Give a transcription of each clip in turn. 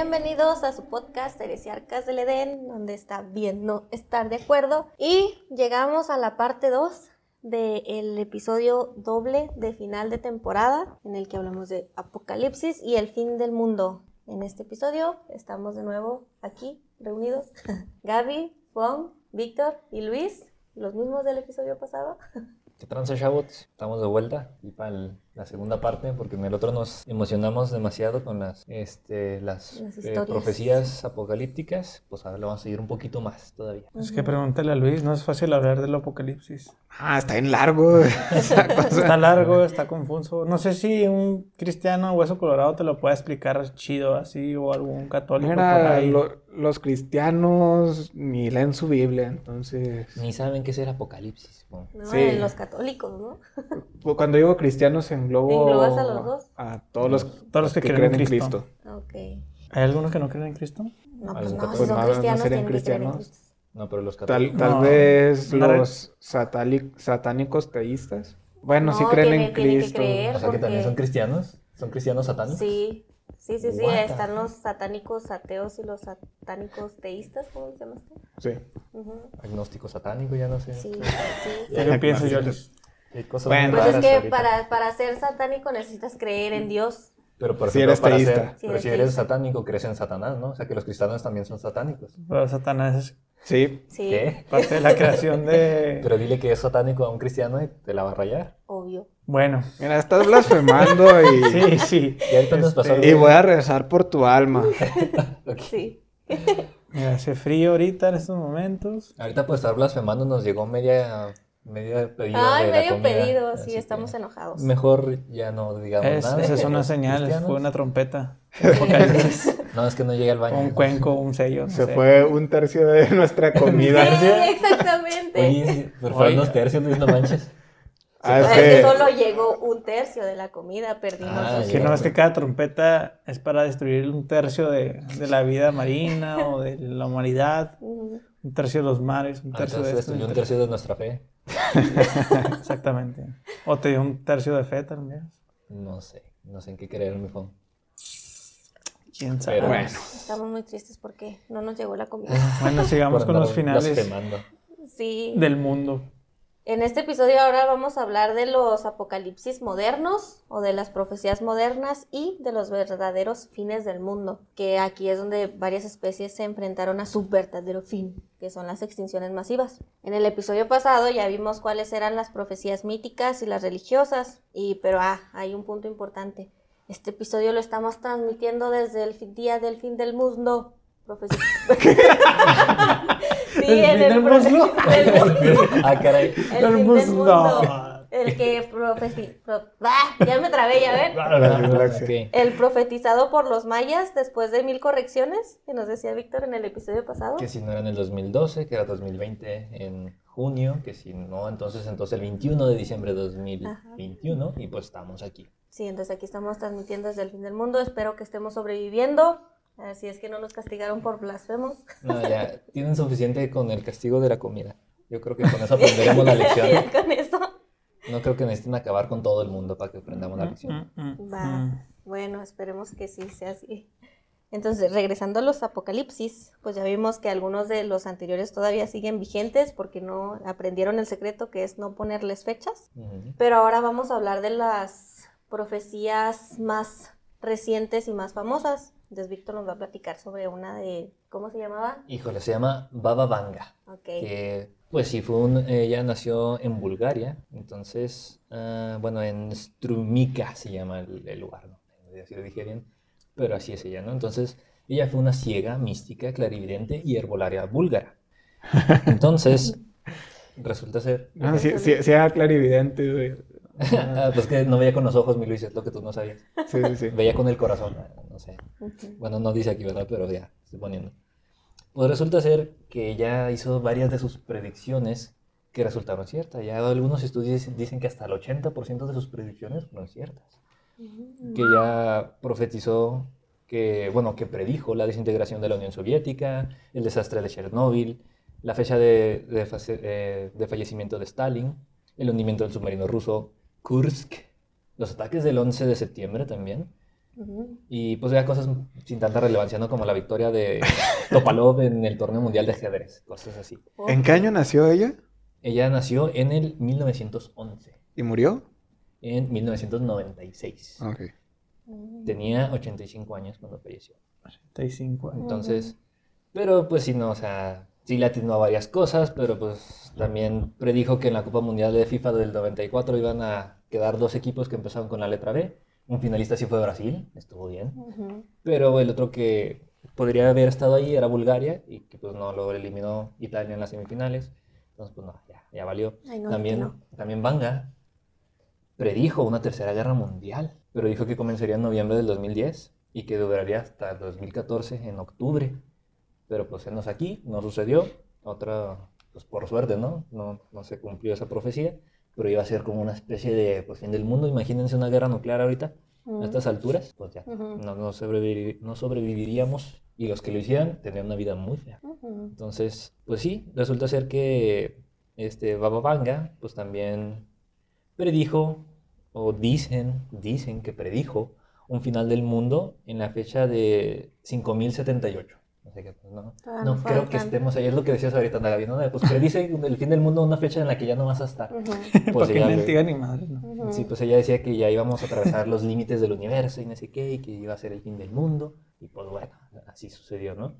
Bienvenidos a su podcast Heresiarcas del Edén, donde está bien no estar de acuerdo. Y llegamos a la parte 2 del episodio doble de final de temporada, en el que hablamos de Apocalipsis y el fin del mundo. En este episodio estamos de nuevo aquí reunidos. Gaby, Juan, Víctor y Luis, los mismos del episodio pasado. ¿Qué tranza, chavos? Estamos de vuelta y para la segunda parte, porque en el otro nos emocionamos demasiado con las, este, las, Las eh, profecías apocalípticas. Pues ahora lo vamos a seguir un poquito más todavía. Es que pregúntale a Luis, no es fácil hablar del apocalipsis. Ah, está en largo. Está largo, está confuso. No sé si un cristiano hueso colorado te lo puede explicar chido así o algún católico por Mira, ahí. lo- los cristianos ni leen su Biblia, entonces... Ni saben qué es el apocalipsis. po. No, Sí. en los católicos, ¿no? Cuando digo cristianos englobo... ¿Englobas a los dos? A todos los, Todos los que creen en Cristo. Ok. ¿Hay algunos que no creen en Cristo? No, pues no, católicos si son no- no cristianos, serían que creer en cristianos. Cristo. No, pero los católicos. tal No. vez los satánicos teístas. Bueno, sí No, creen tiene- en que Cristo. creer. O sea que también son cristianos. ¿Son cristianos satánicos? Sí, sí, sí, sí. What Están los satánicos ateos y los satánicos teístas, ¿cómo se llama esto? Sí. Agnóstico satánico, ya no sé. Sí, sí. ¿Qué pienso yo? Cosas Bueno, Pues es que ahorita. para, para ser satánico necesitas creer en Dios. Pero por Si ejemplo, eres para teísta. ser- Si pero eres si eres teísta. satánico, crees en Satanás, ¿no? O sea que los cristianos también son satánicos. Pero Satanás es Sí. Sí, ¿Qué? parte de la creación de... Pero dile que es satánico a un cristiano y te la va a rayar. obvio. Bueno, Mira, estás blasfemando y... sí, sí. Y ahorita nos pasó Este, Y voy a rezar por tu alma. Sí. Mira, hace frío ahorita en estos momentos. Ahorita por estar blasfemando nos llegó media, media pedido Ay, de la medio comida, pedido, sí, estamos enojados. Mejor ya no digamos Es- nada. Esa es una señal, Cristianos. fue una trompeta. No, es que no llega al baño. un cuenco, un sello. no Se sé. fue un tercio de nuestra comida. Sí, exactamente. Oye, pero fueron Oye. dos tercios, Luis, no manches. Ah, es es que solo llegó un tercio de la comida, perdimos Ah, Que no es que cada trompeta es para destruir un tercio de, de la vida marina o de la humanidad, Ujú. un tercio de los mares, un tercio Entonces de esto. destruyó un tercio de nuestra fe. Exactamente. O te dio un tercio de fe también. No sé, no sé en qué creer, mi phone. ¿Quién sabe? Pero Bueno, Estamos muy tristes porque no nos llegó la comida. sigamos Por con los finales del mundo. En este episodio ahora vamos a hablar de los apocalipsis modernos o de las profecías modernas y de los verdaderos fines del mundo, que aquí es donde varias especies se enfrentaron a su verdadero fin, que son las extinciones masivas. En el episodio pasado ya vimos cuáles eran las profecías míticas y las religiosas, y pero ah, hay un punto importante. Este episodio lo estamos transmitiendo desde el día del fin del mundo. Profecía. sí, ¿El en fin el del del mundo. Ah, caray. El El fin del mundo. mundo. El que profeti... pro- ¡Ah! Ya me trabé, ya ven. Ok. El profetizado por los mayas después de mil correcciones, que nos decía Víctor en el episodio pasado. Que si no era en el 2012, que era 2020 en junio, que si no, entonces, entonces el 21 de diciembre de 2021, y pues estamos aquí. Sí, entonces aquí estamos transmitiendo desde el fin del mundo. Espero que estemos sobreviviendo. Así es que no nos castigaron por blasfemos. No, ya, tienen suficiente con el castigo de la comida. Yo creo que con eso aprenderemos la lección. Ya con eso. No creo que necesiten acabar con todo el mundo para que aprendamos la lección. Mm, mm, Va. mm. Bueno, esperemos que sí sea así. Entonces, regresando a los apocalipsis, pues ya vimos que algunos de los anteriores todavía siguen vigentes porque no aprendieron el secreto que es no ponerles fechas. Pero ahora vamos a hablar de las profecías más recientes y más famosas. Entonces, Víctor nos va a platicar sobre una de, ¿cómo se llamaba? Híjole, se llama Baba Vanga. Ok. que pues sí, fue un, ella nació en Bulgaria, entonces, ah, bueno, en Strumica se llama el, el lugar, ¿no? No sé si lo dije bien, pero así es ella, ¿no? Entonces, ella fue una ciega, mística, clarividente y herbolaria búlgara. Entonces, resulta ser... No, sí, sí, sí era clarividente, güey. Ah, pues que no veía con los ojos, mi Luis, es lo que tú no sabías. Sí, sí, sí. Veía con el corazón, ah, no sé. Ujú. Bueno, no dice aquí, ¿verdad? Pero ya, estoy poniendo. Pues resulta ser que ella hizo varias de sus predicciones que resultaron ciertas. Ya algunos estudios dicen que hasta el 80% de sus predicciones fueron ciertas. Que ella profetizó que, bueno, que predijo la desintegración de la Unión Soviética, el desastre de Chernóbil, la fecha de, de eh, de fallecimiento de Stalin, el hundimiento del submarino ruso Kursk, los ataques del 11 de septiembre también. Y pues ya cosas sin tanta relevancia, ¿no? Como la victoria de Topalov en el torneo mundial de ajedrez, cosas así. ¿En qué año nació ella? Ella nació en el 1911, ¿Y murió? en 1996. Ok. Mm. Tenía 85 años cuando falleció. 35 años. Entonces, pero pues sí, no, o sea, sí le atinó a varias cosas, pero pues también predijo que en la Copa Mundial de FIFA del 94 iban a quedar dos equipos que empezaban con la letra B. Un finalista sí fue Brasil, estuvo bien. Pero el otro que podría haber estado ahí era Bulgaria y que pues no lo eliminó Italia en las semifinales. Entonces pues no, ya, ya valió. Ay, no, también, no. también Banga predijo una tercera guerra mundial, pero dijo que comenzaría en noviembre del 2010 y que duraría hasta el 2014 en octubre. Pero pues enos aquí, no sucedió. Otra, pues por suerte, ¿no? No, no se cumplió esa profecía, pero iba a ser como una especie de pues, fin del mundo. Imagínense una guerra nuclear ahorita a estas alturas, pues ya, no, no, sobrevivir- no sobreviviríamos y los que lo hicieran tendrían una vida muy fea. Entonces, pues sí, resulta ser que este Baba Vanga, pues también predijo, o dicen, dicen que predijo un final del mundo en la fecha de 5078. Pues, no, Todavía no no creo que estemos ahí, es lo que decías ahorita, Gaby, ¿no? Pues predice el fin del mundo una fecha en la que ya no vas a estar. Ujú. Pues Porque ella no ni madre, ¿no? Ujú. Sí, pues ella decía que ya íbamos a atravesar los límites del universo y no sé qué, y que iba a ser el fin del mundo. Y pues bueno, así sucedió, ¿no?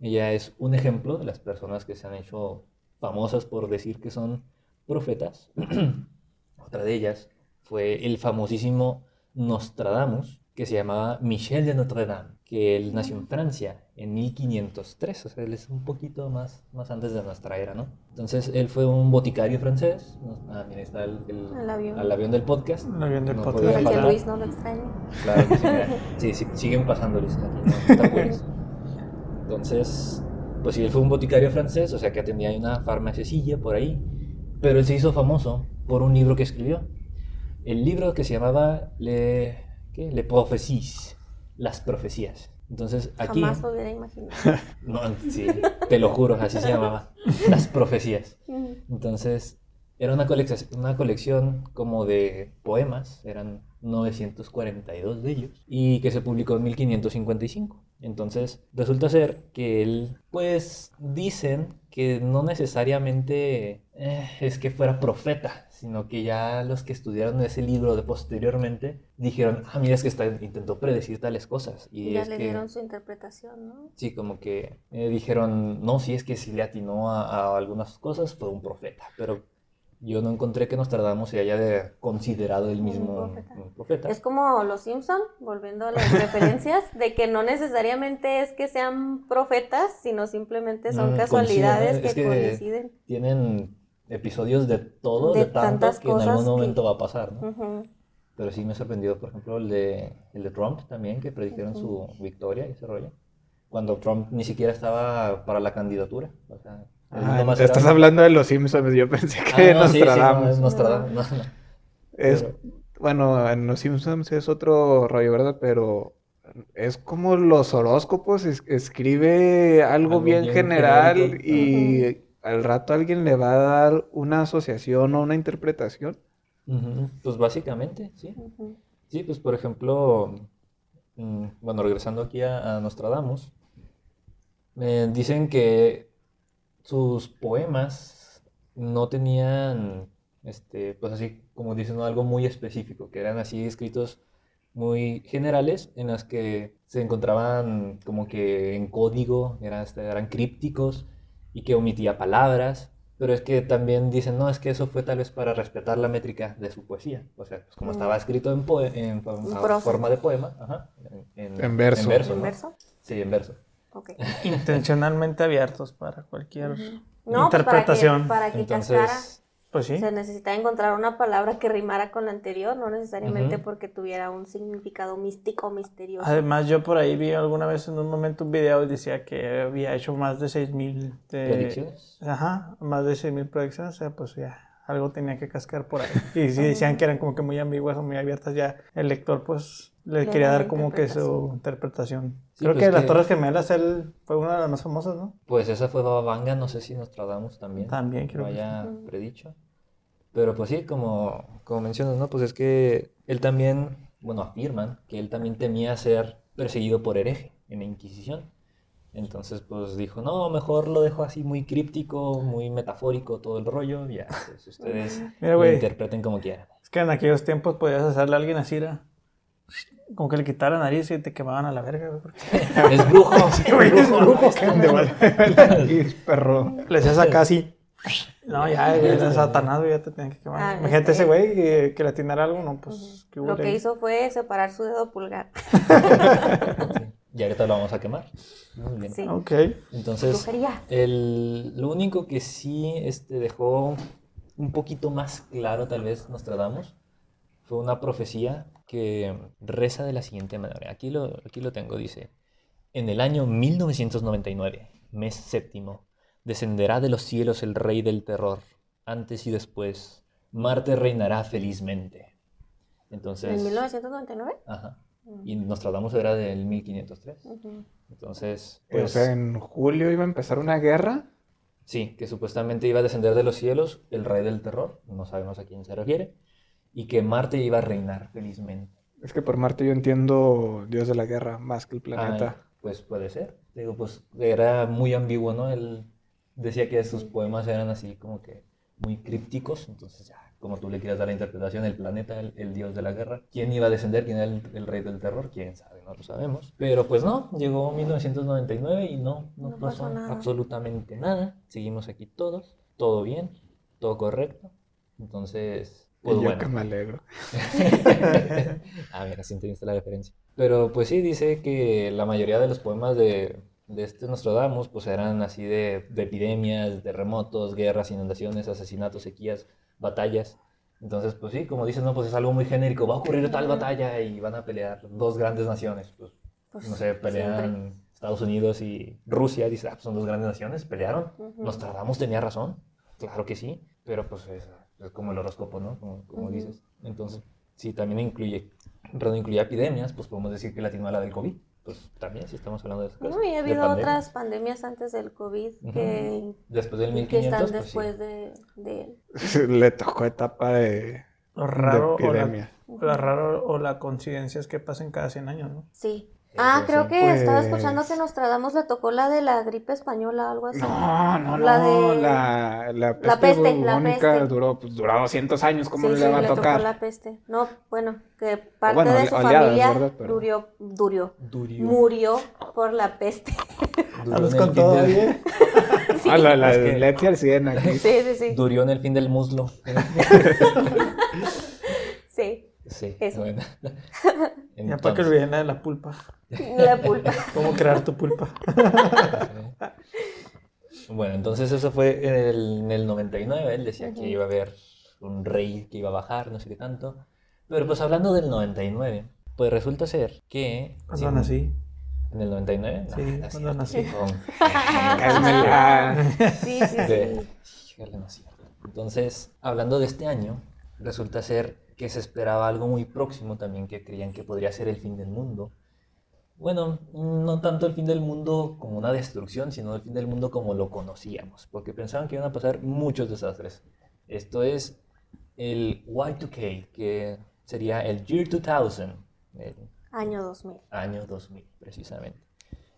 Ella es un ejemplo de las personas que se han hecho famosas por decir que son profetas. Otra de ellas fue el famosísimo Nostradamus, que se llamaba Michel de Notre Dame, que él nació en Francia en 1503, o sea, él es un poquito más, más antes de nuestra era, ¿no? Entonces, él fue un boticario francés. Ah, mira, está el, el- El avión. al avión del podcast. El avión del No podcast. que faltar. Luis no lo extrañe. Claro que sí. Sí, sí, siguen pasando, Luis. No te. Entonces, pues sí, él fue un boticario francés, o sea que ahí una farmaciacilla por ahí, pero él se hizo famoso por un libro que escribió. El libro que se llamaba Le, ¿qué? Le Prophéties, las profecías. Entonces, aquí... Jamás lo hubiera imaginado. No, sí, te lo juro, así se llamaba, las profecías. Entonces, era una colección, una colección como de poemas, eran 942 de ellos, y que se publicó en 1555. Entonces, resulta ser que él, pues, dicen que no necesariamente eh, es que fuera profeta, sino que ya los que estudiaron ese libro de posteriormente dijeron, ah, mira, es que está, intentó predecir tales cosas. Y ya le que... dieron su interpretación, ¿no? Sí, como que eh, dijeron, no, si es que si le atinó a, a algunas cosas, fue un profeta, pero yo no encontré que Nostradamus se haya de- considerado Un mismo profeta. un profeta. Es como los Simpson, volviendo a las referencias, de que no necesariamente es que sean profetas, sino simplemente son Mm, casualidades coinciden, que, es que- coinciden. Tienen episodios de todo, De de, tanto tantas que en algún que- momento va a pasar, ¿no? Pero sí me sorprendió, por ejemplo, el de, el de Trump también, que predijeron su victoria y ese rollo. Cuando Trump ni siquiera estaba para la candidatura. O sea, Ah, te estás hablando de los Simpsons, yo pensé Ah, que no, sí, sí, no, Nostradamus. es Nostradamus, no, no. Es, Pero- bueno, en los Simpsons es otro rollo, ¿verdad? Pero es como los horóscopos, es- escribe algo, Algo bien, bien general genérico. y al rato alguien le va a dar una asociación o una interpretación. Pues básicamente, sí. Sí, pues por ejemplo, mm, bueno, regresando aquí a, a Nostradamus, eh, dicen que sus poemas no tenían, este, pues así como dicen, ¿no? algo muy específico, que eran así escritos muy generales en las que se encontraban como que en código, eran, este, eran crípticos y que omitía palabras. Pero es que también dicen, no, es que eso fue tal vez para respetar la métrica de su poesía. O sea, pues como Mm. estaba escrito en, poe- en, En prosa. forma de poema, ajá, en, En verso. En verso, ¿En ¿no? verso? Sí, en verso. Intencionalmente abiertos para cualquier Ujú. No, pues interpretación. para que, para que Entonces, cascara. Pues sí. Se necesita encontrar una palabra que rimara con la anterior, no necesariamente porque tuviera un significado místico o misterioso. Además, yo por ahí vi alguna vez en un momento un video y decía que había hecho más de 6000 de... predicciones. Ajá, más de 6000 predicciones, o sea, pues ya algo tenía que cascar por ahí. Y si decían que eran como que muy ambiguas o muy abiertas, ya el lector pues le quería da dar como que su interpretación. Sí, Creo pues que Las que- Torres Gemelas él fue una de las más famosas, ¿no? Pues esa fue Baba Vanga, no sé si Nostradamus también. También lo creo que sí. haya Ujú. predicho. Pero pues sí, como, como mencionas, ¿no? Pues es que él también bueno, afirman que él también temía ser perseguido por hereje en la Inquisición. Entonces, pues dijo, no, mejor lo dejo así muy críptico, muy metafórico todo el rollo, ya, pues ustedes Mira, lo interpreten como quieran. Es que en aquellos tiempos podías hacerle a alguien así, era como que le quitara la nariz y te quemaban a la verga, güey. porque Es brujo, güey, es brujo. Es perro. Le hacías acá así. No, ya, güey, era Satanás, güey, ya te tenían que quemar. Ah, Imagínate ok. ese güey que, que le atinara algo, no, pues, ¿qué Lo que hizo fue separar su dedo pulgar. Sí. Y ahorita lo vamos a quemar. Muy bien. Sí. Ok. Entonces, el, lo único que sí este, dejó un poquito más claro, tal vez, Nostradamus, fue una profecía que reza de la siguiente manera. Aquí lo, aquí lo tengo, dice, en el año 1999, mes séptimo, descenderá de los cielos el rey del terror, antes y después, Marte reinará felizmente. Entonces, ¿En 1999? ajá, y Nostradamus era del 1503. Ujú. Entonces, o pues, sea, en julio iba a empezar una guerra. Sí, que supuestamente iba a descender de los cielos el rey del terror, no sabemos a quién se refiere, y que Marte iba a reinar felizmente. Es que por Marte yo entiendo Dios de la guerra más que el planeta. Ah, pues puede ser. Digo, pues era muy ambiguo, ¿no? Él decía que sus poemas eran así como que muy crípticos, entonces ya, como tú le quieras dar la interpretación, el planeta, el, el dios de la guerra, ¿quién iba a descender? ¿Quién era el, el rey del terror? ¿Quién sabe? No lo sabemos. Pero pues no, llegó 1999 y no, no, No pasó, pasó nada. absolutamente nada. Seguimos aquí todos, todo bien, todo correcto. Entonces, pues yo bueno. que me alegro. A ver, así entendiste la referencia. Pero pues sí, dice que la mayoría de los poemas de, de este Nostradamus pues eran así de, de epidemias, terremotos, guerras, inundaciones, asesinatos, sequías, batallas. Entonces, pues sí, como dices, no, pues es algo muy genérico. Va a ocurrir tal batalla y van a pelear dos grandes naciones. Pues, Pues, no sé, pelean Estados Unidos y Rusia. Dice, ah, pues son dos grandes naciones, pelearon. Ujú. Nostradamus tenía razón. Claro que sí. Pero pues es, es como el horóscopo, ¿no? Como, como Ujú. dices. Entonces, sí, también incluye, perdón, incluye epidemias, pues podemos decir que la a la del COVID. Pues también, si estamos hablando de esas cosas. No, y ha de habido pandemia. otras pandemias antes del COVID que, Después del y que 1500, están pues sí. después de, de él. Le tocó etapa de, Lo raro, de o la, epidemia. lo raro o la coincidencia es que pasen cada 100 años, ¿no? Sí. Ah, pues creo sí. que estaba escuchando Pues- que Nostradamus le tocó la de la gripe española, algo así. No, no, La no. de- La, la peste, La peste, la peste. duró, pues, duró 200 años. ¿Cómo sí, le sí, va a le tocar? tocó la peste. No, bueno, que parte bueno, de su oleadas, familia ¿verdad? Pero- durió, durió, Durió. murió por la peste. Durió Andas en el con fin todo del- bien. Ah, la, la Es que- epilepsia al 100 aquí. Sí, sí, sí. Durió en el fin del muslo. Sí, Sí, Eso. bueno. Ya para que Entonces, olviden la de la pulpa. la pulpa. ¿Cómo crear tu pulpa? Bueno, entonces eso fue en el, en el 99. Él decía que Ujú. iba a haber un rey que iba a bajar, no sé qué tanto. Pero pues hablando del 99, pues resulta ser que... Cuando sí, nací. ¿En el 99? Sí, no es cuando nací. con-. Sí, sí, de- sí. Cierto. Entonces, hablando de este año, resulta ser que se esperaba algo muy próximo también que creían que podría ser el fin del mundo. Bueno, no tanto el fin del mundo como una destrucción, sino el fin del mundo como lo conocíamos, porque pensaban que iban a pasar muchos desastres. Esto es el Y2K, que sería el Year 2000, el Año 2000. año 2000, precisamente.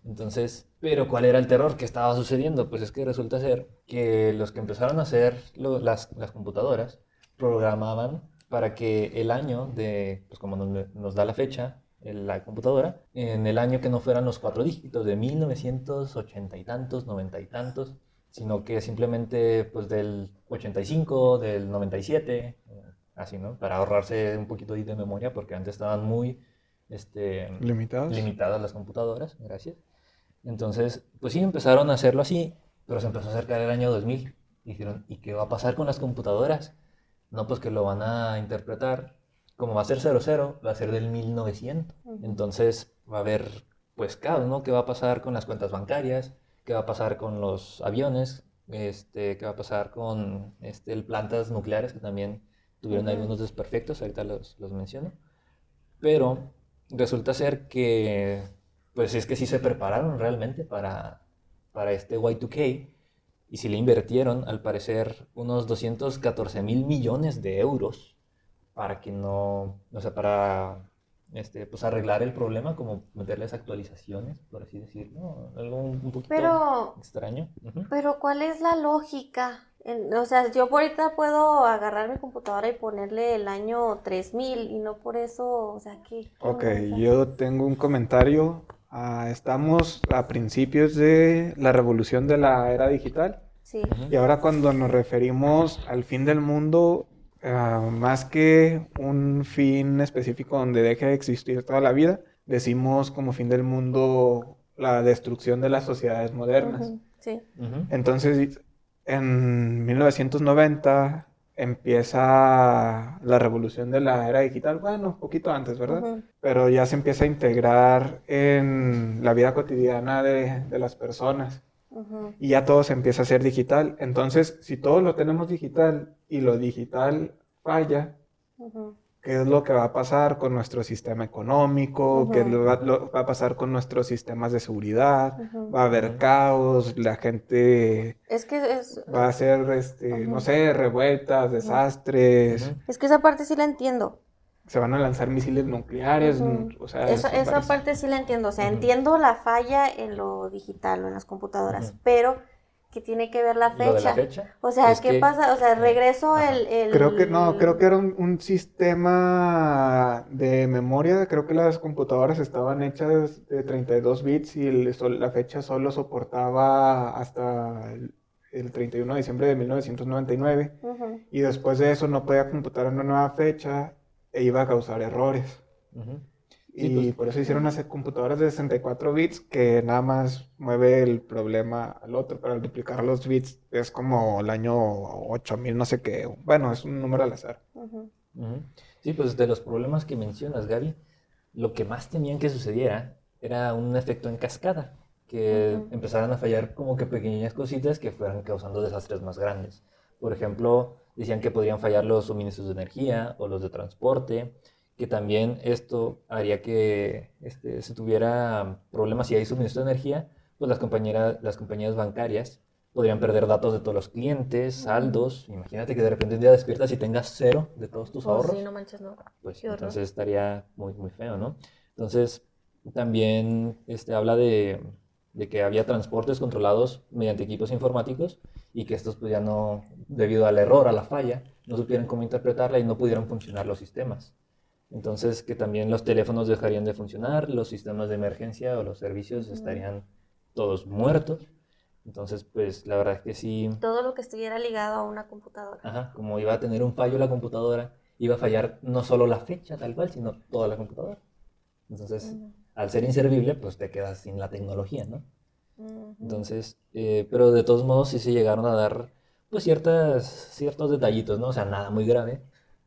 Entonces, pero ¿cuál era el terror que estaba sucediendo? Pues es que resulta ser que los que empezaron a hacer lo- las, las computadoras programaban para que el año de, pues como nos, nos da la fecha, en la computadora, en el año que no fueran los cuatro dígitos de 1980 y tantos, 90 y tantos, sino que simplemente pues del 85, del 97, eh, así, ¿no? Para ahorrarse un poquito de memoria, porque antes estaban muy este, ¿Limitados? limitadas las computadoras, gracias. Entonces, pues sí, empezaron a hacerlo así, pero se empezó a acercar el año 2000. Y dijeron, ¿y qué va a pasar con las computadoras? No, pues que lo van a interpretar, como va a ser 00, va a ser del 1900. Ujú. Entonces va a haber, pues, caos, ¿no? ¿Qué va a pasar con las cuentas bancarias? ¿Qué va a pasar con los aviones? Este, ¿Qué va a pasar con este, plantas nucleares que también tuvieron algunos desperfectos? Ahorita los, los menciono. Pero resulta ser que, pues es que sí se prepararon realmente para, para este Y2K y sí le invirtieron, al parecer, unos 214 mil millones de euros para que no, o sea, para este, pues arreglar el problema, como meterles actualizaciones, por así decirlo, algo un un poquito Pero, extraño. Ujú. pero ¿cuál es la lógica? En- o sea, yo por ahorita puedo agarrar mi computadora y ponerle el año 3000 y no por eso, o sea, ¿qué? qué Ok, yo tengo un comentario. Ah, estamos a principios de la revolución de la era digital Sí. Y ahora cuando nos referimos al fin del mundo, ah, más que un fin específico donde deje de existir toda la vida, decimos como fin del mundo la destrucción de las sociedades modernas. Sí. Entonces, en 1990 empieza la revolución de la era digital, bueno, un poquito antes, ¿verdad? Pero ya se empieza a integrar en la vida cotidiana de, de las personas Y ya todo se empieza a hacer digital. Entonces, si todo lo tenemos digital y lo digital falla. ¿qué es lo que va a pasar con nuestro sistema económico? ¿Qué es lo va, lo va a pasar con nuestros sistemas de seguridad? Va a haber caos, la gente Es que es, va a hacer, este, no sé, revueltas, desastres, es que esa parte sí la entiendo. Se van a lanzar misiles nucleares, o sea, Esa, eso esa parece- parte sí la entiendo. O sea, entiendo la falla en lo digital o en las computadoras, pero que tiene que ver la Lo de la fecha. fecha. O sea, es ¿qué que- pasa? O sea, regreso el, el- Creo que no, creo que era un, un sistema de memoria, creo que las computadoras estaban hechas de 32 bits y el- sol- la fecha solo soportaba hasta el, el 31 de diciembre de 1999 Ujú. y después de eso no podía computar una nueva fecha e iba a causar errores. Ujú. Sí, Y pues. por eso hicieron unas computadoras de 64 bits que nada más mueve el problema al otro, pero al duplicar los bits es como el año 8000, no sé qué. Bueno, es un número al azar. Ujú. Ujú. Sí, pues de los problemas que mencionas, Gaby, lo que más temían que sucediera era un efecto en cascada, que empezaran a fallar como que pequeñas cositas que fueran causando desastres más grandes. Por ejemplo, decían que podrían fallar los suministros de energía o los de transporte, que también esto haría que este, se tuviera problemas si hay suministro de energía, pues las compañeras, las compañías bancarias podrían perder datos de todos los clientes, saldos. Imagínate que de repente un día despiertas y tengas cero de todos tus Oh, ahorros sí, no manches, no. pues entonces estaría muy, muy feo, ¿no? Entonces, también este, habla de, de que había transportes controlados mediante equipos informáticos y que estos pues ya no, debido al error, a la falla, no supieran cómo interpretarla y no pudieran funcionar los sistemas. Entonces, que también los teléfonos dejarían de funcionar, los sistemas de emergencia o los servicios estarían todos muertos. Entonces, pues la verdad es que sí, Todo lo que estuviera ligado a una computadora. Ajá, como iba a tener un fallo la computadora, iba a fallar no solo la fecha tal cual, sino toda la computadora. Entonces, al ser inservible, pues te quedas sin la tecnología, ¿no? Entonces, eh, pero de todos modos sí se llegaron a dar, pues ciertas, ciertos detallitos, ¿no? O sea, nada muy grave,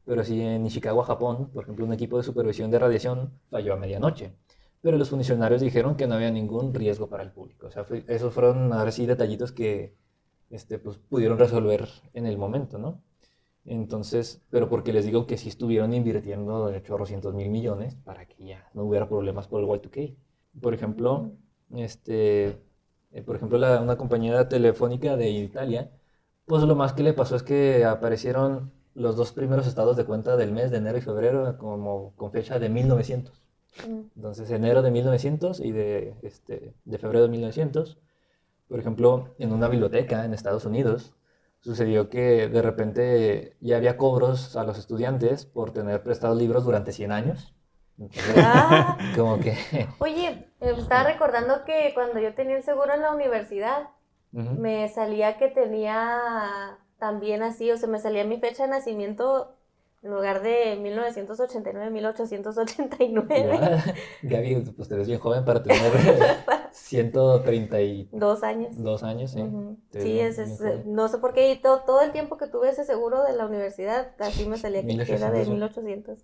pero sí en Ishikawa, Japón, por ejemplo, un equipo de supervisión de radiación falló a medianoche. Pero los funcionarios dijeron que no había ningún riesgo para el público. O sea, fue- esos fueron ahora sí detallitos que este, pues, pudieron resolver en el momento, ¿no? Entonces, pero porque les digo que sí estuvieron invirtiendo de chorrocientos mil millones para que ya no hubiera problemas por el Y2K. Por ejemplo, este, eh, por ejemplo, la- una compañía telefónica de Italia, pues lo más que le pasó es que aparecieron los dos primeros estados de cuenta del mes de enero y febrero como con fecha de 1900. Ujú. Entonces, enero de 1900 y de, este, de febrero de 1900. Por ejemplo, en una biblioteca en Estados Unidos, sucedió que de repente ya había cobros a los estudiantes por tener prestados libros durante 100 años. Entonces, Ah, como que... oye, estaba recordando que cuando yo tenía el seguro en la universidad, me salía que tenía también así, o sea, me salía mi fecha de nacimiento en lugar de 1989, 1889. Igual, Gaby, pues te ves bien joven para tener 132 Dos años. años, ¿sí? Sí, es, es- no sé por qué, y todo, todo el tiempo que tuve ese seguro de la universidad, así me salía que era de 1800.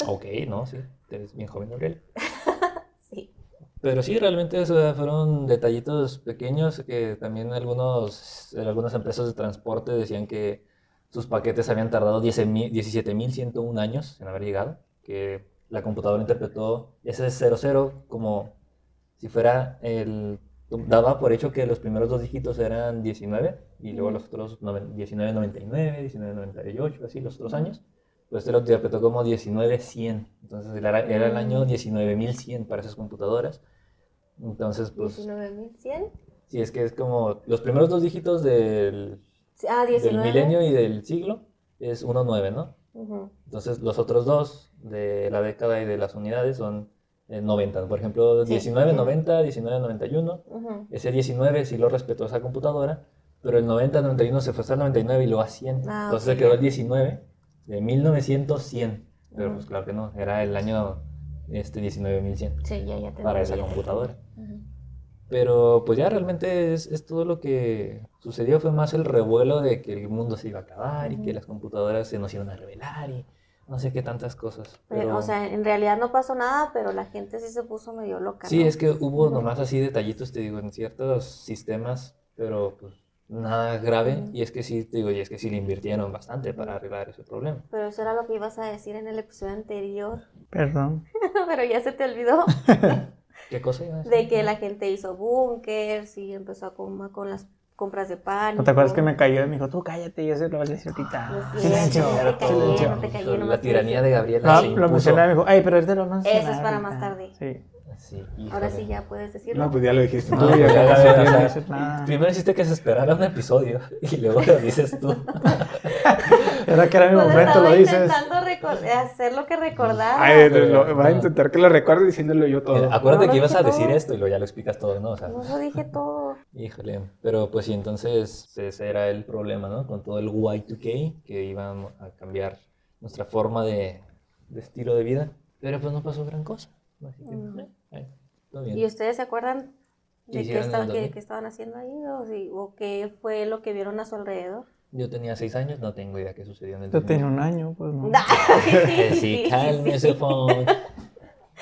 1800. Ok, no, sí, te ves bien joven, Gabriel. Sí. Pero sí, realmente eso fueron detallitos pequeños que también algunos, algunas empresas de transporte decían que sus paquetes habían tardado 10.000 17.101 años en haber llegado, que la computadora interpretó ese 00 como si fuera el... Daba por hecho que los primeros dos dígitos eran 19 y luego los otros noven- 19.99, 19.98, así los otros años. Pues este lo interpretó como 19100. Entonces era, era el año 19100 para esas computadoras. Entonces, pues... 19100. Sí, es que es como los primeros dos dígitos del, Ah, del 19. milenio y del siglo es 19, ¿no? Ujú. Entonces los otros dos de la década y de las unidades son eh, 90. Por ejemplo, Sí. 1990, 1991. Ujú. Ese 19 sí lo respetó esa computadora, pero el 90, 91 se fue hasta el 99 y luego a 100. Ah, Entonces ok, se quedó el 19 de 1900, 100. Pero pues claro que no, era el año este 19100 Sí, ya, ya te para esa computadora. Ujú. Pero pues ya realmente es, es todo lo que sucedió. Fue más el revuelo de que el mundo se iba a acabar y que las computadoras se nos iban a revelar y no sé qué tantas cosas. Pero, Pero, O sea, en realidad no pasó nada, pero la gente sí se puso medio loca. sí, ¿no? es que hubo nomás así detallitos, te digo, en ciertos sistemas, pero pues nada grave. Y es que sí, te digo, y es que sí le invirtieron bastante para arreglar ese problema. Pero eso era lo que ibas a decir en el episodio anterior. Perdón. pero ya se te olvidó. ¿Qué cosa iba a decir? de que la gente hizo bunkers y empezó a comer con las compras de pan. ¿No te acuerdas que me cayó y me dijo, tú cállate, yo se lo voy a decir ahorita? No es Silencio, La tiranía de Gabriela No, se lo mencioné y me dijo, ay, pero este lo no Eso es para más tarde. Sí. Sí, Ahora sí ya puedes decirlo. No, pues ya lo dijiste. No, tú, ya ya, ya. Primero hiciste que se esperara un episodio y luego lo dices tú. Era que era mi Pues momento, lo dices. intentando hacer lo que recordaba. Ay, lo- va a intentar que lo recuerde diciéndolo yo todo. Mira, acuérdate No que ibas a decir todo. esto y luego ya lo explicas todo, ¿no? O sea, No lo dije todo. híjole. Pero pues sí, entonces ese era el problema, ¿no? Con todo el Y2K, que iban a cambiar nuestra forma de, de estilo de vida. Pero pues no pasó gran cosa. Así que, Mm. Bien. ¿Y ustedes se acuerdan ¿Qué de qué, qué- 2000? qué estaban haciendo ahí? O, si- ¿O qué fue lo que vieron a su alrededor? Yo tenía seis años, no tengo idea qué sucedió en el Yo tenía 2000. un año, pues no. sí, sí, sí, sí, sí, cálmese.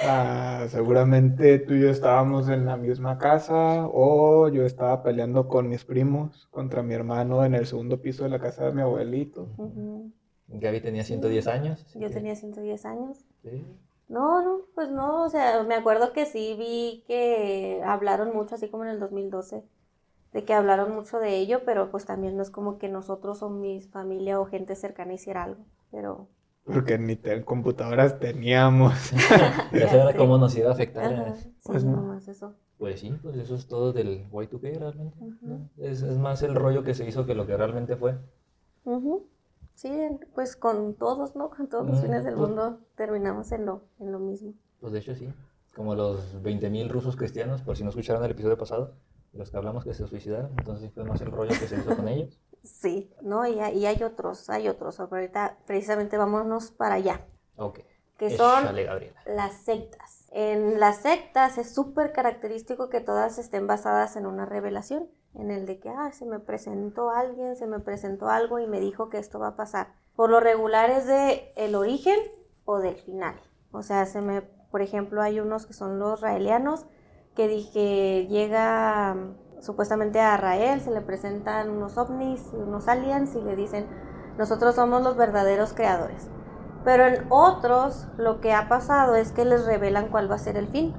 Ah, seguramente tú y yo estábamos en la misma casa o yo estaba peleando con mis primos contra mi hermano en el segundo piso de la casa de mi abuelito. Ujú. Gaby tenía 110 años. Yo que- tenía 110 años. sí. No, no, pues no, o sea, me acuerdo que sí vi que hablaron mucho, así como en el 2012, de que hablaron mucho de ello, pero pues también no es como que nosotros o mi familia o gente cercana hiciera algo, pero... Porque ni te- computadoras teníamos. Eso Ya era sé. cómo nos iba a afectar. Ajá, sí, Pues no. nomás eso. Pues sí, pues eso es todo del Y2K realmente. ¿no? Es, es más el rollo que se hizo que lo que realmente fue. Ujú. Sí, pues con todos, ¿no? Con todos los fines del pues- mundo terminamos en lo, en lo mismo. Pues de hecho sí. Como los 20.000 rusos cristianos, por si no escucharon el episodio pasado, los que hablamos que se suicidaron. Entonces fue más el rollo que se hizo con ellos. Sí, ¿no? Y, hay- y hay otros, hay otros. Ahorita precisamente vámonos para allá, Ok. que son Échale, las sectas. En las sectas es súper característico que todas estén basadas en una revelación, en el de que, ah, se me presentó alguien, se me presentó algo y me dijo que esto va a pasar. Por lo regular es de el origen o del final. O sea, se me, por ejemplo, hay unos que son los raelianos, que dije, llega mm, supuestamente a Rael, se le presentan unos ovnis, unos aliens y le dicen, nosotros somos los verdaderos creadores. Pero en otros lo que ha pasado es que les revelan cuál va a ser el fin.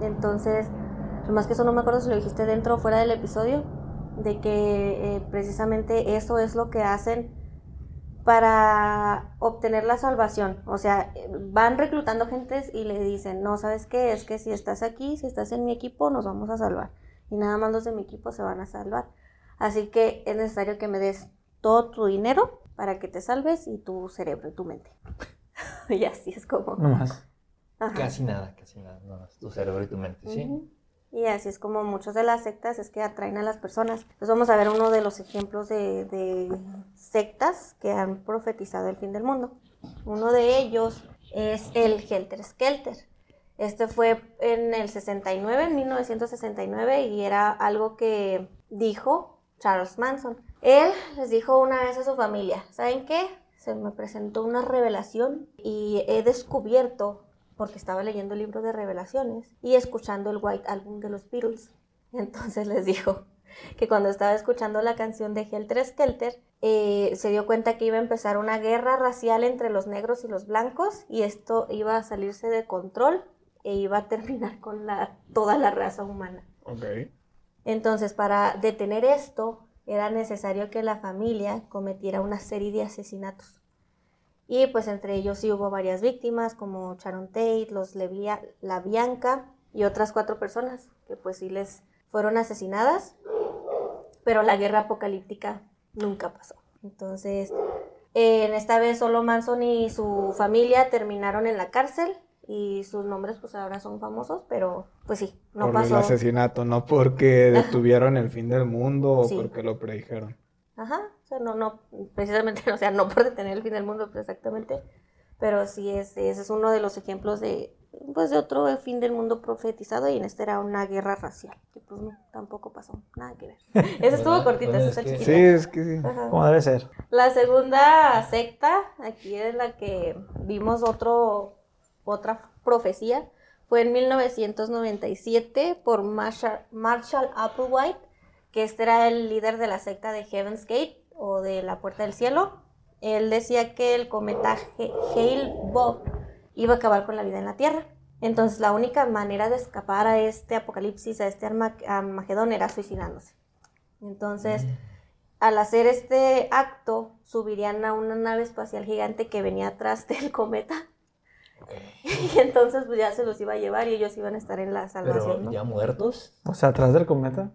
Entonces, más que eso no me acuerdo si lo dijiste dentro o fuera del episodio, de que eh, precisamente eso es lo que hacen para obtener la salvación. O sea, van reclutando gentes y le dicen, no, ¿sabes qué? Es que si estás aquí, si estás en mi equipo, nos vamos a salvar. Y nada más los de mi equipo se van a salvar. Así que es necesario que me des todo tu dinero para que te salves y tu cerebro y tu mente. y así es como... No más. Ajá. Casi nada, casi nada. No, es tu cerebro y tu mente, sí. Y así es como muchas de las sectas es que atraen a las personas. Entonces vamos a ver uno de los ejemplos de, de sectas que han profetizado el fin del mundo. Uno de ellos es el Helter Skelter. Este fue en el 69, en 1969, y era algo que dijo Charles Manson. Él les dijo una vez a su familia, ¿saben qué? Se me presentó una revelación y he descubierto porque estaba leyendo el libro de revelaciones y escuchando el White Album de los Beatles. Entonces les dijo que cuando estaba escuchando la canción de Helter Skelter, eh, se dio cuenta que iba a empezar una guerra racial entre los negros y los blancos y esto iba a salirse de control e iba a terminar con la, toda la raza humana. Ok. Entonces, para detener esto, era necesario que la familia cometiera una serie de asesinatos. Y pues entre ellos sí hubo varias víctimas, como Sharon Tate, los Levia, la Bianca y otras cuatro personas que pues sí les fueron asesinadas. Pero la guerra apocalíptica nunca pasó. Entonces, en esta vez solo Manson y su familia terminaron en la cárcel y sus nombres pues ahora son famosos, pero pues sí, no por pasó. el asesinato, no porque detuvieron el fin del mundo o Sí. porque lo predijeron. Ajá, o sea, no, no, precisamente, o sea, no por detener el fin del mundo, pues, exactamente, pero sí, es, ese es uno de los ejemplos de, pues, de otro fin del mundo profetizado y en este era una guerra racial, que pues no, tampoco pasó, nada que ver. Esa estuvo cortita, esa es está que- chiquita. Sí, es que sí. Ajá. Como debe ser. La segunda secta, aquí es la que vimos otro, otra profecía, fue en 1997 por Marshall, Marshall Applewhite, que este era el líder de la secta de Heaven's Gate o de la Puerta del Cielo. Él decía que el cometa Hale-Bopp iba a acabar con la vida en la Tierra. Entonces la única manera de escapar a este apocalipsis, a este Arma- Armagedón, era suicidándose. Entonces, al hacer este acto, subirían a una nave espacial gigante que venía atrás del cometa. Y entonces pues ya se los iba a llevar y ellos iban a estar en la salvación, Pero ¿no? ya muertos, O sea, atrás del cometa.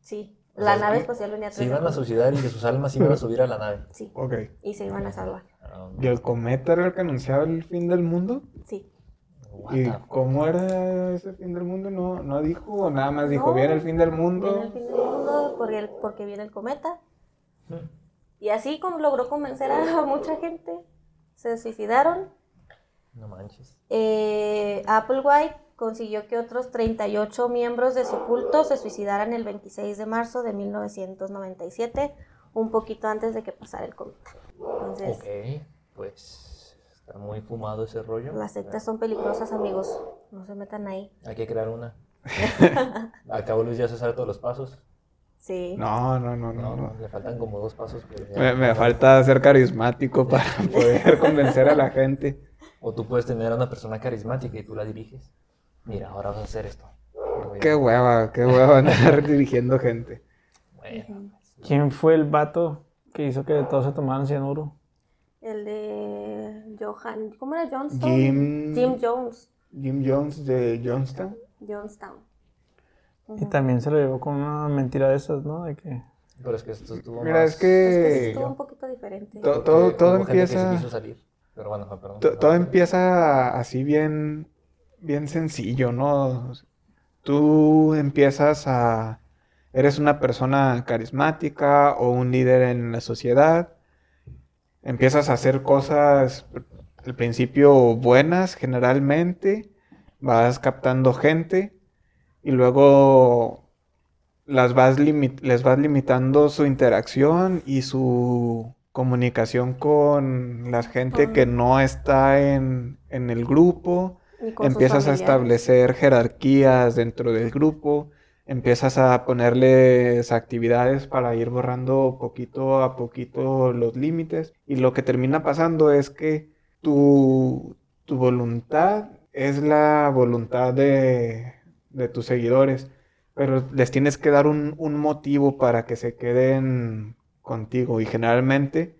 Sí, O la sea, nave espacial venía atrás se iban a suicidar y que sus almas iban a subir a la nave. Sí, Ok. y se iban a salvar. Ah, ¿Y el cometa era el que anunciaba el fin del mundo? Sí. what ¿Y the- cómo era ese fin del mundo? No, no dijo, o nada más dijo, No, viene el fin del Viene el mundo. fin del mundo porque, el- porque viene el cometa. Hmm. Y así como logró convencer a mucha gente, se suicidaron. No manches. Eh, Applewhite consiguió que otros 38 miembros de su culto se suicidaran el 26 de marzo de 1997, un poquito antes de que pasara el cometa. Entonces, Ok, pues está muy fumado ese rollo. las sectas son peligrosas, amigos. No se metan ahí. Hay que crear una. Al cabo Luis ya se sabe todos los pasos. Sí. No, no, no, No, no. no. le faltan como dos pasos. pero ya- Me, me falta ser carismático para poder convencer a la gente. O tú puedes tener a una persona carismática y tú la diriges. Mira, ahora vas a hacer esto. Qué hueva, qué hueva andar dirigiendo gente. Bueno, ¿Quién fue el vato que hizo que todos se tomaran cianuro? El de Johan, ¿cómo era Johnstone? Jim, Jim Jones, Jim Jones de Johnstown. Johnstown. Y también se lo llevó con una mentira de esas, ¿no? De que pero es que esto estuvo Mira, más- es Es que que estuvo un poquito diferente. Todo- todo hubo gente que se empieza- quiso salir. Pero bueno, perdón. to- todo empieza así bien, bien sencillo, ¿no? Tú empiezas a... Eres una persona carismática o un líder en la sociedad. Empiezas a hacer cosas al principio buenas generalmente. Vas captando gente y luego las vas les vas limitando su interacción y su comunicación con la gente que no está en, en el grupo. Empiezas a establecer jerarquías dentro del grupo. Empiezas a ponerles actividades para ir borrando poquito a poquito los límites. Y lo que termina pasando es que tu, tu voluntad es la voluntad de, de tus seguidores, pero les tienes que dar un, un motivo para que se queden contigo y generalmente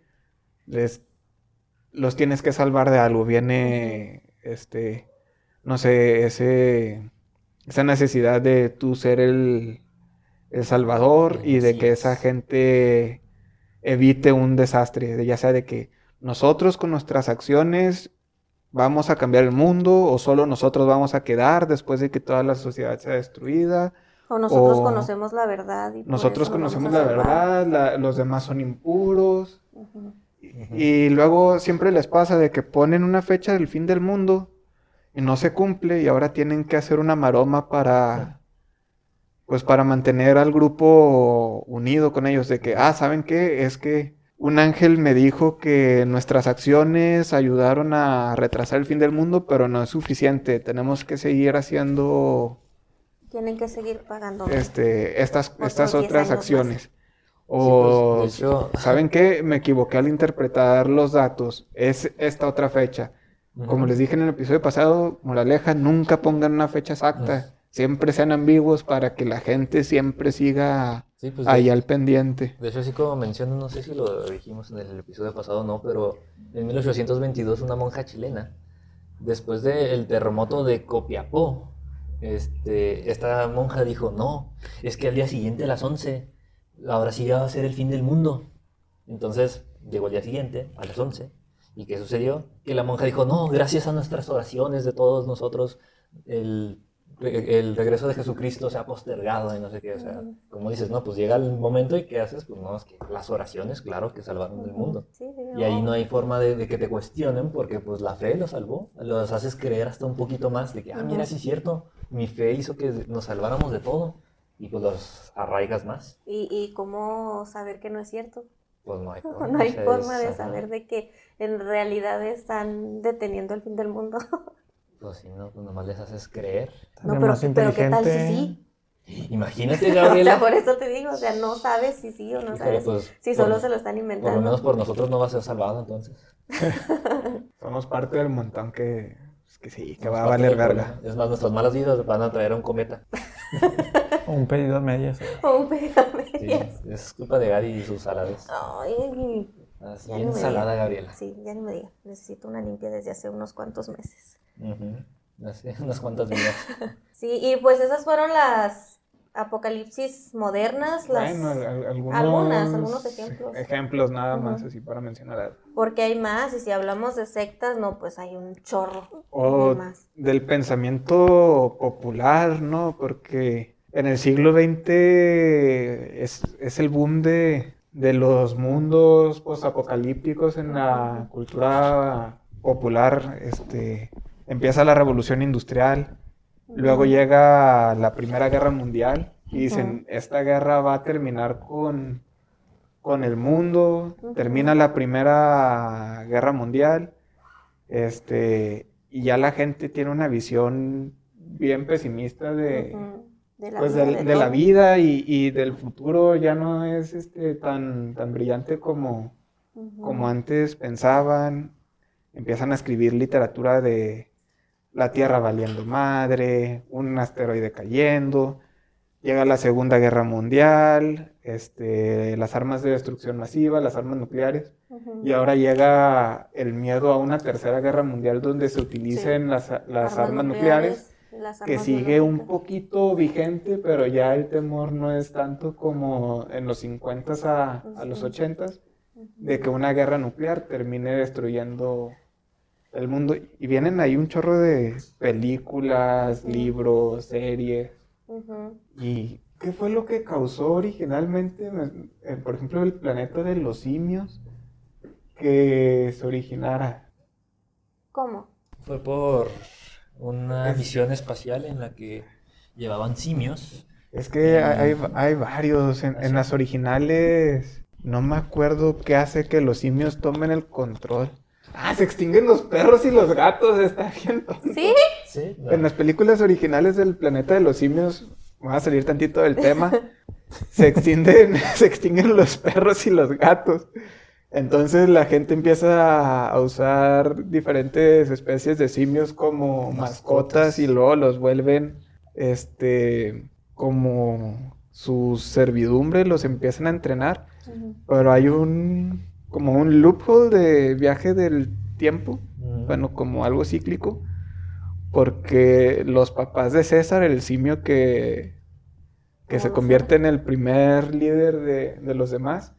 les los tienes que salvar de algo. Viene este, no sé, ese esa necesidad de tú ser el, el salvador y de que es. esa gente evite un desastre, de ya sea de que nosotros con nuestras acciones vamos a cambiar el mundo o solo nosotros vamos a quedar después de que toda la sociedad sea destruida. O nosotros o conocemos la verdad. Y Nosotros conocemos la verdad, la- los demás son impuros. Y luego siempre les pasa de que ponen una fecha del fin del mundo y no se cumple y ahora tienen que hacer una maroma para pues para mantener al grupo unido con ellos de que ah, ¿saben qué? Es que un ángel me dijo que nuestras acciones ayudaron a retrasar el fin del mundo, pero no es suficiente. Tenemos que seguir haciendo Tienen que seguir pagando. este estas estas 10 otras años más. acciones. O pues, de hecho- ¿saben qué? Me equivoqué al interpretar los datos. Es esta otra fecha. Como les dije en el episodio pasado, moraleja, nunca pongan una fecha exacta. Siempre sean ambiguos para que la gente siempre siga Sí, pues de- ahí al pendiente. De hecho, así como menciono, no sé si lo dijimos en el episodio pasado o no, pero en 1822 una monja chilena, después del terremoto de Copiapó, este, esta monja dijo, no, es que al día siguiente a las 11, ahora sí ya va a ser el fin del mundo. Entonces llegó el día siguiente, a las 11, ¿y qué sucedió? Que la monja dijo, no, gracias a nuestras oraciones de todos nosotros, el, el regreso de Jesucristo se ha postergado y no sé qué, o sea, como dices, no, pues llega el momento y ¿qué haces? Pues no, es que las oraciones, claro, que salvaron el mundo. Sí, sí, Y ahí no hay forma de, de que te cuestionen porque pues la fe los salvó, los haces creer hasta un poquito más de que, ah, mira, sí es cierto, mi fe hizo que nos salváramos de todo y pues los arraigas más, ¿Y, y cómo saber que no es cierto? pues no hay forma. No hay forma de saber de que en realidad están deteniendo el fin del mundo. Pues si no, pues nomás les haces creer. No, pero, más pero ¿qué tal si sí? Imagínate, O sea, Gabriela. por eso te digo, o sea, no sabes si sí o no sabes pues, si por- solo se lo están Por lo inventando. menos por nosotros no va a ser salvado entonces. Somos parte del montón que, pues, que sí, que Somos va a valer verga. Es más, nuestras malas vidas van a traer a un cometa. O un pedido a medias. O un pedo a Sí, medias. es culpa de Gary y sus saladas. Ay, Así ya bien no me salada. Gabriela. Sí, ya ni me diga. Necesito una limpia desde hace unos cuantos meses. Ujú. Así, unas cuantas vidas. Sí, y pues esas fueron las apocalipsis modernas, las... Bueno, al- al- algunos, algunas, algunos ejemplos. Ejemplos nada más, así para mencionar porque hay más, y si hablamos de sectas, no, pues hay un chorro O más. del pensamiento popular, ¿no? Porque en el siglo XX es, es el boom de, de los mundos posapocalípticos en la cultura popular. Este, empieza la revolución industrial, luego llega la Primera Guerra Mundial y dicen, esta guerra va a terminar con, con el mundo, termina la Primera Guerra Mundial. Este, y ya la gente tiene una visión bien pesimista de, la pues, vida, de de la vida y, y del futuro ya no es este, tan, tan brillante como, como antes pensaban. Empiezan a escribir literatura de la Tierra valiendo madre, un asteroide cayendo, llega la Segunda Guerra Mundial, este, las armas de destrucción masiva, las armas nucleares. Y ahora llega el miedo a una tercera guerra mundial donde se utilicen las, las armas, nucleares, las que sigue un poquito vigente, pero ya el temor no es tanto como en los 50 a, a los Ujú. 80 de que una guerra nuclear termine destruyendo el mundo. Y vienen ahí un chorro de películas, libros, series. ¿Y qué fue lo que causó originalmente, me- por ejemplo, el planeta de los simios que se originara? ¿Cómo? Fue por una Es- misión espacial en la que llevaban simios. Es que hay, hay- hay varios. En, las originales, no me acuerdo qué hace que los simios tomen el control. Ah, se extinguen los perros y los gatos, está bien. tonto. ¿Sí? Sí, En las películas originales del planeta de los simios, voy a salir tantito del tema, se extinguen, se extinguen los perros y los gatos. Entonces la gente empieza a usar diferentes especies de simios como mascotas y luego los vuelven este como su servidumbre, los empiezan a entrenar. Pero hay un como un loophole de viaje del tiempo Mm. bueno, como algo cíclico, porque los papás de César, el simio que, que se convierte en el primer líder de, de los demás,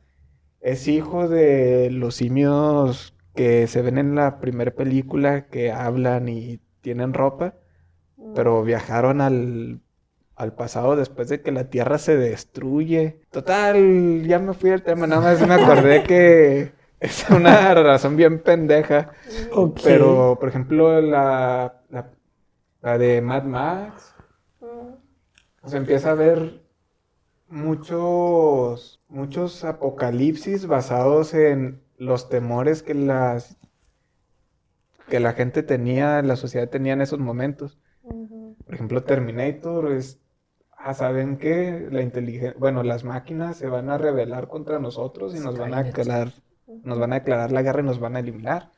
es hijo de los simios que se ven en la primera película, que hablan y tienen ropa, pero viajaron al, al pasado después de que la Tierra se destruye. Total, ya me fui al tema, nada más me acordé que es una razón bien pendeja. Pero, por ejemplo, la, la, la de Mad Max, Ujú. se empieza a ver muchos, muchos apocalipsis basados en los temores que las que la gente tenía, la sociedad tenía en esos momentos. Por ejemplo, Terminator es, ah, ¿saben qué? La inteligencia, bueno, las máquinas se van a rebelar contra nosotros y nos van a declarar, nos van a declarar la guerra y nos van a eliminar.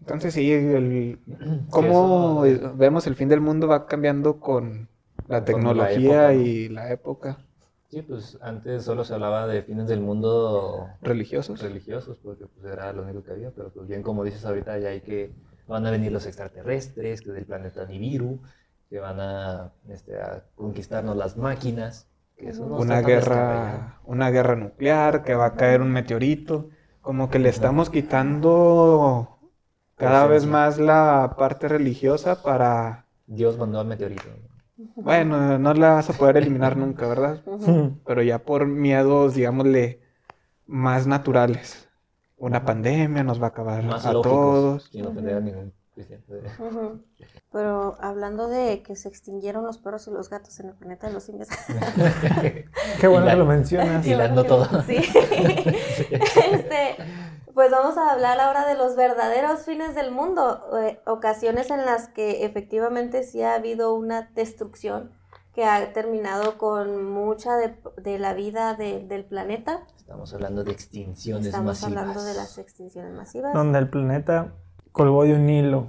Entonces sí, el, Sí, cómo eso- vemos el fin del mundo va cambiando con la Con la tecnología época, ¿no? y la época. Sí, pues antes solo se hablaba de fines del mundo ¿Religiosos? religiosos, porque pues era lo único que había, pero pues bien como dices ahorita ya hay que van a venir los extraterrestres, que del planeta Nibiru, que van a, este, a conquistarnos las máquinas, que eso no una guerra, una guerra nuclear, que va a caer un meteorito. Como que le estamos quitando cada vez más la parte religiosa para... Dios mandó al meteorito. Bueno, no la vas a poder eliminar nunca, ¿verdad? Pero ya por miedos, digámosle, más naturales. Una pandemia nos va a acabar Más a lógicos, todos. sin ofender a ningún Pero hablando de que se extinguieron los perros y los gatos en el planeta de los simios. Qué bueno que lo mencionas. Hilando todo. Sí. Este, pues vamos a hablar ahora de los verdaderos fines del mundo, eh, ocasiones en las que efectivamente sí ha habido una destrucción que ha terminado con mucha de, de la vida de- del planeta. Estamos hablando de extinciones Estamos masivas. hablando de las extinciones masivas. Donde el planeta colgó de un hilo.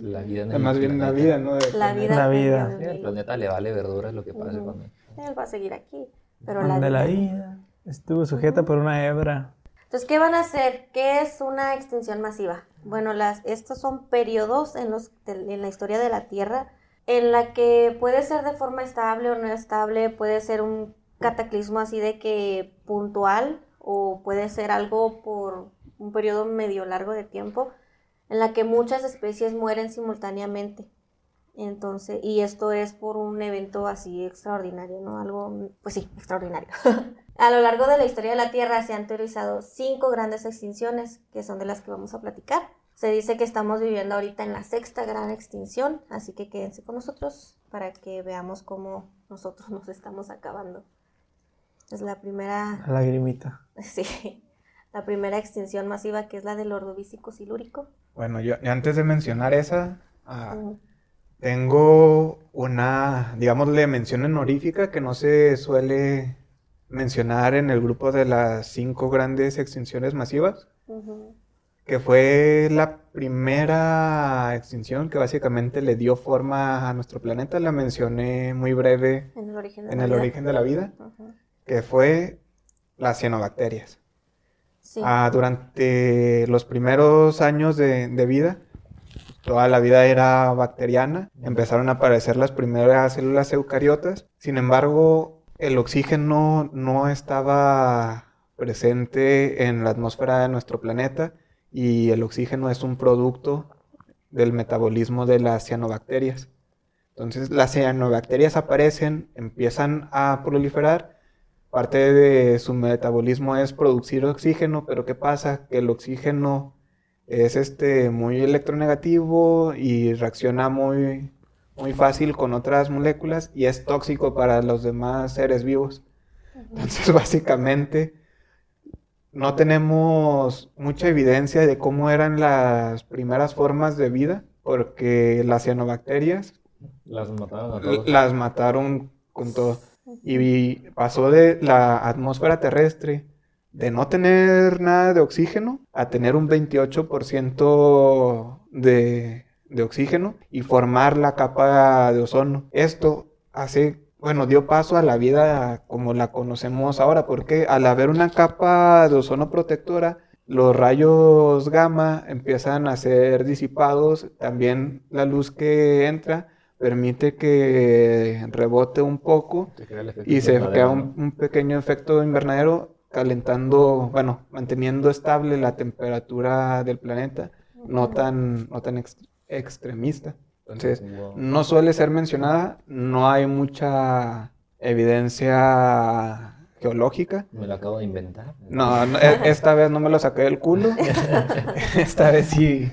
La vida en el Más bien la vida, ¿no? Del La vida. La vida. Sí, de un planeta le vale verdura lo que pase Ujú. con él. Él va a seguir aquí. Pero la Donde la vida- vida estuvo sujeta por una hebra. Entonces, ¿qué van a hacer? ¿Qué es una extinción masiva? Bueno, las, estos son periodos en, los, de- en la historia de la Tierra en la que puede ser de forma estable o no estable, puede ser un cataclismo así de que puntual o puede ser algo por un periodo medio largo de tiempo en la que muchas especies mueren simultáneamente. Entonces, y esto es por un evento así extraordinario, ¿no? Algo, pues sí, extraordinario. A lo largo de la historia de la Tierra se han teorizado cinco grandes extinciones, que son de las que vamos a platicar. Se dice que estamos viviendo ahorita en la sexta gran extinción, así que quédense con nosotros para que veamos cómo nosotros nos estamos acabando. Es la primera, La lagrimita. sí, la primera extinción masiva que es la del ordovícico silúrico. Bueno, yo antes de mencionar esa, ah, tengo una, digámosle, mención honorífica que no se suele mencionar en el grupo de las cinco grandes extinciones masivas, que fue la primera extinción que básicamente le dio forma a nuestro planeta. La mencioné muy breve En el origen de en la el vida. origen de la vida, Ujú. que fue las cianobacterias. Ah, durante los primeros años de, de vida, toda la vida era bacteriana, empezaron a aparecer las primeras células eucariotas, sin embargo, el oxígeno no estaba presente en la atmósfera de nuestro planeta y el oxígeno es un producto del metabolismo de las cianobacterias. Entonces las cianobacterias aparecen, empiezan a proliferar Parte de su metabolismo es producir oxígeno, pero ¿qué pasa? Que el oxígeno es este muy electronegativo y reacciona muy, muy fácil con otras moléculas y es tóxico para los demás seres vivos. Entonces, básicamente, no tenemos mucha evidencia de cómo eran las primeras formas de vida, porque las cianobacterias Las mataron a todos. las mataron con todo. Y pasó de la atmósfera terrestre de no tener nada de oxígeno a tener un 28% de, de oxígeno y formar la capa de ozono. Esto hace, bueno, dio paso a la vida como la conocemos ahora, porque al haber una capa de ozono protectora, los rayos gamma empiezan a ser disipados, también la luz que entra permite que rebote un poco y se ¿no? un, un pequeño efecto invernadero calentando, bueno, manteniendo estable la temperatura del planeta, no tan, no tan ex- extremista. Entonces, no suele ser mencionada, no hay mucha evidencia geológica. Me lo acabo de inventar. No, no, e- esta vez no me lo saqué del culo. esta vez sí,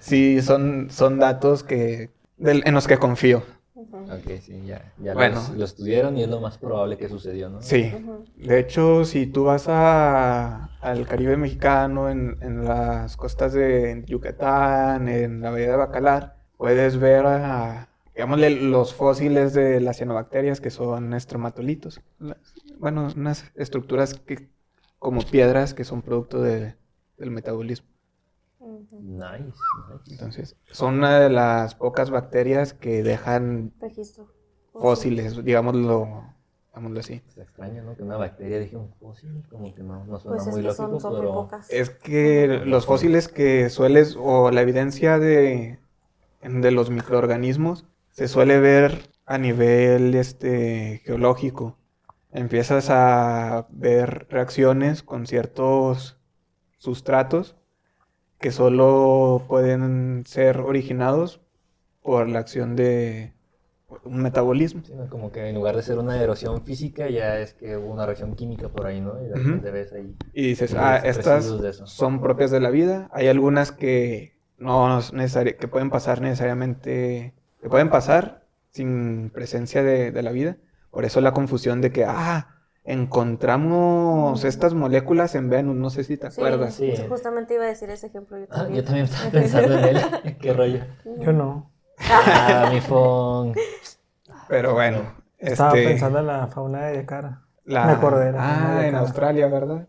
sí son, son datos que, del- en los que confío. Ok, sí, ya, ya Bueno. los- lo estudiaron y es lo más probable que sucedió, ¿no? Sí. De hecho, si tú vas a, al Caribe mexicano, en, en las costas de Yucatán, en la bahía de Bacalar, puedes ver, a, digámosle, los fósiles de las cianobacterias que son estromatolitos. Bueno, unas estructuras que, como piedras que son producto de- del metabolismo. Nice, nice. Entonces, son una de las pocas bacterias que dejan Registro. fósiles, digámoslo digámoslo así. Es extraño, ¿no? Que una bacteria dije un fósil, como que no, no suena Pues es muy que lógico, son, son muy pocas. Es que los fósiles que sueles, o la evidencia de, de los microorganismos, se suele ver a nivel este, geológico. Empiezas a ver reacciones con ciertos sustratos que solo pueden ser originados por la acción de un metabolismo. Sí. Como que en lugar de ser una erosión física, ya es que hubo una reacción química por ahí, ¿no? Y ves ahí. Y dices, ah, es estas son propias de la vida. Hay algunas que no es necesario, que pueden pasar necesariamente, que pueden pasar sin presencia de, de la vida. Por eso la confusión de que, ah, encontramos estas moléculas en Venus, no sé si te acuerdas. Sí. justamente iba a decir ese ejemplo yo Ah, también. yo también estaba pensando en él. ¿Qué rollo? Yo no. Ah, mi phone. Pero bueno, Estaba este, pensando en la fauna de Yakara, la- me acordé de la Ah, de en. Australia, ¿verdad?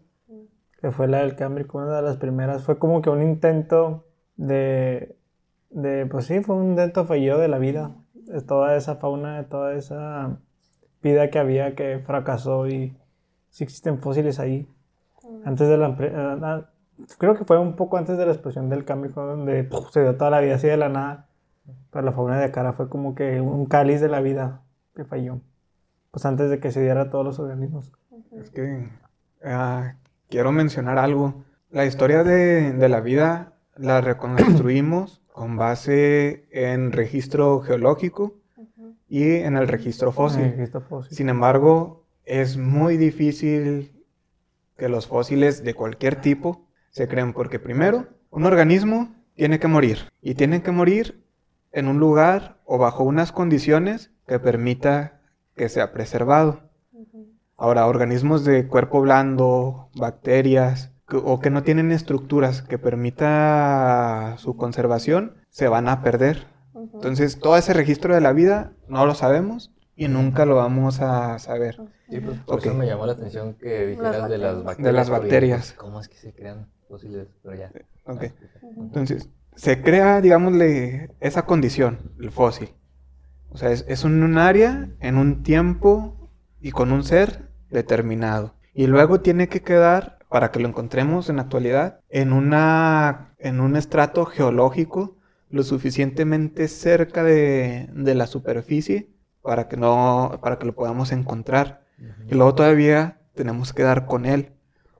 que fue la del Cámbrico, una de las primeras. Fue como que un intento de, de, pues sí, fue un intento fallido de la vida. De toda esa fauna, de toda esa vida que había que fracasó y sí existen fósiles ahí. Antes de la... empre- ah, Creo que fue un poco antes de la explosión del Cámbrico, donde ¡puf! se dio toda la vida así de la nada. Pero la fauna de Yakara fue como que un cáliz de la vida que falló. Pues antes de que se diera a todos los organismos. Es que ah, quiero mencionar algo. La historia de, de la vida la reconstruimos con base en registro geológico. Y en el registro fósil. Registro fósil. Sin embargo, es muy difícil que los fósiles de cualquier tipo se creen porque primero, un organismo tiene que morir y tiene que morir en un lugar o bajo unas condiciones que permita que sea preservado. Ahora, organismos de cuerpo blando, bacterias, que- o que no tienen estructuras que permita su conservación, se van a perder. Ujú. Entonces, todo ese registro de la vida no lo sabemos y nunca lo vamos a saber. Sí, pues por Ok. eso me llamó la atención que dijeras de las bacterias. De las bacterias. pues, ¿Cómo es que se crean fósiles? Pero ya. Ok. Ujú. Entonces, se crea, digámosle, esa condición, el fósil. O sea, es, es un, un área en un tiempo y con un ser determinado. Y luego tiene que quedar, para que lo encontremos en la actualidad, en, una, en un estrato geológico lo suficientemente cerca de, de la superficie para que, no, para que lo podamos encontrar. Y luego todavía tenemos que dar con él.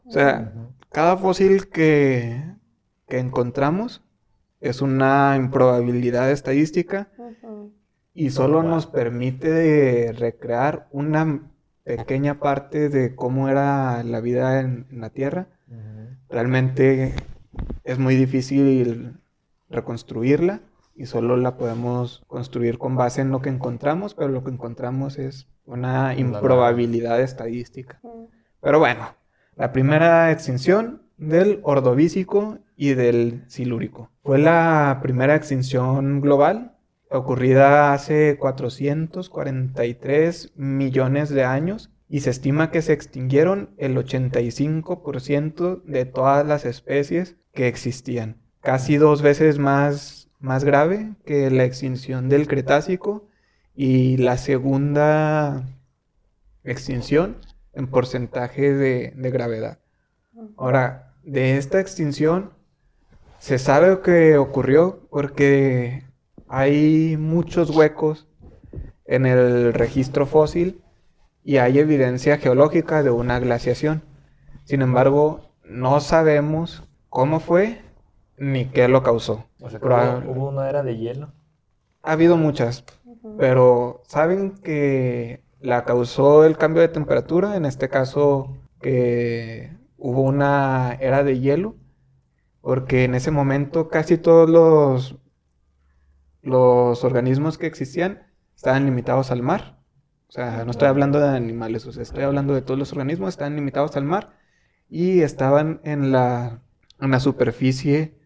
O sea, cada fósil que, que encontramos es una improbabilidad estadística y solo nos permite recrear una pequeña parte de cómo era la vida en, en la Tierra. Realmente es muy difícil reconstruirla y solo la podemos construir con base en lo que encontramos, pero lo que encontramos es una improbabilidad estadística. Pero bueno, la primera extinción del ordovícico y del silúrico. Fue la primera extinción global ocurrida hace 443 millones de años y se estima que se extinguieron el 85% de todas las especies que existían. Casi dos veces más, más grave que la extinción del Cretácico y la segunda extinción en porcentaje de, de gravedad. Ahora, de esta extinción se sabe que ocurrió porque hay muchos huecos en el registro fósil y hay evidencia geológica de una glaciación. Sin embargo, no sabemos cómo fue ni qué lo causó. O sea, hubo, hubo una era de hielo. Ha habido muchas, pero saben que la causó el cambio de temperatura, en este caso que hubo una era de hielo, porque en ese momento casi todos los, los organismos que existían estaban limitados al mar. O sea, no estoy hablando de animales, o sea, estoy hablando de todos los organismos, estaban limitados al mar y estaban en la, en la superficie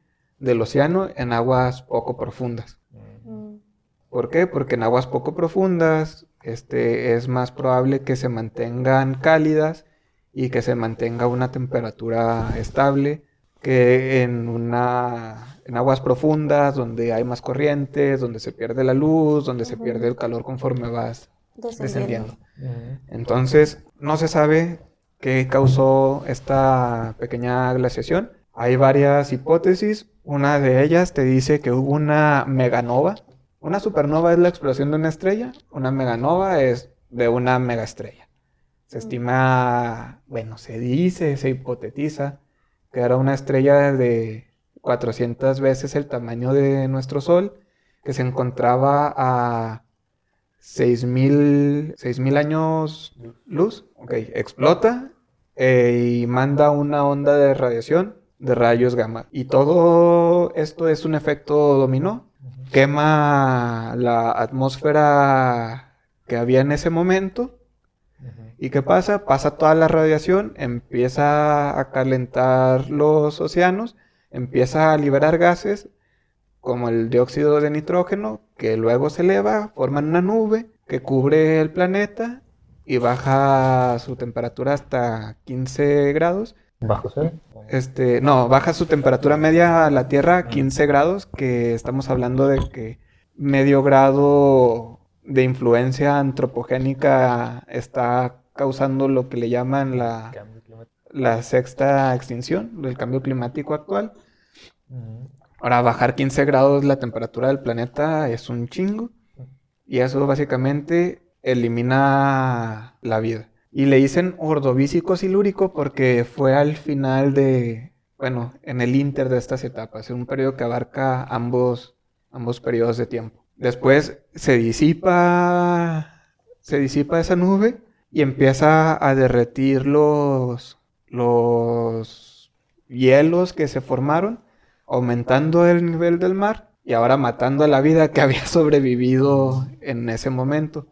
del océano en aguas poco profundas. Ujú. ¿Por qué? Porque en aguas poco profundas este, es más probable que se mantengan cálidas y que se mantenga una temperatura estable que en, una, en aguas profundas donde hay más corrientes, donde se pierde la luz, donde se pierde el calor conforme vas Descendiendo. descendiendo. Entonces, no se sabe qué causó esta pequeña glaciación. Hay varias hipótesis. Una de ellas te dice que hubo una meganova. Una supernova es la explosión de una estrella. Una meganova es de una megaestrella. Se estima, bueno, se dice, se hipotetiza que era una estrella de 400 veces el tamaño de nuestro Sol, que se encontraba a 6.000 años luz. Ok, explota eh, y manda una onda de radiación de rayos gamma. Y todo esto es un efecto dominó. Quema la atmósfera que había en ese momento. ¿Y qué pasa? Pasa toda la radiación, empieza a calentar los océanos, empieza a liberar gases como el dióxido de nitrógeno, que luego se eleva, forman una nube que cubre el planeta y baja su temperatura hasta 15 grados. ¿Bajo cero? Este, no, baja su temperatura media a la Tierra a 15 grados, que estamos hablando de que medio grado de influencia antropogénica está causando lo que le llaman la, la sexta extinción del cambio climático actual. Ahora, bajar 15 grados la temperatura del planeta es un chingo. Y eso básicamente elimina la vida. Y le dicen ordovícico silúrico porque fue al final de, bueno, en el inter de estas etapas, en un periodo que abarca ambos, ambos periodos de tiempo. Después se disipa, se disipa esa nube y empieza a derretir los, los hielos que se formaron aumentando el nivel del mar y ahora matando a la vida que había sobrevivido en ese momento.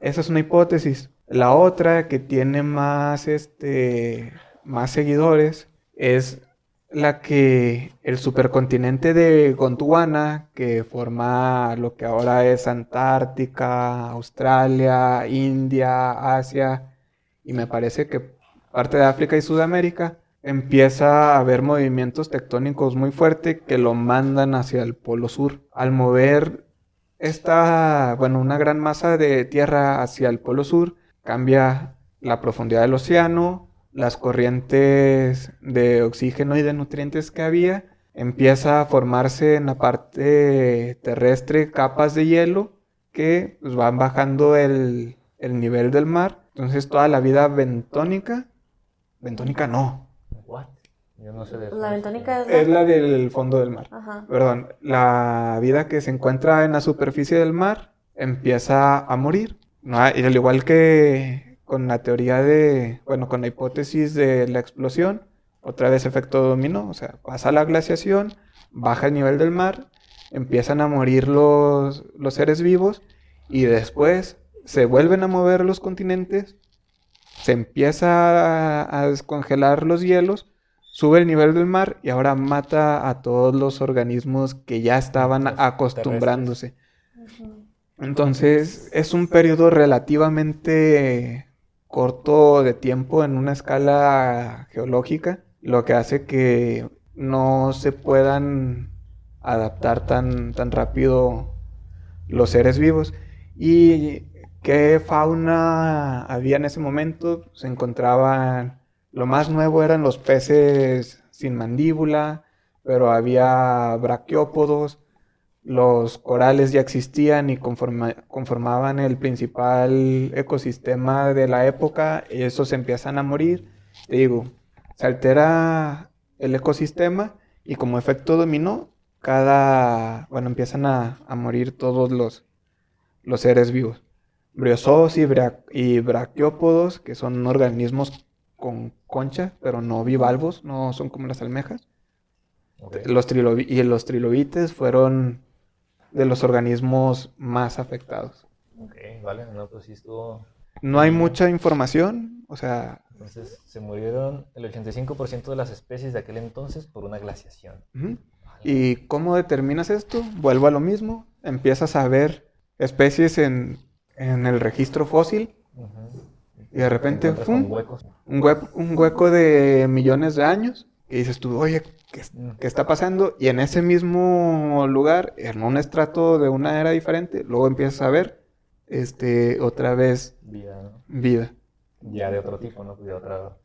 Esa es una hipótesis. La otra que tiene más, este, más seguidores es la que el supercontinente de Gondwana, que forma lo que ahora es Antártica, Australia, India, Asia y me parece que parte de África y Sudamérica, empieza a haber movimientos tectónicos muy fuertes que lo mandan hacia el polo sur. Al mover esta, bueno, una gran masa de tierra hacia el polo sur, cambia la profundidad del océano, las corrientes de oxígeno y de nutrientes que había, empieza a formarse en la parte terrestre capas de hielo que pues, van bajando el, el nivel del mar. Entonces toda la vida bentónica, bentónica no, What? Yo no sé de eso. La bentónica es es la del fondo del mar. Ajá. Perdón, la vida que se encuentra en la superficie del mar empieza a morir. ¿No? Y al igual que con la teoría de, bueno, con la hipótesis de la explosión, otra vez efecto dominó, o sea, pasa la glaciación, baja el nivel del mar, empiezan a morir los, los seres vivos y después se vuelven a mover los continentes, se empieza a, a descongelar los hielos, sube el nivel del mar y ahora mata a todos los organismos que ya estaban acostumbrándose. Entonces es un periodo relativamente corto de tiempo en una escala geológica, lo que hace que no se puedan adaptar tan, tan rápido los seres vivos. ¿Y qué fauna había en ese momento? Se encontraban, lo más nuevo eran los peces sin mandíbula, pero había braquiópodos, los corales ya existían y conforma- conformaban el principal ecosistema de la época, y esos empiezan a morir. Te digo, se altera el ecosistema y como efecto dominó, cada, bueno, empiezan a, a morir todos los, los seres vivos. Briozoos y, bra- y braquiópodos, que son organismos con concha, pero no bivalvos, no son como las almejas. Ok. Los y los trilobites fueron de los organismos más afectados. Ok, vale, no, pues sí estuvo. No hay mucha información, o sea, Entonces se murieron el 85% de las especies de aquel entonces por una glaciación. ¿y cómo determinas esto? Vuelvo a lo mismo, empiezas a ver especies en, en el registro fósil Ujú. y de repente, ¡fum! un, hue- un hueco de millones de años y dices tú, oye, ¿qué, qué está pasando? Y en ese mismo lugar, en un estrato de una era diferente, luego empiezas a ver este, otra vez Vida, ¿no? vida. Ya de otro tipo, ¿no? De otra...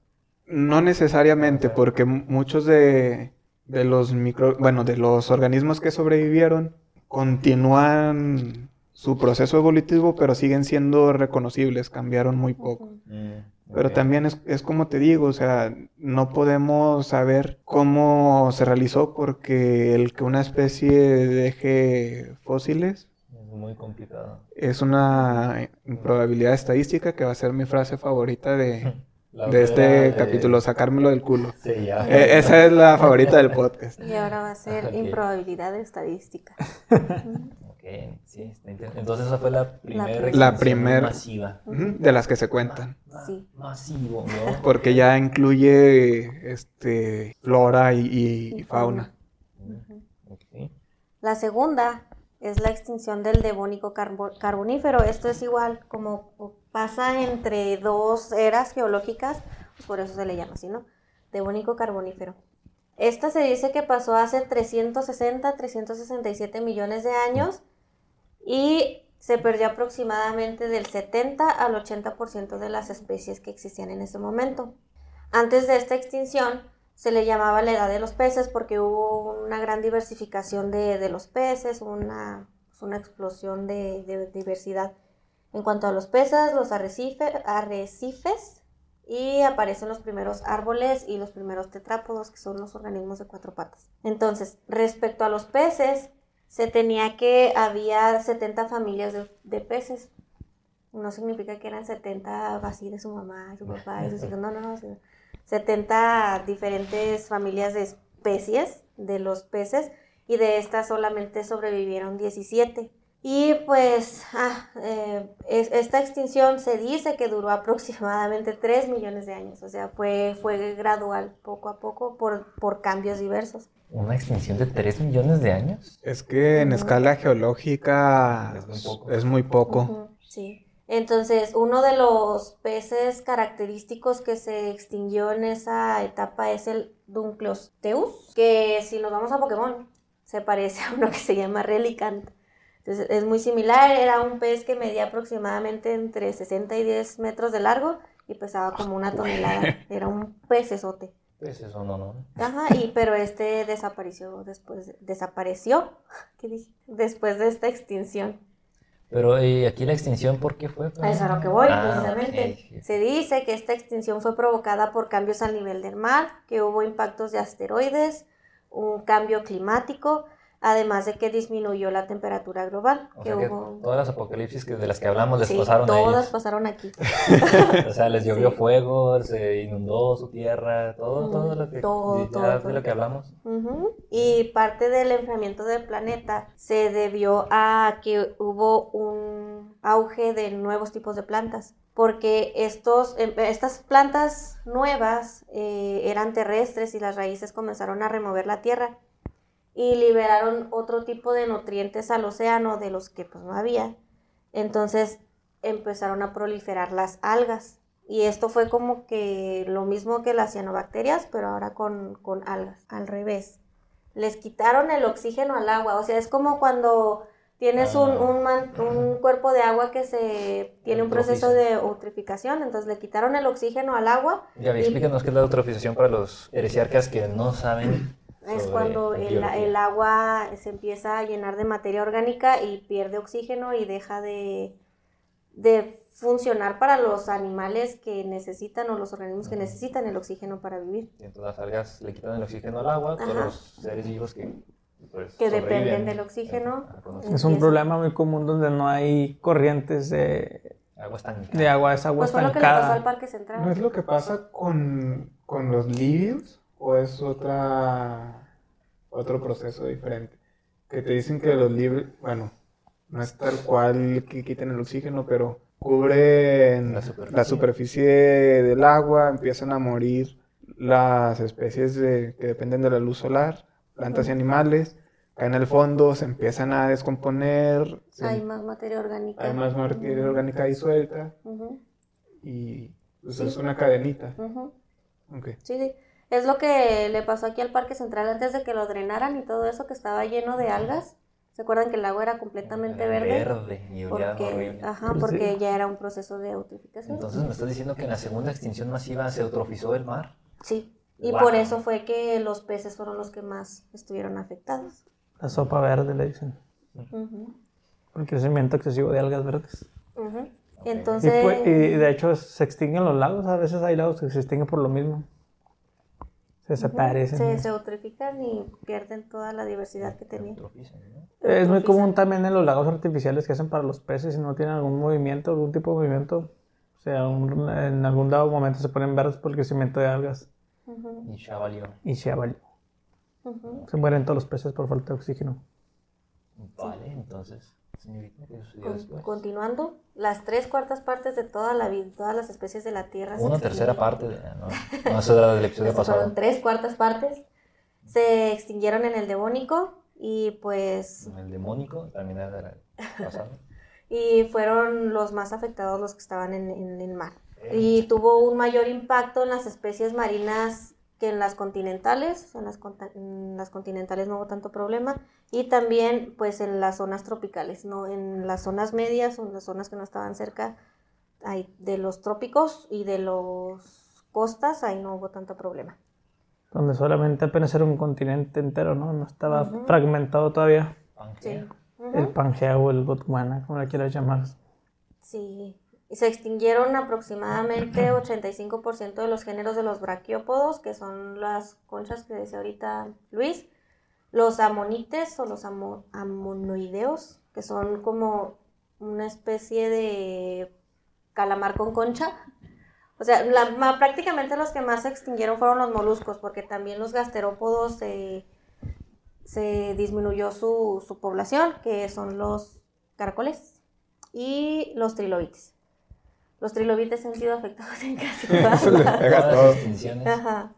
No necesariamente, porque muchos de, de los micro, bueno, de los organismos que sobrevivieron continúan su proceso evolutivo, pero siguen siendo reconocibles, cambiaron muy poco. Mm, Pero también es, es como te digo, o sea, no podemos saber cómo se realizó porque el que una especie deje fósiles Es muy complicado. es una probabilidad estadística que va a ser mi frase favorita de, de este eh, capítulo, sacármelo del culo. Sí, ya. Eh, esa es la favorita del podcast. Y ahora va a ser improbabilidad estadística. Sí. Entonces esa fue la primera. La extinción primer- masiva. De las que se cuentan. Sí. Masivo, ¿no? Porque ya incluye este flora y, y- y fauna. La segunda es la extinción del devónico carbo- carbonífero. Esto es igual, como pasa entre dos eras geológicas, pues por eso se le llama así, ¿no? Devónico carbonífero. Esta se dice que pasó hace 360, 367 millones de años y se perdió aproximadamente del 70 al 80% de las especies que existían en ese momento. Antes de esta extinción se le llamaba la edad de los peces porque hubo una gran diversificación de, de los peces, una, pues, una explosión de, diversidad. En cuanto a los peces, los arrecife- arrecifes y aparecen los primeros árboles y los primeros tetrápodos, que son los organismos de cuatro patas. Entonces, respecto a los peces, se tenía que había 70 familias de, de peces. No significa que eran 70 así de su mamá, su papá y sus hijos. No, no, no. sino 70 diferentes familias de especies de los peces y de estas solamente sobrevivieron 17. Y pues ah, eh, es- esta extinción se dice que duró aproximadamente 3 millones de años, o sea, fue, fue gradual, poco a poco, por, por cambios diversos. ¿Una extinción de 3 millones de años? Es que en escala geológica Es muy poco. es muy poco. Ujú, sí. Entonces, uno de los peces característicos que se extinguió en esa etapa es el Dunkleosteus, que si nos vamos a Pokémon, se parece a uno que se llama Relicant. Entonces, es muy similar, era un pez que medía aproximadamente entre 60 y 10 metros de largo y pesaba como una tonelada. Era un pecesote. Eso no, no. Ajá, y pero este desapareció después, desapareció, ¿qué dije? Después de esta extinción. Pero ¿y aquí la extinción por qué fue? A eso es a lo que voy, Ah, precisamente. ok. Se dice que esta extinción fue provocada por cambios al nivel del mar, que hubo impactos de asteroides, un cambio climático, además de que disminuyó la temperatura global. O que sea que hubo... todas las apocalipsis que de las que hablamos les Sí, pasaron todas ellos. pasaron aquí. O sea, les llovió Sí. fuego, se inundó su tierra, todo, Mm, todo lo que, todo, de lo que hablamos. Y parte del enfriamiento del planeta se debió a que hubo un auge de nuevos tipos de plantas, porque estos, em, estas plantas nuevas eh, eran terrestres y las raíces comenzaron a remover la tierra y liberaron otro tipo de nutrientes al océano de los que pues no había. Entonces empezaron a proliferar las algas. Y esto fue como que lo mismo que las cianobacterias, pero ahora con, con algas, al revés. Les quitaron el oxígeno al agua. O sea, es como cuando tienes un, Ah. un, man- un cuerpo de agua que se tiene un proceso de eutrificación. Entonces le quitaron el oxígeno al agua. Ya, Y- explícanos qué es la eutrofización para los heresiarcas que no saben. Es sobre cuando el, el agua se empieza a llenar de materia orgánica y pierde oxígeno y deja de, de funcionar para los animales que necesitan o los organismos que necesitan el oxígeno para vivir. Y entonces las algas le quitan el oxígeno al agua, todos Ajá. los seres vivos que pues, Que dependen del oxígeno. Es un problema muy común donde no hay corrientes de, agua estancada. de agua, es agua Pues fue lo que le pasó al estancada. Parque Central. ¿No es lo que pasa con, con los lívidos? ¿O es otra otro proceso diferente? Que te dicen que los lívidos, bueno, no es tal cual que quiten el oxígeno, pero cubren La la superficie. del agua, empiezan a morir las especies de- que dependen de la luz solar, plantas y animales, caen al fondo, se empiezan a descomponer, se- Hay más materia orgánica. hay más materia orgánica disuelta Ujú, y pues, Sí. es una cadenita. Ok. Sí, sí. Es lo que le pasó aquí al Parque Central antes de que lo drenaran y todo eso que estaba lleno de algas. ¿Se acuerdan que el lago era completamente Era verde? Verde y olía Porque, horrible. ajá, Pues porque sí. ya era un proceso de eutrificación. Entonces me estás diciendo que en la segunda extinción masiva se eutrofizó el mar. Sí, y Wow. por eso fue que los peces fueron los que más estuvieron afectados. La sopa verde le dicen. Ujú, Por el crecimiento excesivo de algas verdes. ujú. Y, Entonces, pues- y de hecho se extinguen los lagos. A veces hay lagos que se extinguen por lo mismo. Se desaparecen. se, se eutrifican y pierden toda la diversidad que tenían. ¿no? Es muy común también en los lagos artificiales que hacen para los peces si no tienen algún movimiento, algún tipo de movimiento. O sea, un- en algún dado momento se ponen verdes por el crecimiento de algas Ujú, Y ya valió. y se valió. ujú. Se mueren todos los peces por falta de oxígeno. Vale, entonces, señorita, ¿qué sucedió Con-? Continuando, las tres cuartas partes de toda la vida, todas las especies de la Tierra. Una tercera parte de... No, no, eso era del episodio Estas pasado. fueron tres cuartas partes. Se extinguieron en el Devónico y pues El demónico también era y fueron los más afectados los que estaban en, en el mar. Y tuvo un mayor impacto en las especies marinas que en las continentales. En las, en las continentales no hubo tanto problema. Y también pues en las zonas tropicales, ¿no? En las zonas medias o en las zonas que no estaban cerca ahí, de los trópicos y de los costas, ahí no hubo tanto problema. Donde solamente apenas era un continente entero, ¿no? No estaba fragmentado todavía. Sí. El Pangea o el Botswana, como la quieras llamar. Sí, y se extinguieron aproximadamente 85% de los géneros de los braquiópodos, que son las conchas que decía ahorita Luis, los amonites o los amo- amonoideos, que son como una especie de calamar con concha. O sea, prácticamente los que más se extinguieron fueron los moluscos, porque también los gasterópodos se, se disminuyó su, su población, que son los caracoles y los trilobites. Los trilobites han sido afectados en casi todas las- pega a Todas todo. las extinciones. Ajá.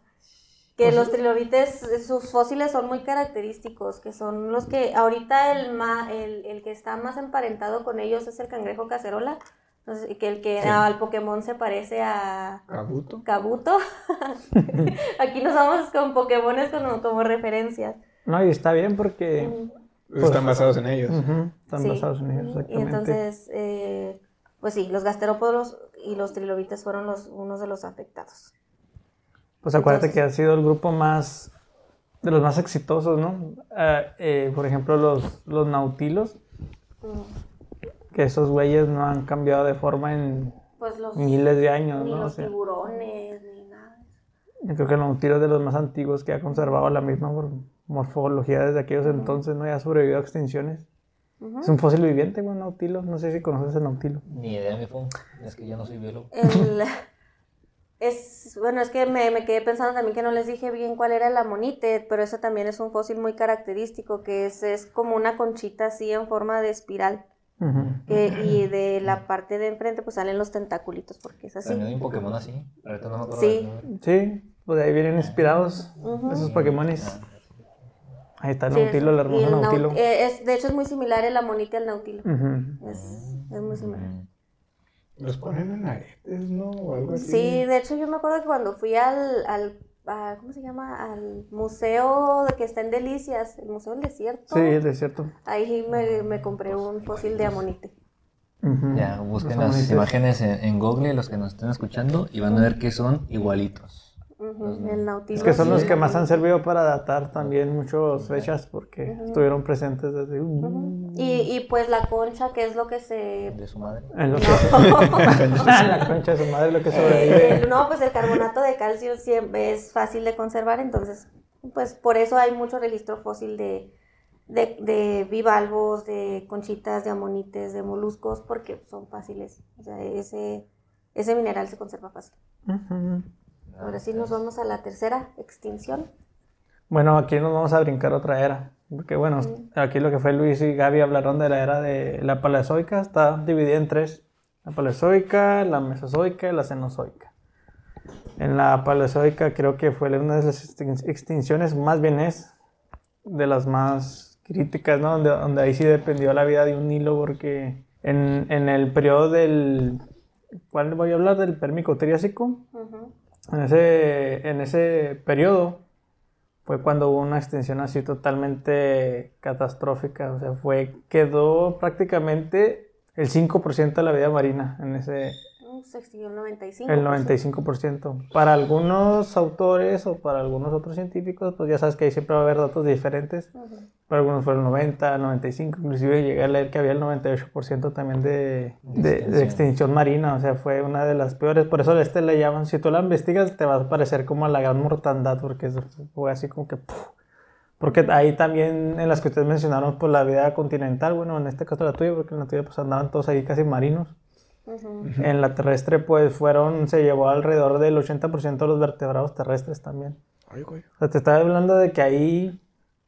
Que los trilobites, sus fósiles son muy característicos, que son los que ahorita el, ma- el, el que está más emparentado con ellos es el cangrejo cacerola, que el que Sí. al Pokémon se parece a Kabuto. Kabuto. Aquí nos vamos con Pokémones como, como referencias. No, y está bien porque Ujú. Están basados en ellos. están Sí. basados en ellos, Y exactamente. entonces, eh, pues sí, los gasterópodos y los trilobites fueron los, unos de los afectados. Pues acuérdate Entonces- que ha sido el grupo más, de los más exitosos, ¿no? Ah, eh, por ejemplo, los, los nautilos, Mm, que esos güeyes no han cambiado de forma en Pues los, miles de años, ni ¿no? O los sea, tiburones, ni nada. yo creo que el nautilo es de los más antiguos que ha conservado la misma mor- morfología desde aquellos entonces, ¿no? Y ha sobrevivido a extinciones. Es un fósil viviente, un nautilo. No sé si conoces el nautilo. Ni idea, mi fue. Es que yo no soy biólogo. El- es, bueno, es que me, me quedé pensando también que no les dije bien cuál era el amonite, pero ese también es un fósil muy característico, que es, es como una conchita así en forma de espiral. Y de la parte de enfrente pues salen los tentaculitos, porque es así. También hay un Pokémon así. Ahorita no me acuerdo Sí. Sí, pues de ahí vienen inspirados esos Pokémones. Ah, Ahí está el Sí, nautilo, el hermoso el nau- nautilo. eh, es, de hecho es muy similar el amonite al nautilo. Es, es muy similar. mm. Los ponen en aretes, ¿no? O algo así. Sí, de hecho yo me acuerdo que cuando fui al, al a- ¿cómo se llama? Al museo de que está en Delicias, el Museo del Desierto. Sí, es desierto. Ahí me, me compré un fósil de amonite. Ya, busquen Los las amonites. imágenes en, en Google, los que nos estén escuchando, y van a ver que son igualitos. El nautilo. Es que son los que más han servido para datar también muchas fechas porque estuvieron presentes desde... Ujú. Y, y pues la concha, que es lo que se... De su madre. En lo que No. la concha de su madre lo que sobrevive. Eh, no, pues el carbonato de calcio siempre es fácil de conservar, entonces, pues por eso hay mucho registro fósil de, de, de bivalvos, de conchitas, de amonites, de moluscos, porque son fáciles. O sea, ese, ese mineral se conserva fácil. Ujú. Ahora sí nos vamos a la tercera extinción. Bueno, aquí nos vamos a brincar otra era. Porque bueno, aquí lo que fue Luis y Gaby hablaron de la era de la paleozoica. Está dividida en tres. La paleozoica, la mesozoica y la cenozoica. En la paleozoica creo que fue una de las extin- extinciones, más bien es de las más críticas, ¿no? Donde, donde ahí sí dependió la vida de un hilo porque en, en el periodo del... ¿Cuál voy a hablar? Del Pérmico Triásico. Ujú. En ese, en ese periodo, fue cuando hubo una extinción así totalmente catastrófica. O sea, fue, quedó prácticamente el 5% de la vida marina en ese, Se extinguió el 95. el 95%. Para algunos autores o para algunos otros científicos, pues ya sabes que ahí siempre va a haber datos diferentes. Ujú. Para algunos fue el 90, el 95, inclusive llegué a leer que había el 98% también de, de- de Extinción. extinción marina, o sea, fue una de las peores. Por eso a este le llaman, si tú la investigas, te va a parecer como a la gran mortandad, porque fue así como que... ¡puf! Porque ahí también, en las que ustedes mencionaron, pues la vida continental, bueno, en este caso la tuya, porque en la tuya pues andaban todos ahí casi marinos. En la terrestre, pues fueron, se llevó alrededor del 80% de los vertebrados terrestres también. Ay, güey. O sea, te estaba hablando de que ahí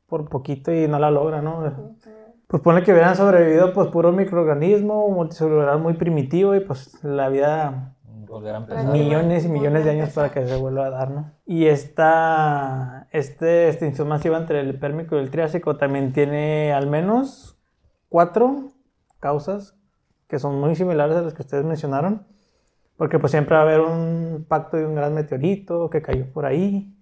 por poquito y no la logra, ¿no? Pues pone que hubieran sobrevivido pues puro microorganismo multicelular muy primitivo y pues la vida millones y millones de años para que se vuelva a dar, ¿no? Y esta, esta extinción masiva entre el Pérmico y el Triásico también tiene al menos cuatro causas que son muy similares a las que ustedes mencionaron, porque pues siempre va a haber un pacto de un gran meteorito que cayó por ahí.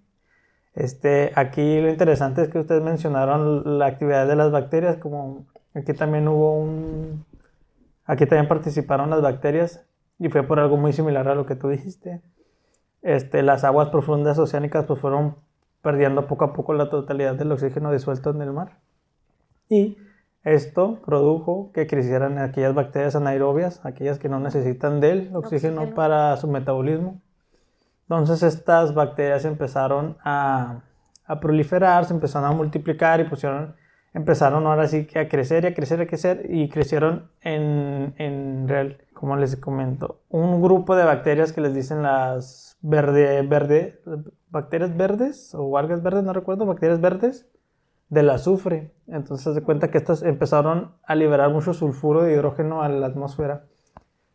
Este, aquí lo interesante es que ustedes mencionaron la actividad de las bacterias, como aquí también hubo un, aquí también participaron las bacterias y fue por algo muy similar a lo que tú dijiste. Este, las aguas profundas oceánicas pues fueron perdiendo poco a poco la totalidad del oxígeno disuelto en el mar. Y esto produjo que crecieran aquellas bacterias anaerobias, aquellas que no necesitan del oxígeno, Oxígeno. para su metabolismo. Entonces estas bacterias empezaron a, a proliferar, se empezaron a multiplicar y pusieron, empezaron ahora sí que a crecer y a crecer y a crecer y crecieron en, en real, como les comento, un grupo de bacterias que les dicen las verde, verde, bacterias verdes o algas verdes, no recuerdo, bacterias verdes del azufre. Entonces se cuenta que estas empezaron a liberar mucho sulfuro de hidrógeno a la atmósfera.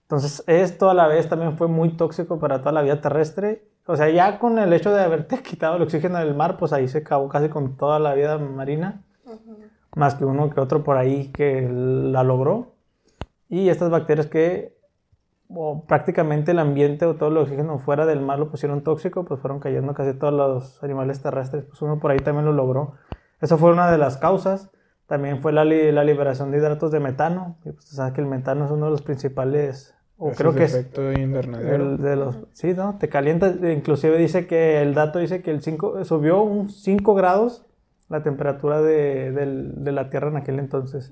Entonces esto a la vez también fue muy tóxico para toda la vida terrestre. O sea, ya con el hecho de haberte quitado el oxígeno del mar, pues ahí se acabó casi con toda la vida marina, más que uno que otro por ahí que la logró. Y estas bacterias que o prácticamente el ambiente o todo el oxígeno fuera del mar lo pusieron tóxico, pues fueron cayendo casi todos los animales terrestres. Pues uno por ahí también lo logró. Eso fue una de las causas. También fue la, li- la liberación de hidratos de metano. Y pues tú sabes que el metano es uno de los principales, o Ese creo es que es efecto invernadero. el de los, sí, ¿no? Te calienta. Inclusive dice que el dato dice que el 5, subió un 5 grados la temperatura de, del- de la Tierra en aquel entonces.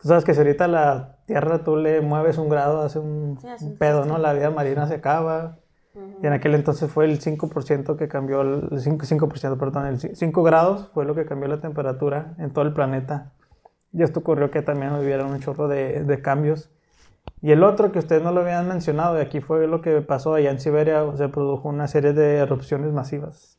Tú sabes que si ahorita la Tierra tú le mueves un grado, hace un, Sí, hace un pedo. ¿no? La vida marina se acaba. Y en aquel entonces fue el 5% que cambió, el 5%, 5%, perdón, el 5 grados fue lo que cambió la temperatura en todo el planeta. Y esto ocurrió que también hubiera un chorro de, de cambios. Y el otro que ustedes no lo habían mencionado, y aquí fue lo que pasó allá en Siberia, se produjo una serie de erupciones masivas.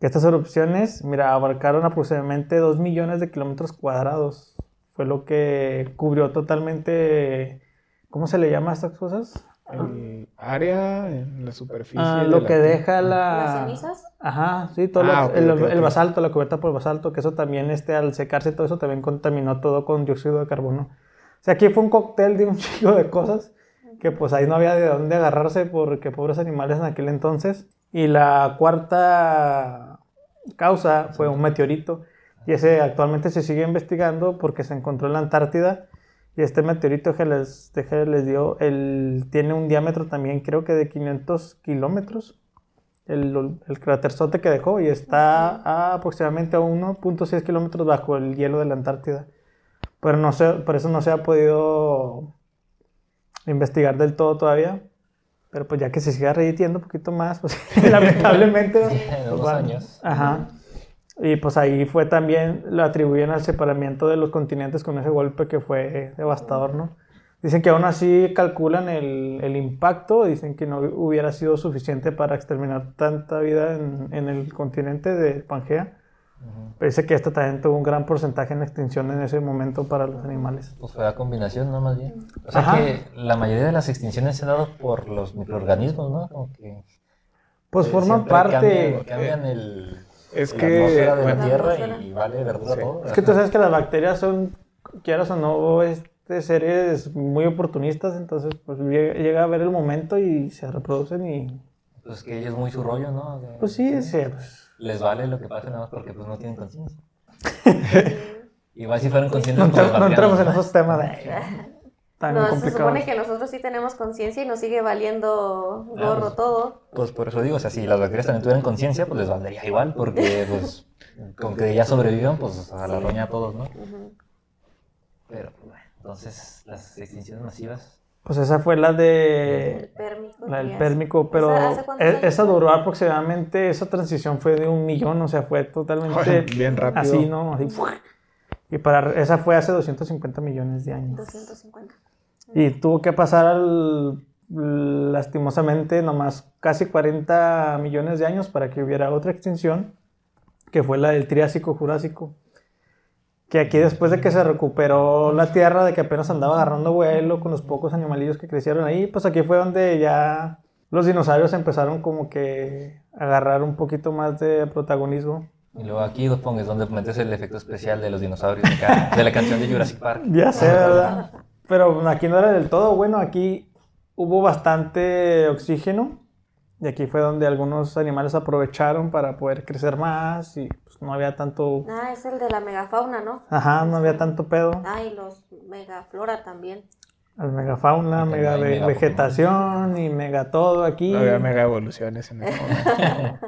Estas erupciones, mira, abarcaron aproximadamente 2 millones de kilómetros cuadrados. Fue lo que cubrió totalmente, ¿cómo se le llama a estas cosas? El área en la superficie. Ah, de lo la que Tierra. deja la... ¿Las cenizas? Ajá, sí, todo Ah, lo- ok, el, ok, el basalto, la cubierta por basalto, que eso también, este, al secarse todo eso, también contaminó todo con dióxido de carbono. O sea, aquí fue un cóctel de un chico de cosas que pues ahí no había de dónde agarrarse porque pobres animales en aquel entonces. Y la cuarta causa fue un meteorito y ese actualmente se sigue investigando porque se encontró en la Antártida y este meteorito que les, que les dio, el, tiene un diámetro también creo que de 500 kilómetros el, el craterzote que dejó y está a aproximadamente a 1.6 kilómetros bajo el hielo de la Antártida. Pero no sé, por eso no se ha podido investigar del todo todavía. Pero pues ya que se siga reditiendo un poquito más, pues lamentablemente. En pues, unos bueno, años. Ajá. Y pues ahí fue también, lo atribuyen al separamiento de los continentes con ese golpe que fue devastador, ¿no? Dicen que aún así calculan el, el impacto, dicen que no hubiera sido suficiente para exterminar tanta vida en, en el continente de Pangea. Pero dice que esto también tuvo un gran porcentaje en extinción en ese momento para los animales. Pues fue la combinación, ¿no? Más bien. O sea Ajá. que la mayoría de las extinciones se han dado por los microorganismos, ¿no? Como que Pues eh, forman parte... Cambian, cambian el, Es la que, atmósfera de bueno, la Tierra atmósfera. y vale verdura Sí. todo. Es que tú sabes que las bacterias son, quieras o no, este, seres muy oportunistas, entonces pues llega, llega a ver el momento y se reproducen y Pues que ellos muy su rollo, ¿no? De- Pues sí, sí, pues, Les vale lo que pase nada más porque pues no tienen conciencia. Igual si fueran conscientes, no, no entremos en esos temas de- tan No, se supone que nosotros sí tenemos conciencia y nos sigue valiendo gorro pues. todo. Pues por eso digo, o sea, si las bacterias también tuvieran conciencia, pues les valdría igual, porque pues con que ya sobrevivan, pues a la roña a todos, ¿no? Pero pues bueno, entonces las extinciones masivas, Pues esa fue la El de pérmico. la del pérmico, pero ¿Esa hace cuántos e- esa duró aproximadamente, esa transición fue de un millón, o sea, fue totalmente Bien rápido. así, ¿no? Así, y para esa fue hace 250 millones de años. 250. Y tuvo que pasar al- lastimosamente nomás casi 40 millones de años para que hubiera otra extinción, que fue la del Triásico Jurásico. Que aquí después de que se recuperó la Tierra, de que apenas andaba agarrando vuelo con los pocos animalillos que crecieron ahí, pues aquí fue donde ya los dinosaurios empezaron como que a agarrar un poquito más de protagonismo. y luego aquí dos pongas donde metes el efecto especial de los dinosaurios de, acá, de la canción de Jurassic Park. Ya sé, ¿verdad? Pero aquí no era del todo bueno, aquí hubo bastante oxígeno y aquí fue donde algunos animales aprovecharon para poder crecer más y pues, no había tanto, Ah, es el de la megafauna, ¿no? ajá, no había tanto pedo. Ah, y los megaflora también. Al megafauna, mega vegetación y mega todo aquí. No había mega evoluciones en el.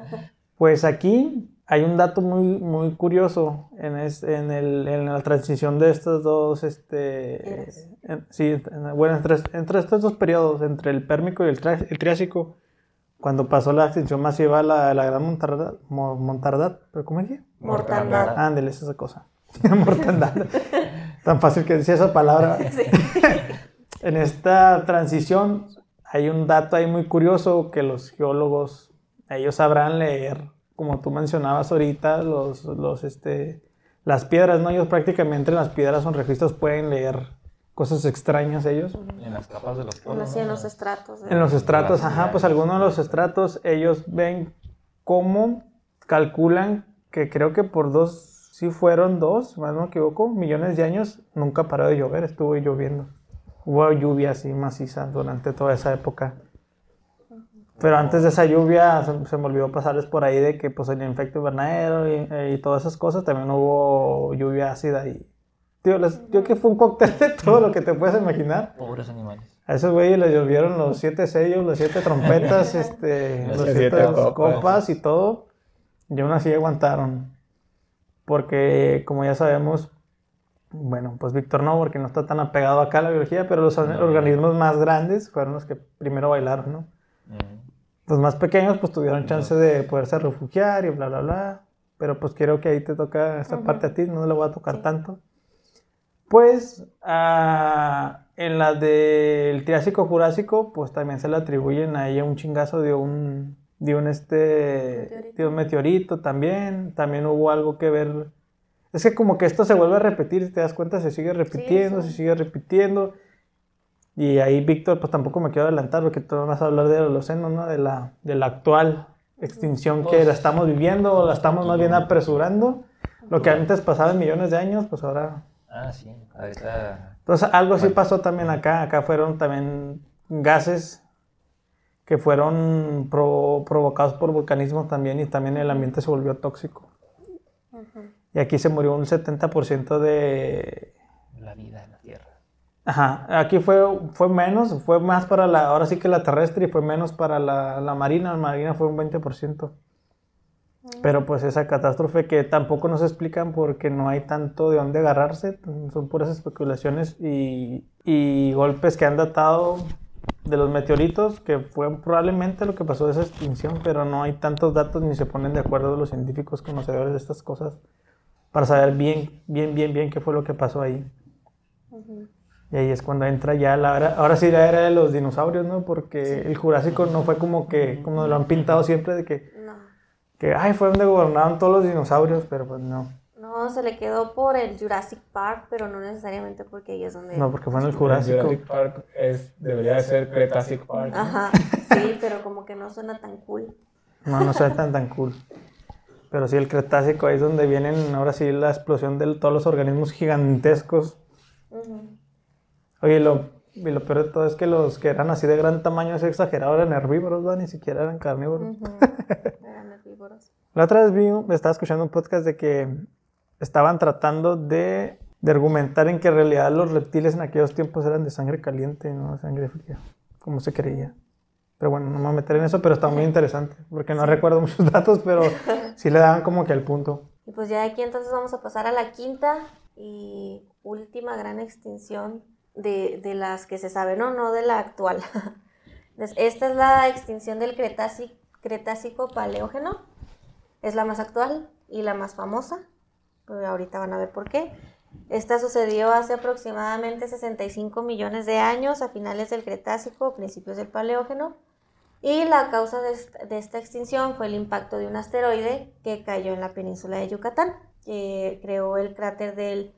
Pues aquí hay un dato muy, muy curioso en, es- en, el- en la transición de estos dos, este, en- sí, en- bueno, entre, entre estos dos periodos, entre el Pérmico y el, Triásico, cuando pasó la extinción masiva, la, la gran montardad, mo- montardad, ¿pero cómo dije? Mortandad. Ándale, es esa cosa. Mortandad. Tan fácil que decía esa palabra. en esta transición hay un dato ahí muy curioso que los geólogos, ellos sabrán leer, como tú mencionabas ahorita, los, los, este, las piedras, ¿no? Ellos prácticamente en las piedras en registros pueden leer cosas extrañas ellos. En las capas de los En polos. los, ¿no? en los estratos. ¿eh? En los estratos, ajá, pues algunos de los estratos, ellos ven cómo calculan que creo que por dos, sí fueron dos, si mal no me equivoco, millones de años, nunca paró de llover, estuvo lloviendo. Hubo lluvia así maciza durante toda esa época. Pero antes de esa lluvia se, se me olvidó pasarles por ahí de que pues el efecto invernadero y, y todas esas cosas, también hubo lluvia ácida y... Tío, les, yo que fue un cóctel de todo lo que te puedes imaginar. Pobres animales. A esos güeyes les llovieron los siete sellos, las siete trompetas, este, Las los siete siete copas. copas y todo. Y aún así aguantaron. Porque, como ya sabemos, bueno, pues Víctor no, porque no está tan apegado acá a la biología, pero los No. organismos más grandes fueron los que primero bailaron, ¿no? Mm. Los más pequeños, pues tuvieron chance de poderse refugiar y bla, bla, bla. Pero pues quiero que ahí te toca esta parte a ti, no le voy a tocar Sí. tanto. Pues en la del Triásico Jurásico, pues también se le atribuyen a ella un chingazo de un, de un, este, Meteorito. de un meteorito también. También hubo algo que ver. Es que como que esto se vuelve a repetir, si te das cuenta, se sigue repitiendo, sí. se sigue repitiendo. Y ahí, Víctor, pues tampoco me quiero adelantar porque tú vas a hablar del Holoceno, ¿no? De la, de la actual extinción que Pues, la estamos viviendo o la estamos más bien apresurando. Lo que antes pasaba en millones de años, pues ahora... Ah, sí. Ahorita. Entonces, algo así pasó también acá. Acá fueron también gases que fueron pro- provocados por volcanismo también y también el ambiente se volvió tóxico. Ujú. Y aquí se murió un 70% de, La vida en la Tierra. Ajá, aquí fue, fue menos, fue más para la, ahora sí que la terrestre y fue menos para la, la marina, la marina fue un 20%. Pero pues esa catástrofe que tampoco nos explican porque no hay tanto de dónde agarrarse, son puras especulaciones y, y golpes que han datado de los meteoritos, que fue probablemente lo que pasó de esa extinción, pero no hay tantos datos ni se ponen de acuerdo los científicos conocedores de estas cosas para saber bien, bien, bien, bien qué fue lo que pasó ahí. Ujú. Y ahí es cuando entra ya la era, ahora sí la era de los dinosaurios, ¿no? Porque el Jurásico no fue como que, como lo han pintado siempre, de que, No. que ay, fue donde gobernaron todos los dinosaurios, pero pues no. No, se le quedó por el Jurassic Park, pero no necesariamente porque ahí es donde... No, porque fue en el Jurásico. Jurassic Park es, debería de ser Cretacic Park. ¿no? Ajá, sí, pero como que no suena tan cool. No, no sea tan tan cool. Pero sí, el Cretácico, ahí es donde vienen ahora sí la explosión de todos los organismos gigantescos. Ujú. Oye, lo, Y lo peor de todo es que los que eran así de gran tamaño es exagerado, eran herbívoros, ¿va? ni siquiera eran carnívoros. Eran herbívoros. La otra vez vi, estaba escuchando un podcast de que estaban tratando de, de argumentar en que en realidad los reptiles en aquellos tiempos eran de sangre caliente, no sangre fría, como se creía. Pero bueno, no me voy a meter en eso, pero está muy interesante, porque no recuerdo muchos datos, pero sí le daban como que al punto. Y pues ya de aquí entonces vamos a pasar a la quinta y última gran extinción de, de las que se sabe, no, no de la actual. Esta es la extinción del Cretácico, Cretácico Paleógeno. Es la más actual y la más famosa. Pero ahorita van a ver por qué. Esta sucedió hace aproximadamente 65 millones de años, a finales del Cretácico, principios del Paleógeno. Y la causa de esta, de esta extinción fue el impacto de un asteroide que cayó en la península de Yucatán, que creó el cráter del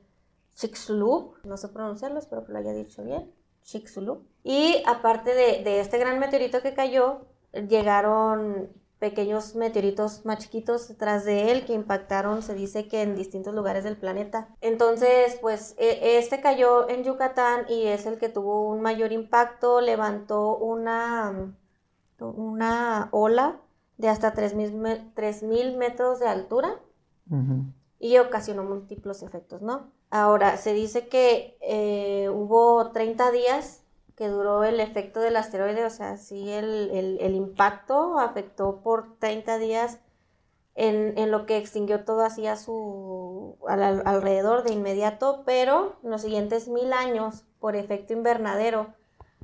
Chicxulub, no sé pronunciarlo, espero que lo haya dicho bien, Chicxulub. Y aparte de, de este gran meteorito que cayó, llegaron pequeños meteoritos más chiquitos detrás de él que impactaron, se dice que en distintos lugares del planeta. Entonces, pues e- este cayó en Yucatán y es el que tuvo un mayor impacto, levantó una, una ola de hasta 3.000 me- 3.000 metros de altura y ocasionó múltiples efectos, ¿no? Ahora, se dice que eh, hubo 30 días que duró el efecto del asteroide, o sea, sí el, impacto afectó por 30 días en, en lo que extinguió todo así a su al- al- alrededor de inmediato, pero en los siguientes mil años, por efecto invernadero,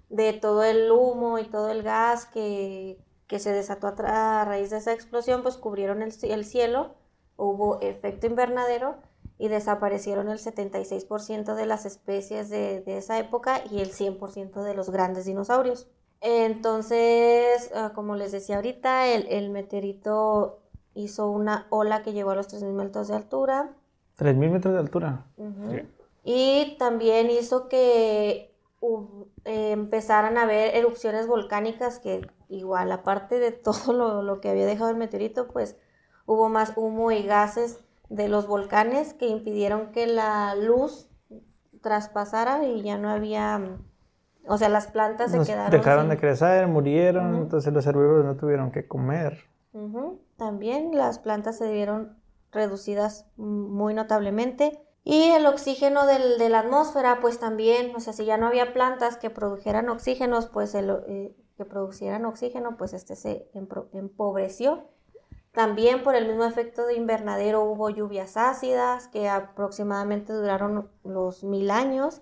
de todo el humo y todo el gas que, se desató a, raíz de esa explosión, pues cubrieron el cielo, hubo efecto invernadero y desaparecieron el 76% de las especies de, de esa época y el 100% de los grandes dinosaurios. Entonces, ah, como les decía ahorita, el, el meteorito hizo una ola que llegó a los 3.000 metros de altura. 3.000 metros de altura. Sí. Y también hizo que eh, empezaran a haber erupciones volcánicas que igual, aparte de todo lo, lo que había dejado el meteorito, pues hubo más humo y gases de los volcanes que impidieron que la luz traspasara y ya no había, o sea, las plantas se Nos quedaron dejaron sin- de crecer, murieron, entonces los herbívoros no tuvieron que comer. También las plantas se vieron reducidas muy notablemente. Y el oxígeno del- de la atmósfera, pues también, o sea, si ya no había plantas que produjeran oxígenos, pues el, eh, que producieran oxígeno, pues este se empobreció. También por el mismo efecto de invernadero hubo lluvias ácidas que aproximadamente duraron los mil años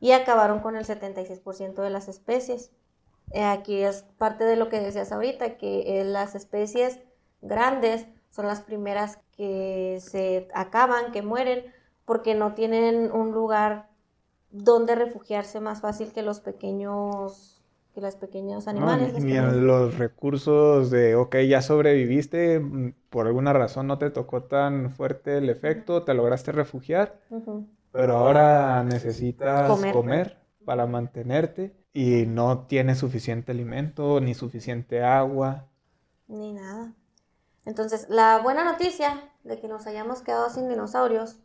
y acabaron con el 76% de las especies. Eh, aquí es parte de lo que decías ahorita, que eh, las especies grandes son las primeras que se acaban, que mueren, porque no tienen un lugar donde refugiarse más fácil que los pequeños, que los pequeños No, animales. ni, los ni recursos de, ok, ya sobreviviste, mm, por alguna razón no te tocó tan fuerte el efecto, te lograste refugiar, pero ahora necesitas Comer. comer, para mantenerte y no tienes suficiente alimento ni suficiente agua. Ni nada. Entonces, la buena noticia de que nos hayamos quedado sin dinosaurios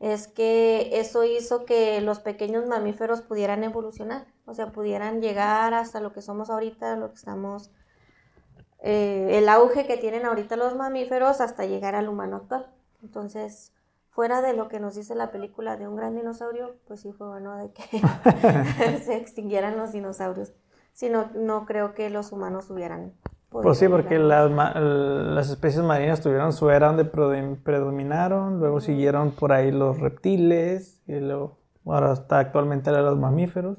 es que eso hizo que los pequeños mamíferos pudieran evolucionar, o sea, pudieran llegar hasta lo que somos ahorita, lo que estamos, eh, el auge que tienen ahorita los mamíferos hasta llegar al humano actual. Entonces, fuera de lo que nos dice la película de un gran dinosaurio, pues sí fue bueno de que se extinguieran los dinosaurios. Si no, creo que los humanos hubieran. Pues sí, porque las, las especies marinas tuvieron su era donde predo- predominaron, luego siguieron por ahí los reptiles, y luego ahora está actualmente la de los mamíferos,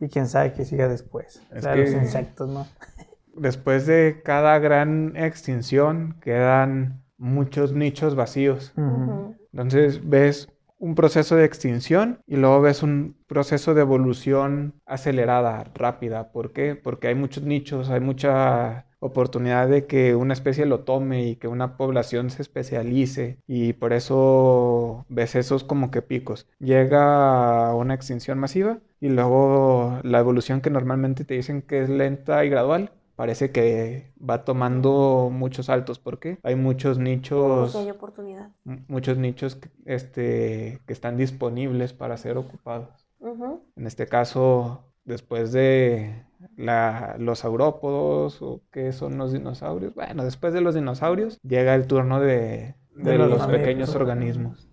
y quién sabe qué siga después. Es la de los insectos, ¿no? Después de cada gran extinción quedan muchos nichos vacíos. Entonces ves un proceso de extinción y luego ves un proceso de evolución acelerada, rápida. ¿Por qué? Porque hay muchos nichos, hay mucha oportunidad de que una especie lo tome y que una población se especialice y por eso ves esos como que picos. Llega una extinción masiva y luego la evolución que normalmente te dicen que es lenta y gradual. Parece que va tomando muchos saltos. ¿Por qué? Hay muchos nichos Porque hay oportunidad. muchos nichos que- este, que están disponibles para ser ocupados. Ujú. En este caso, después de la- los saurópodos, o qué son los dinosaurios, bueno, después de los dinosaurios, llega el turno de, de De los pequeños organismos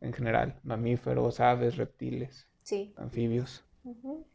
en general, mamíferos, aves, reptiles, Sí. anfibios.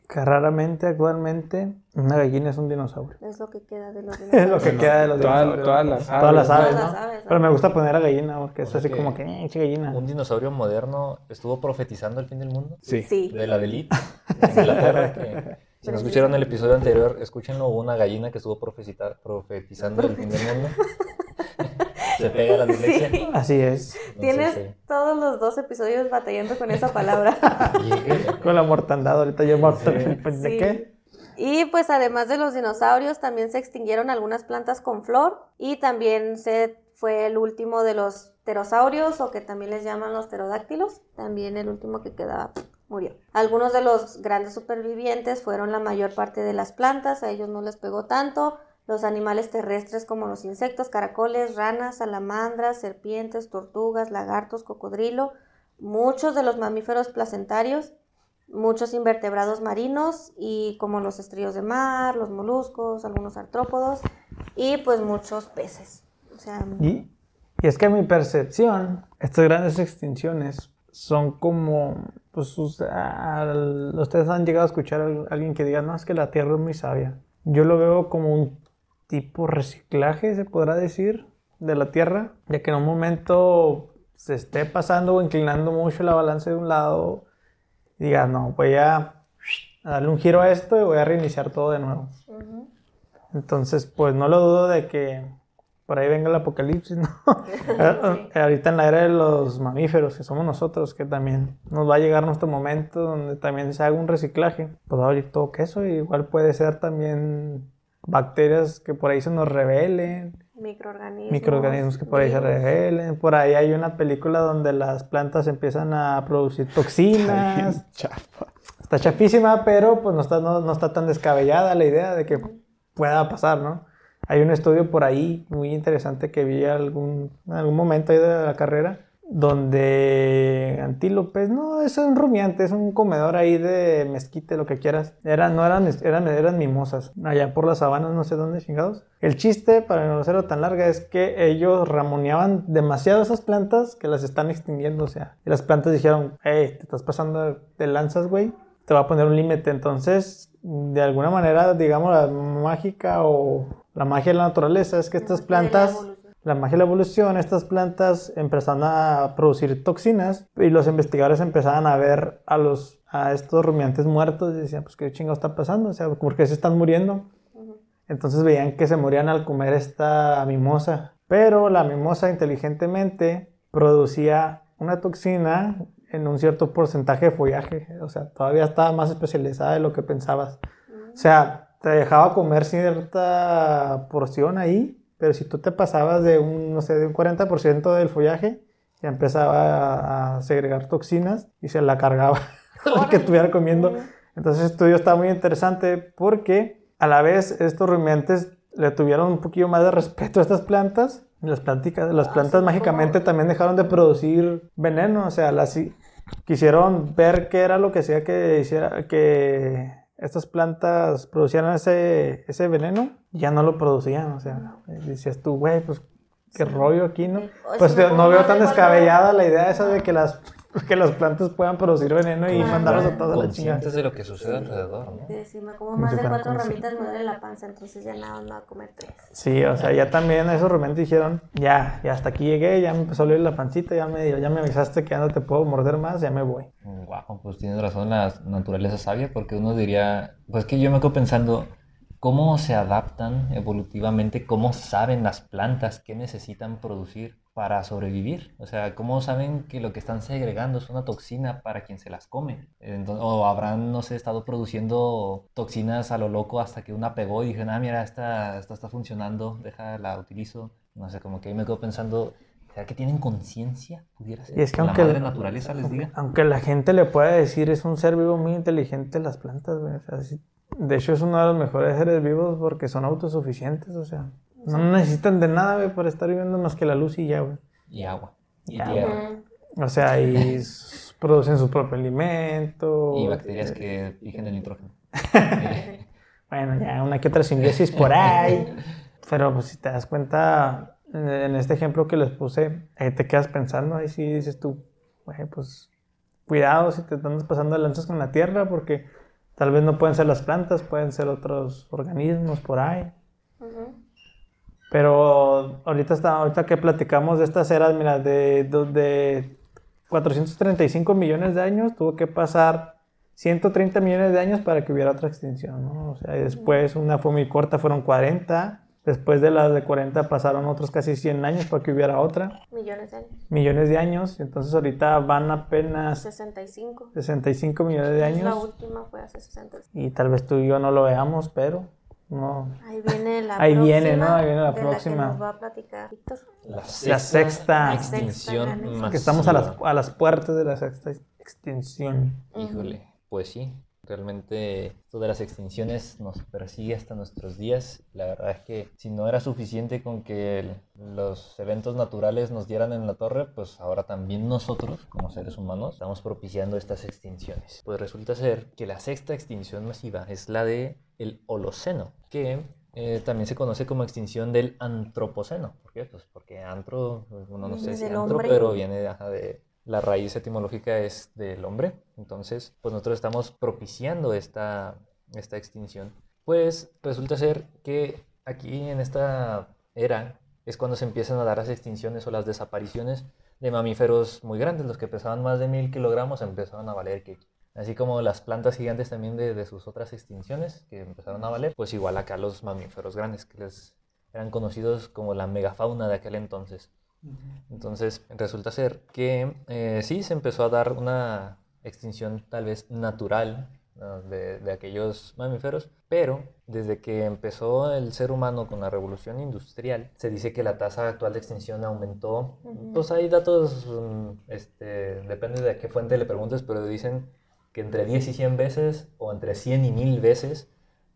Que raramente, actualmente, una gallina es un dinosaurio. Es lo que queda de los Es lo dinosaurios. que queda de los Todas- dinosaurios. todas las Todas las aves, ¿no? Pero me gusta poner a gallina porque es O sea así que como que, eh, che gallina. Un dinosaurio moderno estuvo profetizando el fin del mundo. Sí. Sí. De la Delite, de Inglaterra, que si no escucharon el episodio anterior, escúchenlo, hubo una gallina que estuvo profetizando el fin del mundo. Se pega a la dislexia. Sí. Así es. Entonces, Tienes todos los dos episodios batallando con esa palabra. Con la mortandad, ahorita yo muerto. Pues, ¿De Sí. qué? Y pues además de los dinosaurios, también se extinguieron algunas plantas con flor y también se fue el último de los pterosaurios o que también les llaman los pterodáctilos. También el último que quedaba murió. Algunos de los grandes supervivientes fueron la mayor parte de las plantas, a ellos no les pegó tanto. Los animales terrestres como los insectos, caracoles, ranas, salamandras, serpientes, tortugas, lagartos, cocodrilo, muchos de los mamíferos placentarios, muchos invertebrados marinos y como los estríos de mar, los moluscos, algunos artrópodos y pues muchos peces. Y, y es que mi percepción, estas grandes extinciones son como, pues, al- ustedes han llegado a escuchar a alguien que diga, no, es que la Tierra es muy sabia. Yo lo veo como un tipo reciclaje, se podrá decir, de la Tierra, ya que en un momento se esté pasando o inclinando mucho la balanza de un lado y diga, no, voy a, darle un giro a esto y voy a reiniciar todo de nuevo. Entonces, pues no lo dudo de que por ahí venga el apocalipsis, ¿no? Ahorita en la era de los mamíferos, que somos nosotros, que también nos va a llegar nuestro momento donde también se haga un reciclaje. Pues va a abrir todo queso, y igual puede ser también bacterias que por ahí se nos revelen, microorganismos. microorganismos que por ahí se virus. revelen. Por ahí hay una película donde las plantas empiezan a producir toxinas. Chafa. Está chapísima, pero pues no está, no, no está tan descabellada la idea de que pueda pasar, ¿no? Hay un estudio por ahí muy interesante que vi algún, en algún momento ahí de la carrera, donde antílopes, no, es un rumiante, es un comedor ahí de mezquite, lo que quieras. Eran, no eran, eran, eran mimosas, allá por las sabanas, no sé dónde chingados. El chiste, para no hacerlo tan larga, es que ellos ramoneaban demasiado esas plantas que las están extinguiendo, o sea, y las plantas dijeron, hey, te estás pasando de lanzas, güey, te va a poner un límite. Entonces, de alguna manera, digamos, la mágica o la magia de la naturaleza es que estas la plantas, evolución. la magia de la evolución, estas plantas empezaron a producir toxinas y los investigadores empezaban a ver a los a estos rumiantes muertos y decían, pues qué chingo está pasando, o sea, ¿por qué se están muriendo? Entonces veían que se morían al comer esta mimosa. Pero la mimosa inteligentemente producía una toxina en un cierto porcentaje de follaje. O sea, todavía estaba más especializada de lo que pensabas. O sea, te dejaba comer cierta porción ahí, pero si tú te pasabas de un, no sé, de un 40% del follaje, ya empezaba a, segregar toxinas y se la cargaba al que estuviera comiendo. Entonces, el estudio está muy interesante porque a la vez estos rumiantes le tuvieron un poquillo más de respeto a estas plantas. Las, planticas, las plantas mágicamente también dejaron de producir veneno. O sea, las, quisieron ver qué era lo que hacía que, hiciera, que estas plantas producieran ese, ese veneno. Ya no lo producían. O sea, decías tú, güey, pues qué rollo aquí, ¿no? O Pues no veo tan de descabellada la idea esa de que las, que las plantas puedan producir veneno y Claro. mandarlos a toda la chingada. conscientes de lo que sucede alrededor, ¿no? Sí, me como más de cuatro ramitas me duele la panza, entonces ya nada, no a comer tres. Sí, o sea, ya también esos realmente dijeron, ya, ya hasta aquí llegué, ya me empezó a doler la pancita, ya me, ya me avisaste que ya no te puedo morder más, ya me voy. Wow, pues tienes razón, la naturaleza sabia, porque uno diría, pues que yo me quedo pensando, ¿cómo se adaptan evolutivamente? ¿Cómo saben las plantas qué necesitan producir para sobrevivir? O sea, ¿cómo saben que lo que están segregando es una toxina para quien se las come? Entonces, o habrán, no sé, estado produciendo toxinas a lo loco hasta que una pegó y dijeron, ah, mira, esta, esta está funcionando, déjala, utilizo. No sé, como que ahí me quedo pensando, ¿será que tienen conciencia? Pudiera ser. Y es que la aunque- madre naturaleza les diga. Aunque la gente le pueda decir, es un ser vivo muy inteligente las plantas, güey. O sea, sí. De hecho, es uno de los mejores seres vivos porque son autosuficientes, o sea, no necesitan de nada, güey, para estar viviendo más que la luz y ya, güey. Y agua. Y Y tierra. Ujú. O sea, y producen su propio alimento. Y bacterias que fijan el nitrógeno. Bueno, ya una que otra simbiosis por ahí. Pero pues si te das cuenta, en en este ejemplo que les puse, ahí te quedas pensando, ahí sí dices tú, "Güey, pues cuidado si te andas pasando de lanzas con la tierra, porque tal vez no pueden ser las plantas, pueden ser otros organismos por ahí. Ujú. Pero ahorita, está, ahorita que platicamos de estas eras, mira, de, de, de 435 millones de años tuvo que pasar 130 millones de años para que hubiera otra extinción, ¿no? O sea, y después una fue muy corta, fueron 40. Después de las de 40 pasaron otros casi 100 años para que hubiera otra. Millones de años. Millones de años. Entonces ahorita van apenas 65. 65 millones de La años. última fue hace 65. Y tal vez tú y yo no lo veamos, pero no. Ahí viene la Ahí próxima. viene, ¿no? Ahí viene la de próxima. La que nos va a platicar Víctor. La sexta. extinción La sexta masiva. Que estamos a las, a las puertas de la sexta extinción. Híjole, pues sí, realmente esto de las extinciones nos persigue hasta nuestros días. La verdad es que si no era suficiente con que los eventos naturales nos dieran en la torre, pues ahora también nosotros, como seres humanos, estamos propiciando estas extinciones. Pues resulta ser que la sexta extinción masiva es la de el Holoceno, que eh, también se conoce como extinción del Antropoceno. ¿Por qué? Pues porque antro, uno no sé si antro, hombre. pero viene de la raíz etimológica es del hombre. Entonces, pues nosotros estamos propiciando esta, esta extinción. Pues resulta ser que aquí en esta era es cuando se empiezan a dar las extinciones o las desapariciones de mamíferos muy grandes. Los que pesaban más de mil kilogramos empezaron a valer Así como las plantas gigantes también de, de sus otras extinciones que empezaron a valer, pues igual acá los mamíferos grandes que les eran conocidos como la megafauna de aquel entonces. Entonces resulta ser que eh, sí se empezó a dar una extinción tal vez natural ¿no? de, de aquellos mamíferos, pero desde que empezó el ser humano con la revolución industrial, se dice que la tasa actual de extinción aumentó. Pues hay datos, mm, este, depende de qué fuente le preguntes, pero dicen que entre 10 y 100 veces o entre 100 y 1000 veces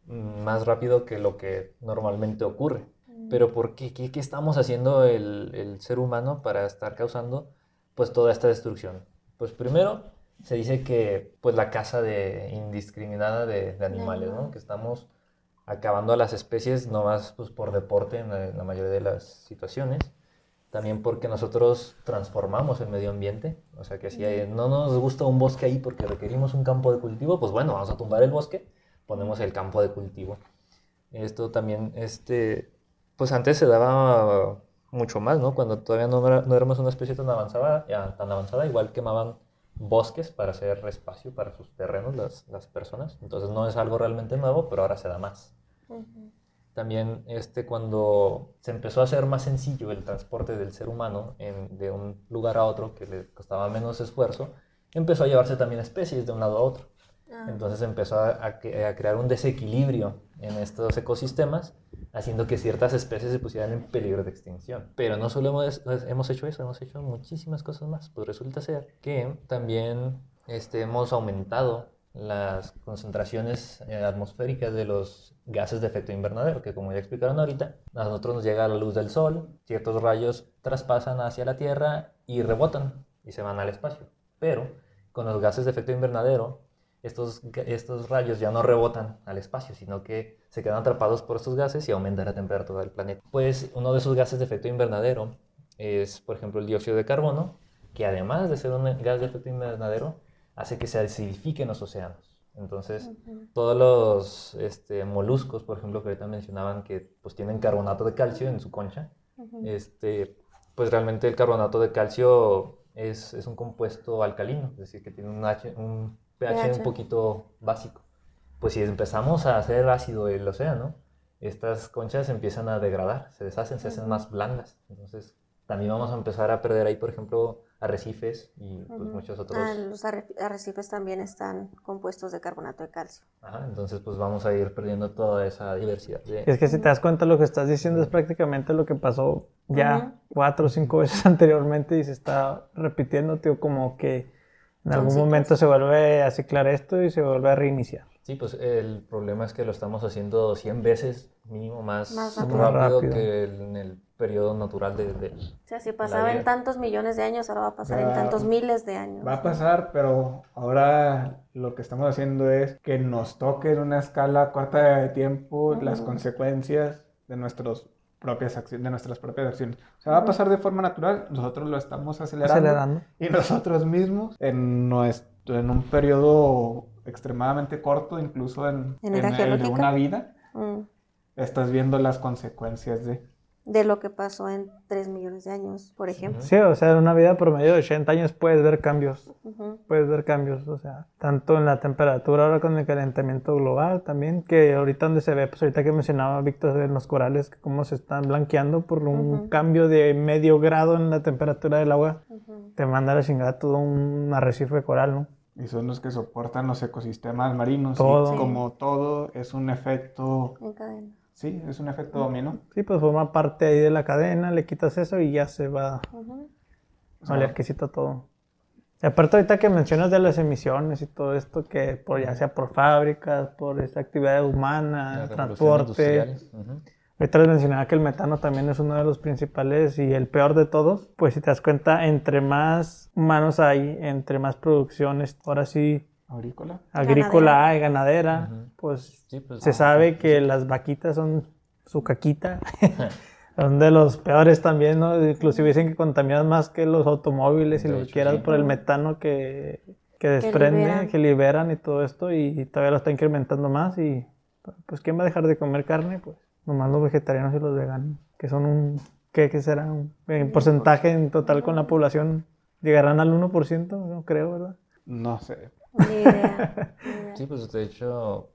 mm, más rápido que lo que normalmente ocurre. Pero ¿por qué? ¿Qué, qué estamos haciendo el, el ser humano para estar causando pues toda esta destrucción? Pues primero se dice que pues la caza de, indiscriminada de, de animales, ¿no? Que estamos acabando a las especies nomás pues por deporte en la, en la mayoría de las situaciones. También porque nosotros transformamos el medio ambiente. O sea que si hay- no nos gusta un bosque ahí porque requerimos un campo de cultivo, pues bueno, vamos a tumbar el bosque, ponemos el campo de cultivo. Esto también, este, pues antes se daba mucho más, ¿no? Cuando todavía no, era- no éramos una especie tan avanzada, ya, tan avanzada, igual quemaban bosques para hacer espacio para sus terrenos las, las personas. Entonces no es algo realmente nuevo, pero ahora se da más. También este, cuando se empezó a hacer más sencillo el transporte del ser humano en- de un lugar a otro que le costaba menos esfuerzo, empezó a llevarse también especies de un lado a otro. Ah, Entonces empezó a, a crear un desequilibrio en estos ecosistemas, haciendo que ciertas especies se pusieran en peligro de extinción. Pero no solo hemos, hemos hecho eso, hemos hecho muchísimas cosas más. Pues resulta ser que también este, hemos aumentado las concentraciones eh, atmosféricas de los gases de efecto invernadero, que como ya explicaron ahorita, a nosotros nos llega la luz del sol, ciertos rayos traspasan hacia la Tierra y rebotan y se van al espacio. Pero con los gases de efecto invernadero, estos, estos rayos ya no rebotan al espacio, sino que se quedan atrapados por estos gases y aumenta la temperatura del planeta. Pues uno de esos gases de efecto invernadero es, por ejemplo, el dióxido de carbono, que además de ser un gas de efecto invernadero, hace que se acidifiquen los océanos. Entonces, todos los este, moluscos, por ejemplo, que ahorita mencionaban que pues tienen carbonato de calcio en su concha, este, pues realmente el carbonato de calcio es, es un compuesto alcalino, es decir, que tiene un, H- un pH, pH. un poquito básico. Pues si empezamos a hacer ácido el océano, estas conchas empiezan a degradar, se deshacen, se hacen más blandas. Entonces, también vamos a empezar a perder ahí, por ejemplo, arrecifes y pues, muchos otros. Ah, los arre- arrecifes también están compuestos de carbonato de calcio. Ajá, entonces, pues vamos a ir perdiendo toda esa diversidad. de- es que si te das cuenta, lo que estás diciendo es prácticamente lo que pasó ya cuatro o cinco veces anteriormente y se está repitiendo, tío, como que en algún ciclos. momento se vuelve a ciclar esto y se vuelve a reiniciar. Sí, pues el problema es que lo estamos haciendo 100 veces mínimo más, Más rápido, rápido. que en el periodo natural de, de- O sea, si pasaba en tantos millones de años, ahora va a pasar en Va- tantos miles de años. Va a pasar, pero ahora lo que estamos haciendo es que nos toque en una escala corta de tiempo las Ujú. consecuencias de, nuestros propias acciones, de nuestras propias acciones. O sea, va a pasar de forma natural, nosotros lo estamos acelerando, Acelerando. y nosotros mismos en, nuestro, en un periodo extremadamente corto, incluso en, ¿En el de una vida, Mm. estás viendo las consecuencias de... De lo que pasó en 3 millones de años, por ejemplo. Sí, o sea, en una vida promedio de 80 años puedes ver cambios. Puedes ver cambios, o sea, tanto en la temperatura ahora con el calentamiento global también, que ahorita donde se ve, pues ahorita que mencionaba Víctor en los corales, que cómo se están blanqueando por un cambio de medio grado en la temperatura del agua, Ujú. te manda a la chingada todo un arrecife de coral, ¿no? Y son los que soportan los ecosistemas marinos. Todo. Y Sí. como todo es un efecto, En cadena. Sí, es un efecto dominó. Sí, pues forma parte ahí de la cadena, le quitas eso y ya se va Ujú. O sea, alerquecito todo. Y aparte ahorita que mencionas de las emisiones y todo esto, que por ya sea por fábricas, por esta actividad humana, transporte. Ahorita les mencionaba que el metano también es uno de los principales y el peor de todos. Pues si te das cuenta, entre más humanos hay, entre más producciones, ahora sí, Aurícola. agrícola Ganadera. hay, ganadera, pues Sí, pues, se ah, sabe que las vaquitas son su caquita. son de los peores también, ¿no? Inclusive dicen que contaminan más que los automóviles y De lo que hecho, quieras sí. por el metano que, que desprende, liberan. que liberan y todo esto y todavía lo está incrementando más y pues ¿quién va a dejar de comer carne? Pues nomás los vegetarianos y los veganos, que son un, ¿qué, qué será? Un, en porcentaje en total con la población, llegarán al 1%, no creo, ¿verdad? No sé. Ni idea. ni idea. Sí, pues de hecho,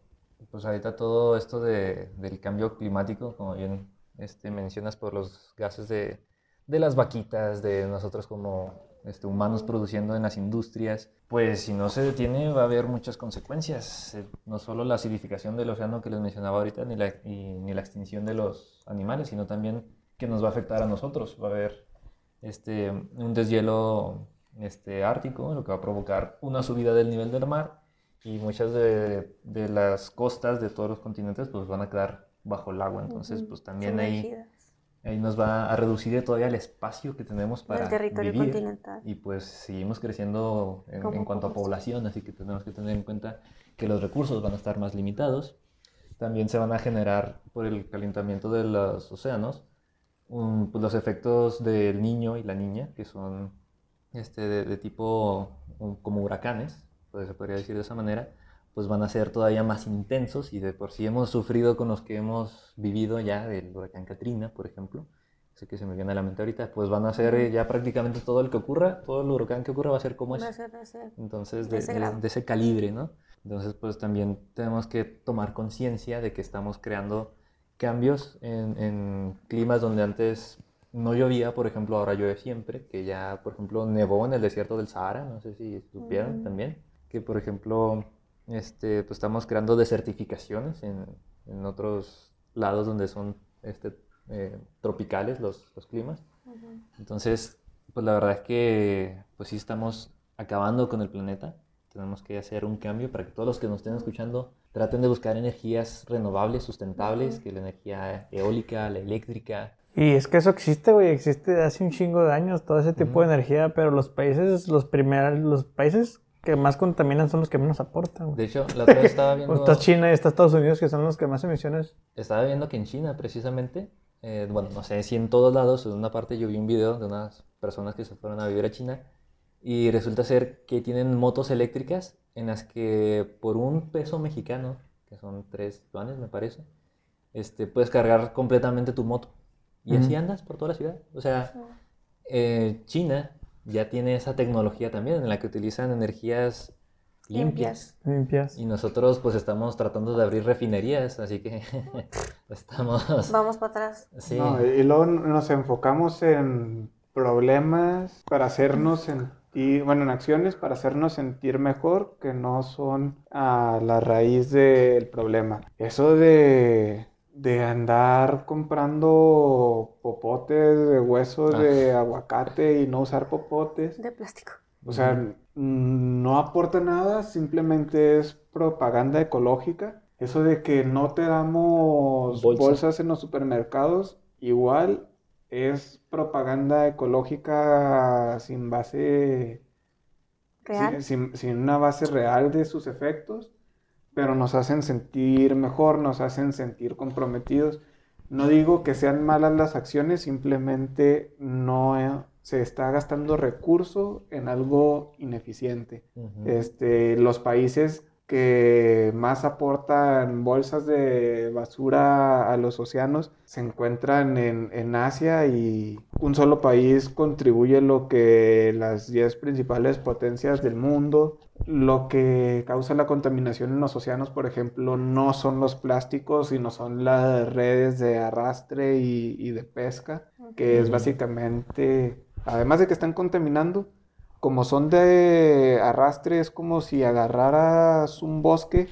pues ahorita todo esto de, del cambio climático, como bien este, mencionas, por los gases de, de las vaquitas, de nosotros como este, humanos produciendo en las industrias, pues si no se detiene va a haber muchas consecuencias. Eh, No solo la acidificación del océano que les mencionaba ahorita, ni la, y- ni la extinción de los animales, sino también que nos va a afectar a nosotros. Va a haber este, un deshielo este, ártico, lo que va a provocar una subida del nivel del mar y muchas de, de las costas de todos los continentes pues van a quedar bajo el agua. Entonces, pues también ahí, ahí nos va a reducir todavía el espacio que tenemos para Del territorio vivir. continental. Y pues seguimos creciendo en, en cuanto a población. población, así que tenemos que tener en cuenta que los recursos van a estar más limitados. También se van a generar por el calentamiento de los océanos un- pues, los efectos del niño y la niña, que son este, de, de tipo um, como huracanes, pues, se podría decir de esa manera, pues van a ser todavía más intensos y de por sí hemos sufrido con los que hemos vivido ya del huracán Katrina, por ejemplo, ese que se me viene a la mente ahorita, pues van a ser eh, ya prácticamente todo el que ocurra, todo el huracán que ocurra va a ser como Va a es. ser- va a ser- Entonces, de de, de ese calibre, ¿no? Entonces, pues también tenemos que tomar conciencia de que estamos creando cambios en, en climas donde antes no llovía, por ejemplo, ahora llueve siempre, que ya, por ejemplo, nevó en el desierto del Sahara, no sé si supieron Mm. también, que, por ejemplo, este, pues estamos creando desertificaciones en, en otros lados donde son este, eh, tropicales los, los climas. Entonces, pues la verdad es que pues sí estamos acabando con el planeta. Tenemos que hacer un cambio para que todos los que nos estén escuchando traten de buscar energías renovables, sustentables, que la energía eólica, la eléctrica. Y es que eso existe, güey, existe de hace un chingo de años, todo ese tipo de energía, pero los países, los primeros, los países que más contaminan son los que menos aportan, güey. De hecho, la otra vez estaba viendo, está China y está Estados Unidos, que son los que más emisiones. estaba viendo que en China precisamente, eh, bueno, no sé si en todos lados, en una parte yo vi un video de unas personas que se fueron a vivir a China y resulta ser que tienen motos eléctricas en las que por un peso mexicano, que son tres yuanes me parece, este, puedes cargar completamente tu moto y así andas por toda la ciudad. O sea, eh, China ya tiene esa tecnología también en la que utilizan energías limpias. Limpias. Limpias. Y nosotros pues estamos tratando de abrir refinerías, así que estamos... Vamos para atrás. Sí, No, y luego nos enfocamos en problemas para hacernos sentir, bueno, en acciones para hacernos sentir mejor que no son a la raíz del problema. Eso de, de andar comprando popotes de huesos Ah. de aguacate y no usar popotes. De plástico. O sea, mm, no aporta nada, simplemente es propaganda ecológica. Eso de que no te damos Bolsa. bolsas en los supermercados, igual es propaganda ecológica sin base, ¿Real? sin, sin- sin una base real de sus efectos, pero nos hacen sentir mejor, nos hacen sentir comprometidos. No digo que sean malas las acciones, simplemente no eh, se está gastando recurso en algo ineficiente. Este, los países que más aportan bolsas de basura a los océanos se encuentran en, en Asia y un solo país contribuye lo que las 10 principales potencias del mundo. Lo que causa la contaminación en los océanos, por ejemplo, no son los plásticos, sino son las redes de arrastre y, y de pesca, que es básicamente, además de que están contaminando, como son de arrastre, es como si agarraras un bosque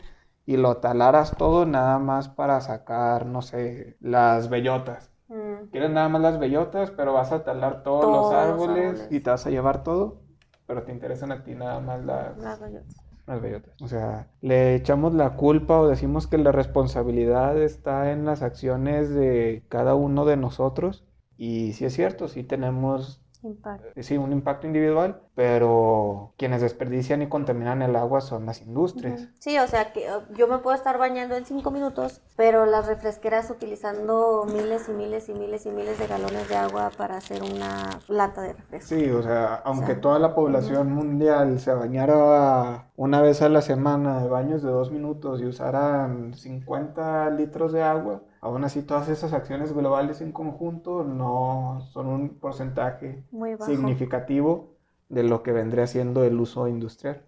y lo talaras todo nada más para sacar, no sé, las bellotas. Mm, Quieres nada más las bellotas, pero vas a talar todos Todos los los árboles árboles. y te vas a llevar todo, pero te interesan a ti nada más las, las bellotas. las bellotas. O sea, le echamos la culpa o decimos que la responsabilidad está en las acciones de cada uno de nosotros. Y sí es cierto, sí tenemos Impacto. sí, un impacto individual, pero quienes desperdician y contaminan el agua son las industrias. Sí, o sea que yo me puedo estar bañando en cinco minutos, pero las refresqueras utilizando miles y miles y miles y miles de galones de agua para hacer una lata de refresco. Sí, o sea, aunque sea, toda la población mundial se bañara una vez a la semana de baños de dos minutos y usaran 50 litros de agua, aún así todas esas acciones globales en conjunto no son un porcentaje significativo de lo que vendría siendo el uso industrial.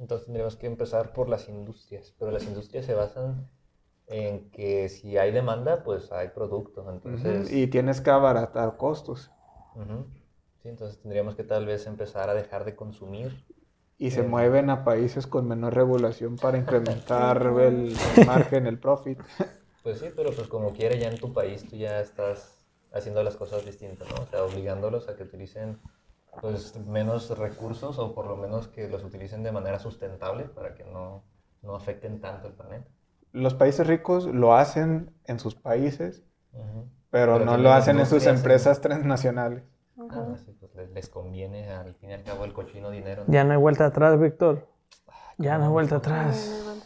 Entonces tendríamos que empezar por las industrias, pero las industrias se basan en que si hay demanda, pues hay productos. Entonces, Y tienes que abaratar costos. sí, entonces tendríamos que tal vez empezar a dejar de consumir. Y se Eh. mueven a países con menor regulación para incrementar el, el margen, el profit. Pues sí, pero pues como quiera ya en tu país tú ya estás haciendo las cosas distintas, ¿no? O sea, obligándolos a que utilicen pues menos recursos o por lo menos que los utilicen de manera sustentable para que no, no afecten tanto el planeta. Los países ricos lo hacen en sus países, pero, Pero no lo hacen en sus industrias, empresas transnacionales. Ah, sí, pues les, les conviene al fin y al cabo el cochino dinero. Ya no hay vuelta atrás, Víctor. Ya no hay vuelta Ay, atrás.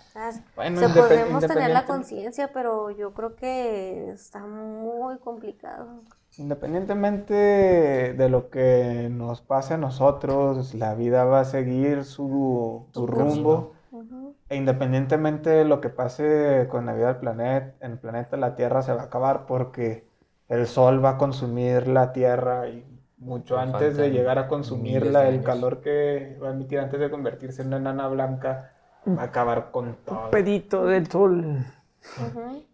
Bueno, Se indepe- podremos tener la conciencia, pero yo creo que está muy complicado. Independientemente de lo que nos pase a nosotros, la vida va a seguir su, su Su rumbo. E independientemente de lo que pase con la vida del planeta, en el planeta la Tierra se va a acabar porque el Sol va a consumir la Tierra y mucho antes de llegar a consumirla, el calor que va a emitir antes de convertirse en una enana blanca va a acabar con todo. Pedito del sol.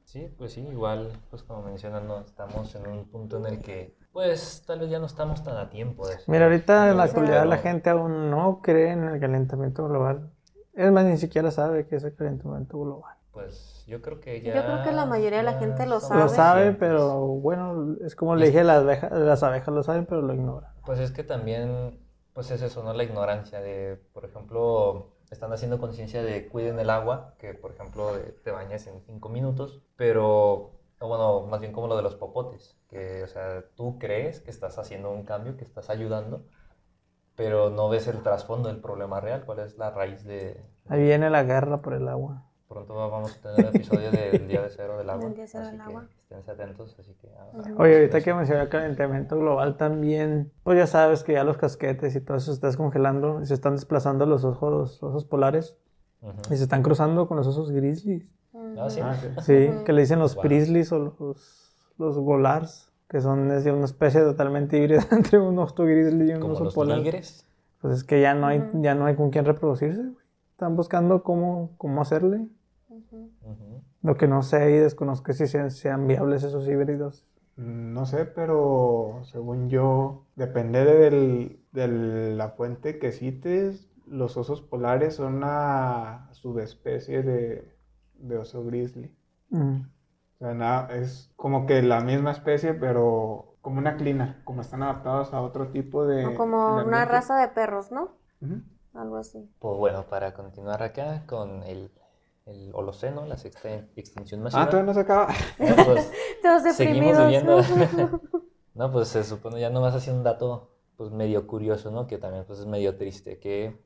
Sí, pues sí, igual, pues como mencionan, no estamos en un punto en el que, pues tal vez ya no estamos tan a tiempo de eso. Mira, ahorita en la actualidad la gente aún no cree en el calentamiento global. Es más, ni siquiera sabe qué es el calentamiento global. Pues yo creo que ya. Yo creo que la mayoría de la gente lo somos Lo ¿Sabe? sabe, pero bueno, es como le dije, las abejas, las abejas lo saben, pero lo ignoran. Pues es que también, pues es eso, ¿no? La ignorancia de, por ejemplo, están haciendo conciencia de cuiden el agua, que por ejemplo te bañas en cinco minutos, pero, bueno, más bien como lo de los popotes, que, o sea, tú crees que estás haciendo un cambio, que estás ayudando, pero no ves el trasfondo del problema real, cuál es la raíz de... Ahí viene la guerra por el agua. Pronto vamos a tener episodio del Día de Cero del Agua, Del Día Cero así del que Agua. esténse atentos, así que... ah. Oye, ahorita que mencioné el calentamiento global también, pues ya sabes que ya los casquetes y todo eso se está descongelando y se están desplazando los ojos, osos polares y se están cruzando con los osos grizzlies. Ah, sí. Ah, sí. Sí, Ujú. que le dicen los Wow. grizzlies o los, los golars, que son es una especie totalmente híbrida entre un oso grizzly y un Como oso los polar. tigres. Pues es que ya no hay, ya no hay con quién reproducirse. Están buscando cómo, cómo hacerle. Lo que no sé y desconozco es si sean, sean viables esos híbridos. No sé, pero según yo, depende del- de la fuente que cites, los osos polares son una subespecie de, de oso grizzly. Mm. O sea, nada, es como que la misma especie, pero como una clina, como están adaptados a otro tipo de... O como de una raza de perros, ¿no? Algo así. Pues bueno, para continuar acá con el, el Holoceno, la sexta extinción masiva. Ah, todavía no se acaba. ya, pues, Todos seguimos viviendo. No, pues se supone, ya nomás así un dato pues medio curioso, ¿no? Que también pues es medio triste, que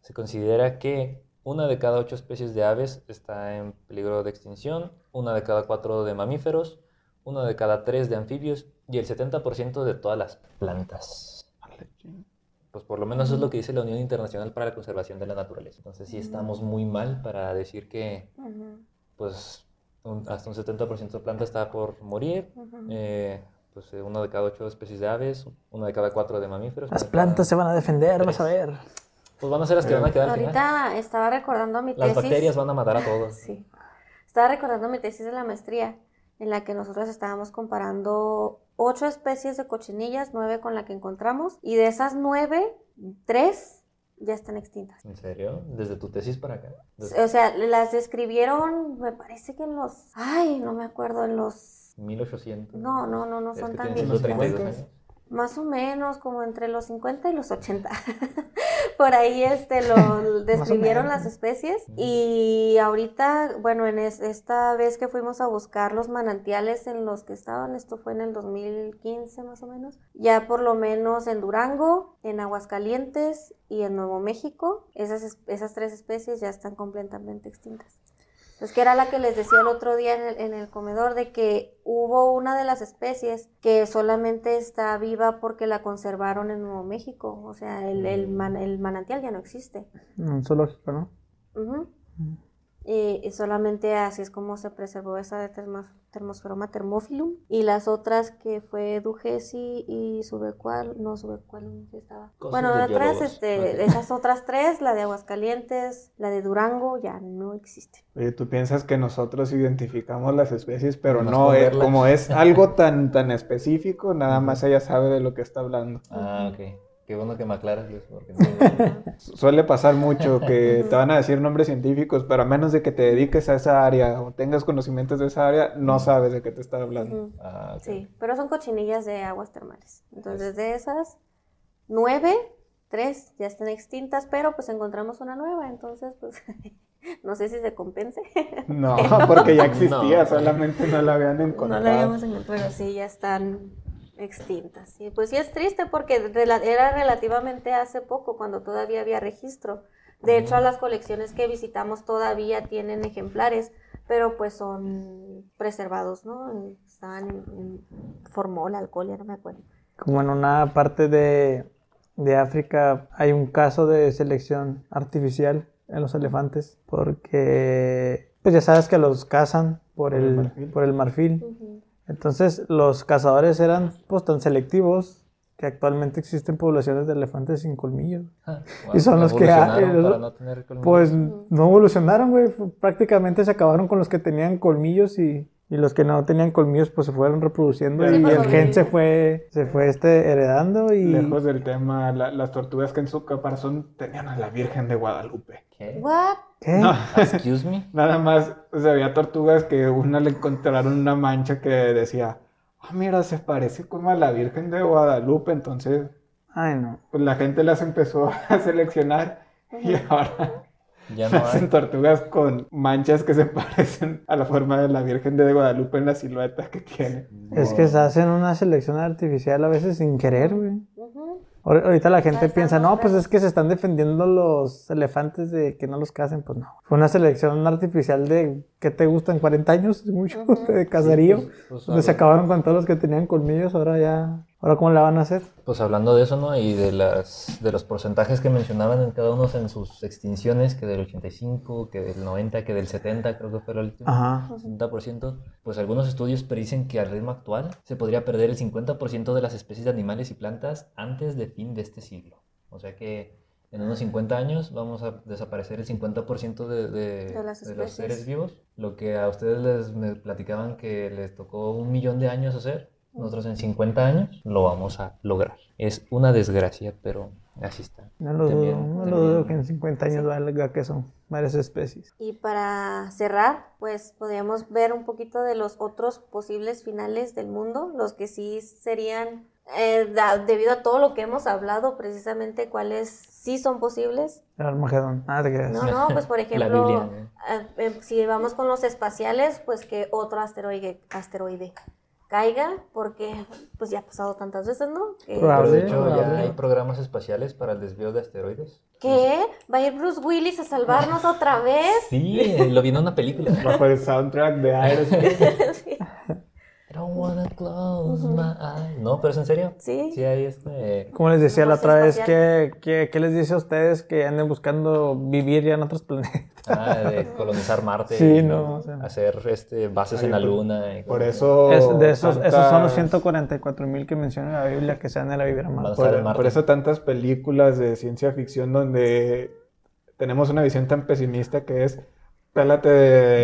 se considera que una de cada ocho especies de aves está en peligro de extinción, una de cada cuatro de mamíferos, una de cada tres de anfibios y el 70% de todas las plantas. Pues por lo menos eso es lo que dice la Unión Internacional para la Conservación de la Naturaleza. Entonces sí estamos muy mal para decir que pues un- hasta un 70% de planta está por morir. eh, pues eh, una de cada ocho especies de aves, una de cada cuatro de mamíferos. Las cada- plantas se van a defender, tres. vas a ver. Pues van a ser las que van a quedar al final. Ahorita estaba recordando mi Las tesis. bacterias van a matar a todos. Sí. Estaba recordando mi tesis de la maestría, en la que nosotros estábamos comparando ocho especies de cochinillas, nueve con la que encontramos, y de esas nueve, tres ya están extintas. ¿En serio? ¿Desde tu tesis para acá? Desde O sea, las describieron, me parece que en los, ay, no me acuerdo, en los, 1800. no, no, no, no son tan viejitas. 132 viejitas. años. Más o menos, como entre los 50 y los 80. Por ahí este, lo describieron las especies. Y ahorita, bueno, en es- esta vez que fuimos a buscar los manantiales en los que estaban, esto fue en el 2015 más o menos, ya por lo menos en Durango, en Aguascalientes y en Nuevo México, esas, es- esas tres especies ya están completamente extintas. Pues que era la que les decía el otro día en el, en el comedor, de que hubo una de las especies que solamente está viva porque la conservaron en Nuevo México. O sea, el, el, man- el manantial ya no existe. Zoológico, ¿no? Y, y solamente así es como se preservó esa de termos- Thermosferoma thermophilum. Y las otras que fue Dugesi y Subecual, no Subecual, sí estaba. Cosas bueno, de otras, este, esas otras tres, la de Aguascalientes, la de Durango, ya no existen. Oye, tú piensas que nosotros identificamos las especies, pero no, eh, verlas. como es algo tan, tan específico, nada más ella sabe de lo que está hablando. Ah, ok. Qué bueno que me aclaras, Luis, porque no- Suele pasar mucho que te van a decir nombres científicos, pero a menos de que te dediques a esa área o tengas conocimientos de esa área, no sabes de qué te está hablando. Ah. Sí, pero son cochinillas de aguas termales. Entonces, de esas, nueve, tres ya están extintas, pero pues encontramos una nueva, entonces pues no sé si se compense. No, porque ya existía, No. solamente no la habían No encontrado. la habíamos encontrado, pero sí, ya están extintas. Y pues sí es triste porque era relativamente hace poco, cuando todavía había registro. De hecho, a las colecciones que visitamos todavía tienen ejemplares, pero pues son preservados, ¿no? Estaban en, en formol, alcohol, ya no me acuerdo. Como en una parte de, de África hay un caso de selección artificial en los elefantes porque pues ya sabes que los cazan por Por el el, marfil. por el marfil. Entonces los cazadores eran pues tan selectivos que actualmente existen poblaciones de elefantes sin colmillos. Ah, Y son los que evolucionaron hay, para no tener colmillos. Pues no evolucionaron, güey. Prácticamente se acabaron con los que tenían colmillos y, y los que no tenían colmillos pues se fueron reproduciendo Sí, y el gen se fue, se fue este heredando y Lejos del tema, la- las tortugas que en su caparazón tenían a la Virgen de Guadalupe. ¿Qué? What? ¿qué? No, Excuse me. nada más, o sea, había tortugas que una le encontraron una mancha que decía, ah, mira, se parece como a la Virgen de Guadalupe, entonces Ay, no. pues la gente las empezó a seleccionar y ahora Ya no hay. hacen tortugas con manchas que se parecen a la forma de la Virgen de Guadalupe en la silueta que tiene. Es que se hacen una selección artificial a veces sin querer, güey. Ahorita la gente piensa, no, pues es que se están defendiendo los elefantes de que no los casen. Pues no. Fue una selección artificial de, ¿qué te gustan? ¿40 años? Mucho, de caserío. Pues, pues, donde se acabaron con todos los que tenían colmillos. Ahora ya, ahora ¿cómo la van a hacer? Pues hablando de eso, ¿no? Y de las de los porcentajes que mencionaban en cada uno en sus extinciones, que del 85, que del 90, que del 70, creo que fue el último. Ajá. 60%, pues algunos estudios predicen que al ritmo actual se podría perder el 50% de las especies de animales y plantas antes de fin de este siglo. O sea que en unos 50 años vamos a desaparecer el 50% de, de, De las de los seres vivos. Lo que a ustedes les me platicaban que les tocó un millón de años hacer, nosotros en 50 años lo vamos a lograr. Es una desgracia, pero así está. No lo dudo, no lo dudo que en 50 años valga que son varias especies. Y para cerrar, pues podríamos ver un poquito de los otros posibles finales del mundo, los que sí serían, eh, da- debido a todo lo que hemos hablado, precisamente cuáles sí son posibles. El Armagedón. Ah, te. No, no, pues por ejemplo, Biblia. eh, eh, si vamos con los espaciales, pues que otro asteroide, asteroide caiga, porque pues ya ha pasado tantas veces, ¿no? Que- Probable. de hecho, ya hay programas espaciales para el desvío de asteroides. ¿Qué? ¿Va a ir Bruce Willis a salvarnos otra vez? Sí, lo vi en una película. Bajo el soundtrack de Aerosmith. Sí. I don't wanna close my eyes. No, pero es en serio. Sí. Sí, hay este. Como les decía la otra vez. ¿qué, qué, qué les dice a ustedes que anden buscando vivir ya en otros planetas? Ah, de colonizar Marte. Sí, y no, o sea. Hacer este, bases en la luna. y Por eso. Es- de esos, esos son los tantas- 144 mil que menciona la Biblia que se dan en la Van a Por, Marte. por eso tantas películas de ciencia ficción donde tenemos una visión tan pesimista que es pélate de-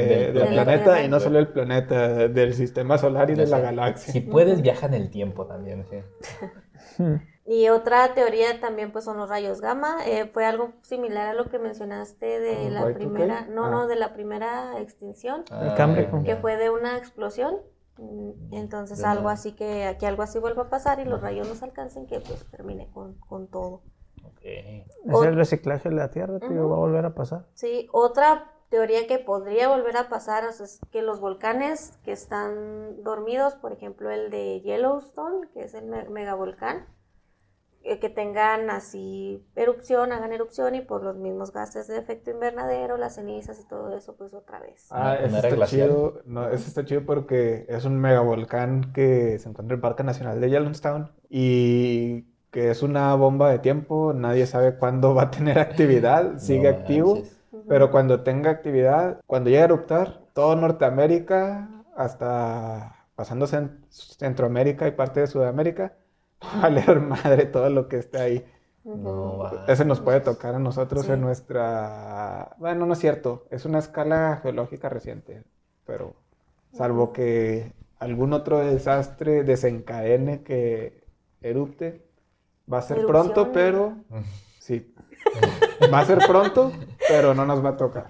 Del del planeta. planeta y no solo el planeta, del sistema solar y de la galaxia. Si puedes, viaja en el tiempo también. Sí. Y otra teoría también pues son los rayos gamma. Eh, fue algo similar a lo que mencionaste de ¿El la Y2K? primera, no, Ah. no, de la primera extinción, El Cámbrico. que fue de una explosión. Mm, Entonces De algo nada. así que aquí algo así vuelva a pasar y los rayos nos alcancen que pues termine con, con todo. Ok. Es O- el reciclaje de la Tierra, tío, Ujú. va a volver a pasar. Sí, otra teoría que podría volver a pasar o sea, es que los volcanes que están dormidos, por ejemplo el de Yellowstone, que es el me- megavolcán, eh, que tengan así erupción, hagan erupción y por los mismos gases de efecto invernadero, las cenizas y todo eso, pues otra vez. Ah, Una- eso está glacial. chido. No, eso está chido porque es un megavolcán que se encuentra en el Parque Nacional de Yellowstone y que es una bomba de tiempo. Nadie sabe cuándo va a tener actividad. Sigue No activo. manches. Pero cuando tenga actividad, cuando llegue a eruptar, todo Norteamérica, hasta pasando cen- Centroamérica y parte de Sudamérica, va a valer madre todo lo que esté ahí. No, va. Ese nos puede tocar a nosotros Sí. en nuestra... Bueno, no es cierto, es una escala geológica reciente, pero salvo que algún otro desastre desencadene que erupte, va a ser pronto, pero... Sí. Va a ser pronto, pero no nos va a tocar.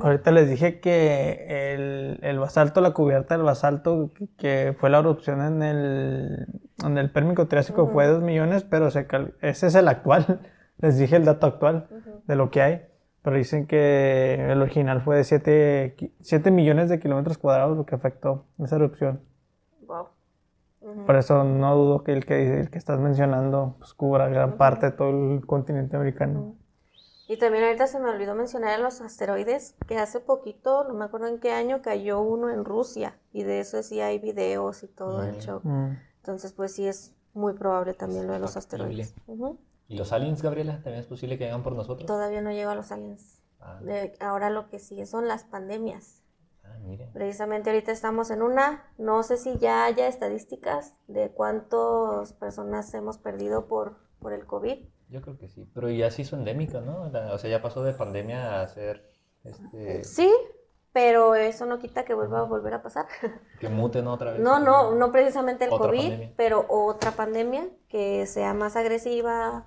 Ahorita les dije que el, el basalto, la cubierta del basalto, que, que fue la erupción en el, en el Pérmico Triásico, fue de 2 millones, pero se cal- ese es el actual. Les dije el dato actual de lo que hay. Pero dicen que el original fue de 7, millones de kilómetros cuadrados lo que afectó esa erupción. Wow. Por eso no dudo que el que, el que estás mencionando pues, cubra gran parte de todo el continente americano. Y también ahorita se me olvidó mencionar a los asteroides, que hace poquito, no me acuerdo en qué año, cayó uno en Rusia. Y de eso sí hay videos y todo el Mm. show. Mm. Entonces, pues sí es muy probable también lo de los factible. asteroides. ¿Y los aliens, Gabriela? ¿También es posible que vengan por nosotros? Todavía no llega a los aliens. Ah, De- ahora lo que sigue son las pandemias. ah, mire. Precisamente ahorita estamos en una, no sé si ya haya estadísticas de cuántas personas hemos perdido por, por el COVID. Yo creo que sí. Pero ya se hizo endémica, ¿no? La- o sea, ya pasó de pandemia a ser este, Sí, pero eso no quita que vuelva a volver a pasar. que muten otra vez. No, no, no precisamente el COVID, pandemia. pero otra pandemia que sea más agresiva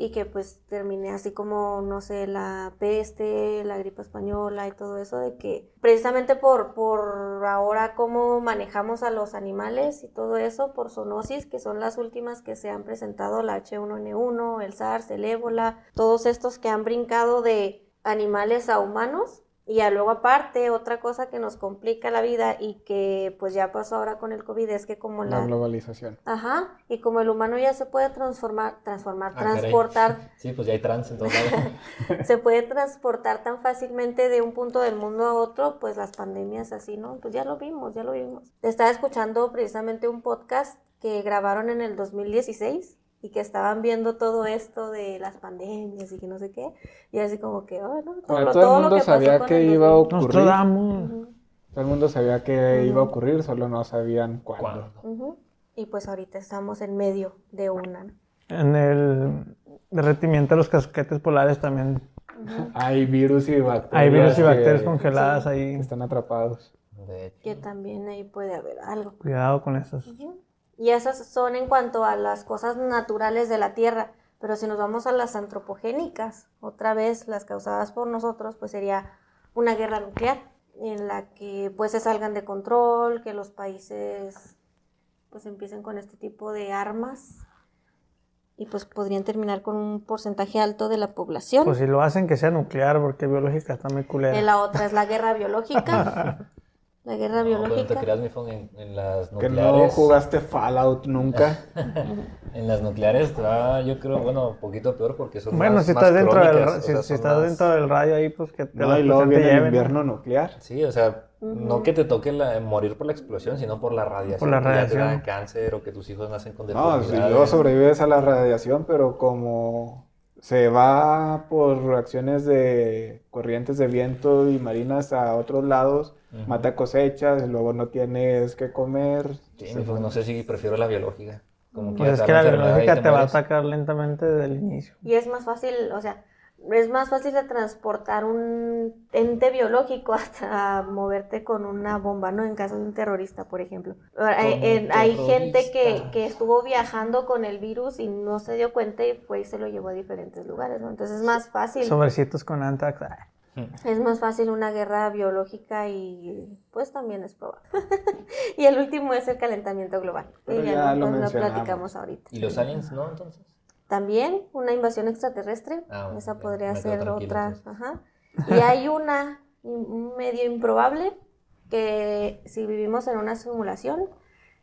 y que pues termine así como, no sé, la peste, la gripe española y todo eso, de que precisamente por, por ahora cómo manejamos a los animales y todo eso, por zoonosis, que son las últimas que se han presentado, la H1N1, el SARS, el ébola, todos estos que han brincado de animales a humanos. Y ya luego aparte, otra cosa que nos complica la vida y que pues ya pasó ahora con el COVID es que como La la... globalización. Ajá, y como el humano ya se puede transformar, transformar, Ah, caray. transportar, Sí, pues ya hay trans en todos lados. se puede transportar tan fácilmente de un punto del mundo a otro, pues las pandemias así, ¿no? Pues ya lo vimos, ya lo vimos. Estaba escuchando precisamente un podcast que grabaron en el 2016 y que estaban viendo todo esto de las pandemias y que no sé qué, y así como que, oh, no, todo, Bueno, lo- todo el todo lo mundo que sabía que iba a 2000. Nos ocurrir. damos. Ujú, Todo el mundo sabía que iba a ocurrir, solo no sabían cuándo. ¿Cuándo? ujú. Y pues ahorita estamos en medio de una. ¿no? En el derretimiento de los casquetes polares también Hay virus y bacterias. hay virus y bacterias que- congeladas que ahí. están atrapados. De hecho. Que también ahí puede haber algo. Cuidado con esos. Y esas son en cuanto a las cosas naturales de la Tierra. Pero si nos vamos a las antropogénicas, otra vez las causadas por nosotros, pues sería una guerra nuclear en la que pues se salgan de control, que los países pues empiecen con este tipo de armas y pues podrían terminar con un porcentaje alto de la población. Pues si lo hacen que sea nuclear, porque biológica está muy Y culera. la otra es la guerra biológica, La guerra No, pero biológica. te creas, mi phone, en, en las Que nucleares. no jugaste Fallout nunca. En las nucleares va, yo creo, bueno, un poquito peor porque son Bueno, más, si más estás dentro del, o sea, si son estás más- dentro del radio ahí, pues que te No, y luego viene el ¿no? invierno nuclear. Sí, o sea, no Ujú. que te toque la- morir por la explosión, sino por la radiación. Por la que ya te da radiación. cáncer o que tus hijos nacen con No, si luego sobrevives a la radiación, pero como se va por reacciones de corrientes de viento y marinas a otros lados, Mata cosechas, luego no tienes que comer. Sí, va. no sé si prefiero la biológica. Como Pues es que la biológica te va a atacar lentamente desde el inicio. Y es más fácil, o sea, es más fácil de transportar un ente biológico hasta moverte con una bomba, ¿no? En caso de un terrorista, por ejemplo. Hay, un en- hay gente que, que estuvo viajando con el virus y no se dio cuenta y fue y se lo llevó a diferentes lugares, ¿no? Entonces es más fácil. Sobrecitos con Antrax. Es más fácil una guerra biológica y pues también es probable. y el último es el calentamiento global. Pero y ya lo lo, lo mencionamos. platicamos ahorita. ¿Y los aliens no, entonces? También una invasión extraterrestre, Ah, esa podría ser otra. Ajá. Y hay una un medio improbable que si vivimos en una simulación,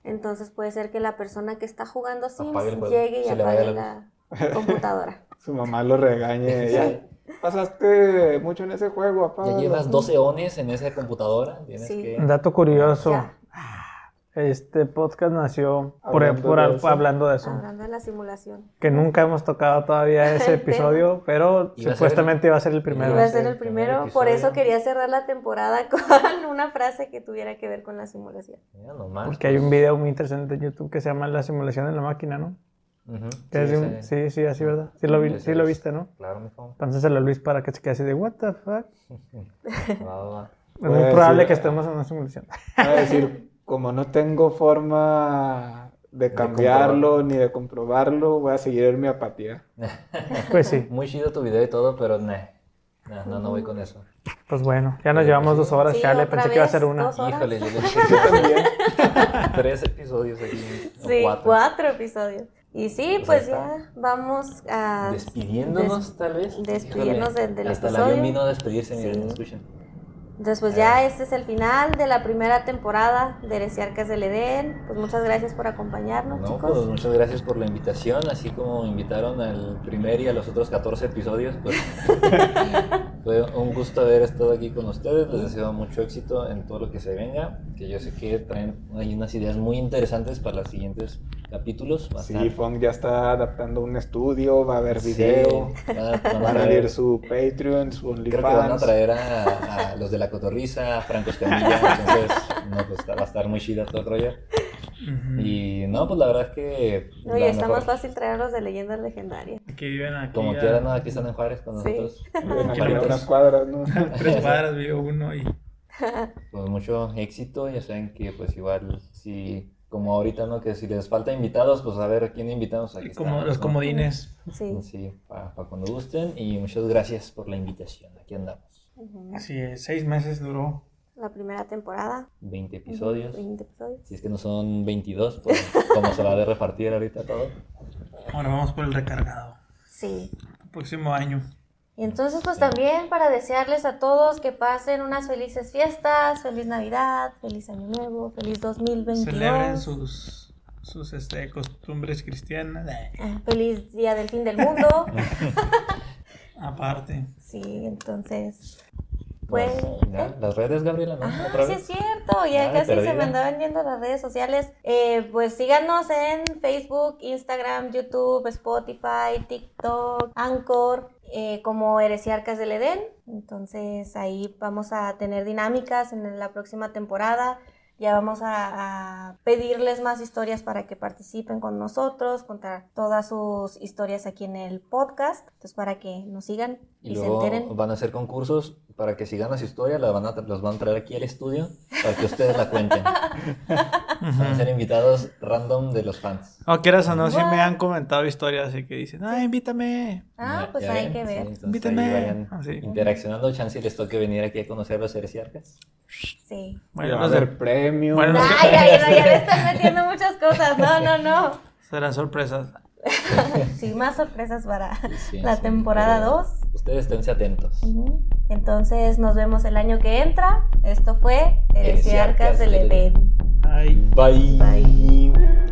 entonces puede ser que la persona que está jugando Sims llegue y apague la la computadora. Su mamá lo regañe. Pasaste mucho en ese juego, papá. Ya llevas 12 ones en esa computadora. Tienes Sí. que... Dato curioso. Ya. Este podcast nació por, Hablando por de hablando de eso. Hablando de la simulación. Que nunca hemos tocado todavía ese episodio, pero Iba a ser- supuestamente iba a ser el primero. Iba a ser el el primer primero, por eso quería cerrar la temporada con una frase que tuviera que ver con la simulación. Mira nomás. Porque hay un video muy interesante en YouTube que se llama La simulación en la máquina, ¿no? Que es de un- Sí, sí, así, ¿verdad? Sí lo, vi- sí lo es. viste, ¿no? Claro, mi phone. Entonces a Luis para que se quede así de, ¿What the fuck? Va, va, va. Es muy probable decir- que estemos en una simulación. A decir, como no tengo forma de cambiarlo ni de comprobarlo, voy a seguir en mi apatía. Pues sí, Muy chido tu video y todo, pero nah. Nah, no, no voy con eso. pues bueno, ya nos llevamos dos horas, Sí, ya le otra pensé que iba a ser una. Híjole, yo le Yo también. tres episodios aquí. Sí, cuatro. cuatro. episodios. Y sí, Pues pues ya vamos a... Despidiéndonos, tal vez. despidiénnos Híjole, del- del Hasta el episodio. avión vino a despedirse, miren, Sí. pues ya este es el final de la primera temporada de Heresiarcas del Edén. Pues muchas gracias por acompañarnos, No, chicos. pues muchas gracias por la invitación, así como invitaron al primer y a los otros 14 episodios, pues fue un gusto haber estado aquí con ustedes, les deseo mucho éxito en todo lo que se venga, que yo sé que traen hay unas ideas muy interesantes para los siguientes capítulos. Va a Sí, estar- Fong ya está adaptando un estudio, va a haber Sí, video, van a- van a va abrir su Patreon, su Creo que van a OnlyFans. traer a, a los de la cotorriza, a Franco Escamilla, entonces no, pues, va a estar muy chida todo el rollo. Ujú. Y no, pues la verdad es que... Oye, la está mejor- más fácil traerlos de leyendas legendarias. Que viven aquí. Como a quieran, ¿no? aquí están en Juárez con Sí. nosotros. Ven aquí a Kilómetros. unas cuadras, ¿no? Tres cuadras, vivo uno y... Pues mucho éxito, ya saben que pues igual si como ahorita, ¿no? Que si les falta invitados, pues a ver a quién invitamos aquí. Como estamos, los ¿no? comodines. Sí. Sí, para cuando gusten y muchas gracias por la invitación. Aquí andamos. Ujú. Así es, seis meses duró. La primera temporada. 20 episodios. 20 episodios. Si es que no son 22, pues como se va a de repartir ahorita todo. Ahora vamos por el recargado. Sí. El próximo año. Y entonces, pues también para desearles a todos que pasen unas felices fiestas, feliz Navidad, feliz Año Nuevo, feliz 2022. Celebren sus, sus este, costumbres cristianas. Eh, Ah, Feliz Día del Fin del Mundo. Aparte. Sí, entonces, pues... Las, ya, las redes, Gabriela, ¿no? Ah, ¿Otra sí vez? es cierto, ya Ay, casi se me andaban yendo las redes sociales. Eh, pues síganos en Facebook, Instagram, YouTube, Spotify, TikTok, Anchor, eh, como Heresiarcas del Edén. Entonces ahí vamos a tener dinámicas en la próxima temporada. Ya vamos a, a pedirles más historias para que participen con nosotros, contar todas sus historias aquí en el podcast. Entonces para que nos sigan Y y, se luego enteren. van a hacer concursos para que sigan las historias, las van a, los van a traer aquí al estudio para que ustedes la cuenten. Van a ser invitados random de los fans. O quieras o no, sí me han comentado historias así que dicen, ah, invítame. Ah, Ya- pues ya hay ven, que sí, ver. entonces Invítame. ahí vayan Ah, sí. interaccionando, chance y les toque venir aquí a conocer los heresiarcas. Sí. Bueno, va a los de- haber premio. Bueno, los- Ay, ay, no, ya le están metiendo muchas cosas. No, no, no. serán sorpresas. Sí, más sorpresas para Sí, la sí, temporada pero 2. Ustedes esténse atentos. Entonces nos vemos el año que entra. Esto fue Heresiarcas Heresiarcas del del Edén. Ay. Bye. Bye.